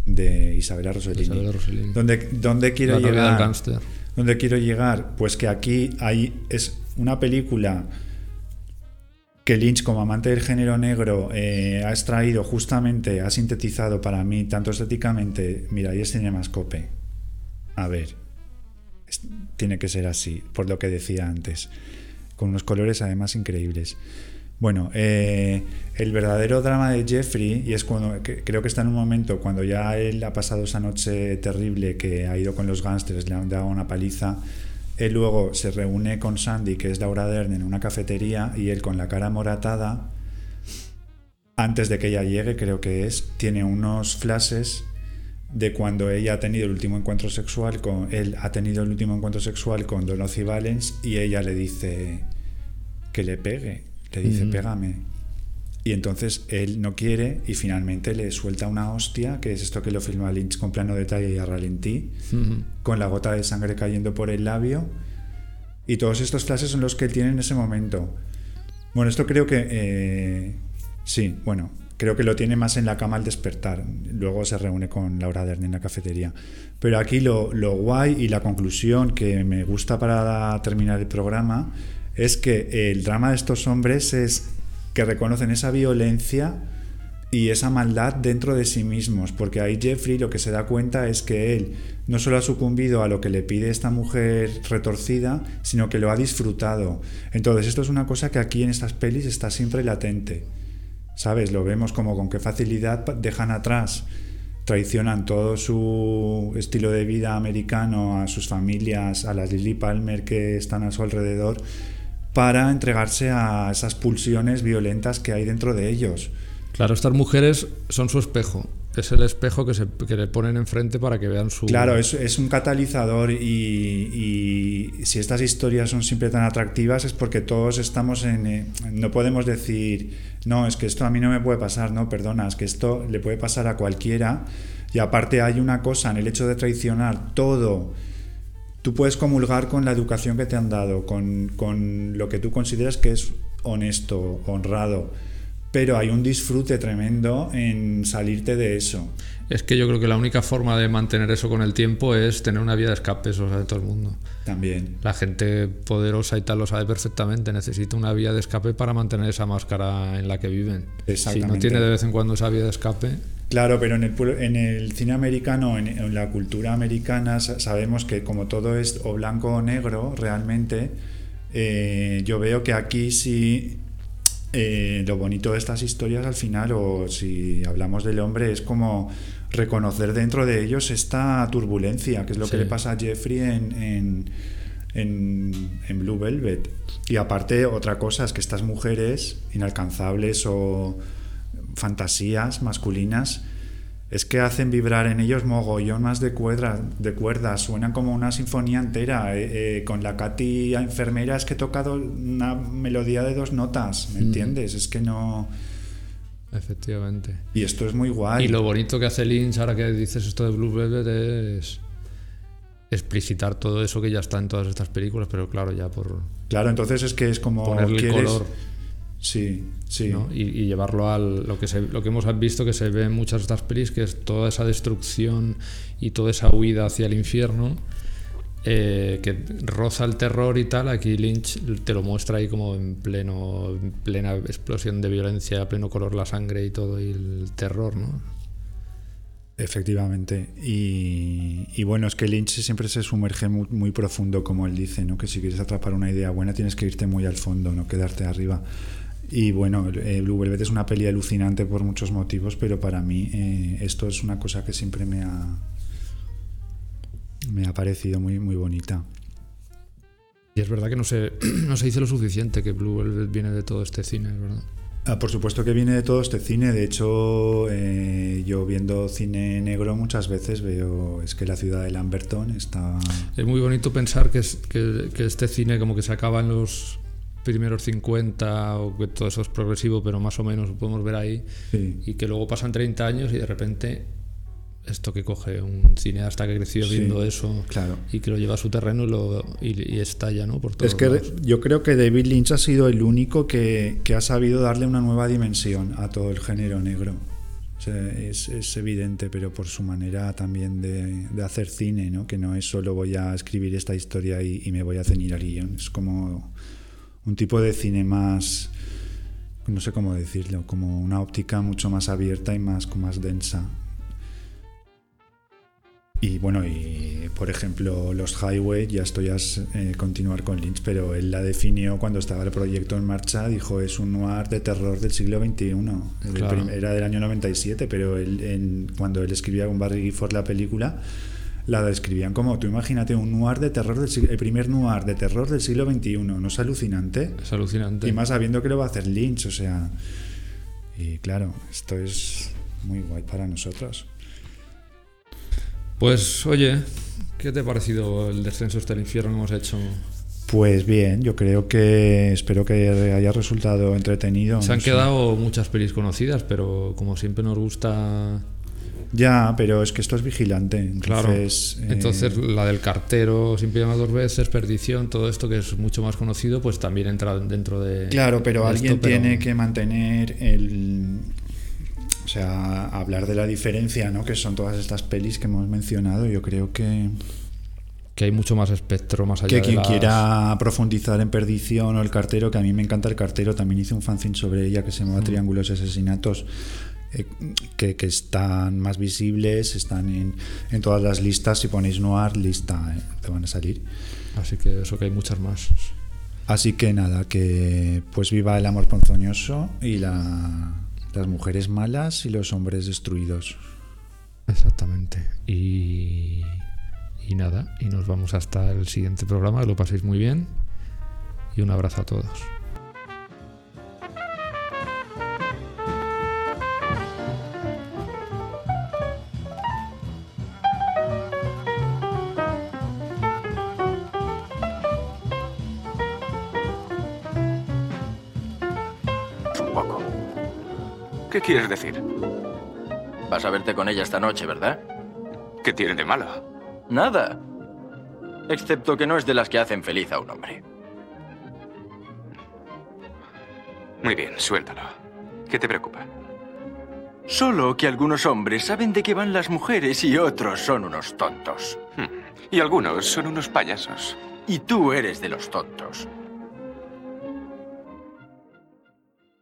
de Isabella Rossellini. Isabella Rossellini. ¿Dónde, dónde quiero La del llegar? ¿Dónde quiero llegar? Pues que aquí hay, es una película que Lynch, como amante del género negro, eh, ha extraído justamente, ha sintetizado para mí, tanto estéticamente, mira, y es Cinemascope. A ver, tiene que ser así, por lo que decía antes, con unos colores además increíbles. Bueno, eh, el verdadero drama de Jeffrey, y es cuando creo que está en un momento cuando ya él ha pasado esa noche terrible que ha ido con los gángsters, le han dado una paliza. Él luego se reúne con Sandy, que es Laura Dern, en una cafetería, y él con la cara moratada, antes de que ella llegue, creo que es, tiene unos flashes de cuando ella ha tenido el último encuentro sexual con él ha tenido el último encuentro sexual con Dorothy Valens y ella le dice que le pegue, le dice pégame. Y entonces él no quiere y finalmente le suelta una hostia, que es esto que lo filma Lynch con plano detalle y a ralentí, con la gota de sangre cayendo por el labio. Y todos estos flashes son los que él tiene en ese momento. Bueno, esto creo que... eh, sí, bueno, creo que lo tiene más en la cama al despertar. Luego se reúne con Laura Dern en la cafetería. Pero aquí lo, lo guay y la conclusión que me gusta para terminar el programa es que el drama de estos hombres es que reconocen esa violencia y esa maldad dentro de sí mismos, porque ahí Jeffrey lo que se da cuenta es que él no solo ha sucumbido a lo que le pide esta mujer retorcida, sino que lo ha disfrutado. Entonces esto es una cosa que aquí en estas pelis está siempre latente. ¿Sabes? Lo vemos como con qué facilidad dejan atrás, traicionan todo su estilo de vida americano, a sus familias, a las Lily Palmer que están a su alrededor, para entregarse a esas pulsiones violentas que hay dentro de ellos. Claro, estas mujeres son su espejo. es el espejo que, se, que le ponen enfrente para que vean su... Claro, es, es un catalizador y, y si estas historias son siempre tan atractivas es porque todos estamos en... eh, no podemos decir, no, es que esto a mí no me puede pasar, no, perdona, es que esto le puede pasar a cualquiera. Y aparte hay una cosa en el hecho de traicionar todo. Tú puedes comulgar con la educación que te han dado, con, con lo que tú consideras que es honesto, honrado. Pero hay un disfrute tremendo en salirte de eso. Es que yo creo que la única forma de mantener eso con el tiempo es tener una vía de escape, eso lo sabe todo el mundo. También. La gente poderosa y tal lo sabe perfectamente, necesita una vía de escape para mantener esa máscara en la que viven. Si no Exactamente. tiene de vez en cuando esa vía de escape, Claro, pero en el, en el cine americano, en, en la cultura americana, sa- sabemos que como todo es o blanco o negro, realmente, eh, yo veo que aquí sí eh, lo bonito de estas historias al final, o si hablamos del hombre, es como reconocer dentro de ellos esta turbulencia, que es lo Sí. que le pasa a Jeffrey en, en, en- en Blue Velvet. Y aparte, otra cosa es que estas mujeres inalcanzables o fantasías masculinas es que hacen vibrar en ellos mogollón más de, cuerda, de cuerdas, suenan como una sinfonía entera. eh, eh, con la Katy enfermera es que he tocado una melodía de dos notas, ¿me Mm. entiendes? Es que no... efectivamente. Y esto es muy guay. Y lo bonito que hace Lynch ahora que dices esto de Blue Velvet es explicitar todo eso que ya está en todas estas películas, pero claro, ya por Claro, entonces es que es como... ponerle quieres- color Sí, sí. ¿no? y, y llevarlo al lo que se, lo que hemos visto que se ve en muchas de estas pelis, que es toda esa destrucción y toda esa huida hacia el infierno. Eh, que roza el terror y tal, aquí Lynch te lo muestra ahí como en pleno en plena explosión de violencia, a pleno color la sangre y todo y el terror, ¿no? Efectivamente. Y, bueno, es que Lynch siempre se sumerge muy, muy profundo, como él dice, ¿no? Que si quieres atrapar una idea buena tienes que irte muy al fondo, no quedarte arriba. Y bueno, eh, Blue Velvet es una peli alucinante por muchos motivos, pero para mí eh, esto es una cosa que siempre me ha me ha parecido muy muy bonita. Y es verdad que no se, [clears throat] no se dice lo suficiente que Blue Velvet viene de todo este cine, es verdad. Ah, por supuesto que viene de todo este cine. De hecho, eh, yo viendo cine negro muchas veces veo es que la ciudad de Lamberton está Es muy bonito pensar que, es- que, que este cine como que se acaba en los primeros 50 o que todo eso es progresivo, pero más o menos lo podemos ver ahí, sí, y que luego pasan 30 años y de repente esto que coge un cineasta que creció Sí, viendo eso claro. y que lo lleva a su terreno y, lo, y, y estalla ¿no? por todos Es que yo creo que David Lynch ha sido el único que, que ha sabido darle una nueva dimensión a todo el género negro. O sea, es, es evidente, pero por su manera también de, de hacer cine, ¿no? que no es solo voy a escribir esta historia y, y me voy a ceñir al guion. Es como un tipo de cine más, no sé cómo decirlo, como una óptica mucho más abierta y más, más densa. Y bueno, y por ejemplo, los Highway, ya estoy a eh, continuar con Lynch, pero él la definió cuando estaba el proyecto en marcha, dijo es un noir de terror del siglo XXI. Claro. Era del año 97, pero él, en- cuando él escribía con Barry Gifford la película, la describían como, tú imagínate, un noir de terror del siglo, el primer noir de terror del siglo XXI, ¿no es alucinante? Es alucinante. Y más sabiendo que lo va a hacer Lynch, o sea... Y claro, esto es muy guay para nosotros. Pues oye, ¿qué te ha parecido el descenso hasta el infierno que hemos hecho? Pues bien, yo creo que espero que haya resultado entretenido. Se han no sé. quedado muchas pelis conocidas, pero como siempre nos gusta Ya, pero es que esto es vigilante. Claro. Entonces, eh, la del cartero, siempre llama dos veces, perdición, todo esto que es mucho más conocido, pues también entra dentro de. claro, pero de alguien esto, pero- tiene que mantener el. O sea, hablar de la diferencia, ¿no? Que son todas estas pelis que hemos mencionado. Yo creo que, Que hay mucho más espectro más allá que de quien las- quiera profundizar en Perdición o El Cartero, que a mí me encanta El Cartero, también hice un fanzine sobre ella que se llama Mm. Triángulos y Asesinatos, eh, que, que están más visibles, están en, en todas las listas. Si ponéis Noir, lista, eh, te van a salir. Así que eso que hay muchas más. Así que nada, que pues viva el amor ponzoñoso y la, las mujeres malas y los hombres destruidos. Exactamente. Y. Y nada, y nos vamos hasta el siguiente programa, que lo paséis muy bien. Y un abrazo a todos. ¿Qué quieres decir? Vas a verte con ella esta noche, ¿verdad? ¿Qué tiene de malo? Nada. Excepto que no es de las que hacen feliz a un hombre. Muy bien, suéltalo. ¿Qué te preocupa? Solo que algunos hombres saben de qué van las mujeres y otros son unos tontos. Hmm. Y algunos son unos payasos. Y tú eres de los tontos.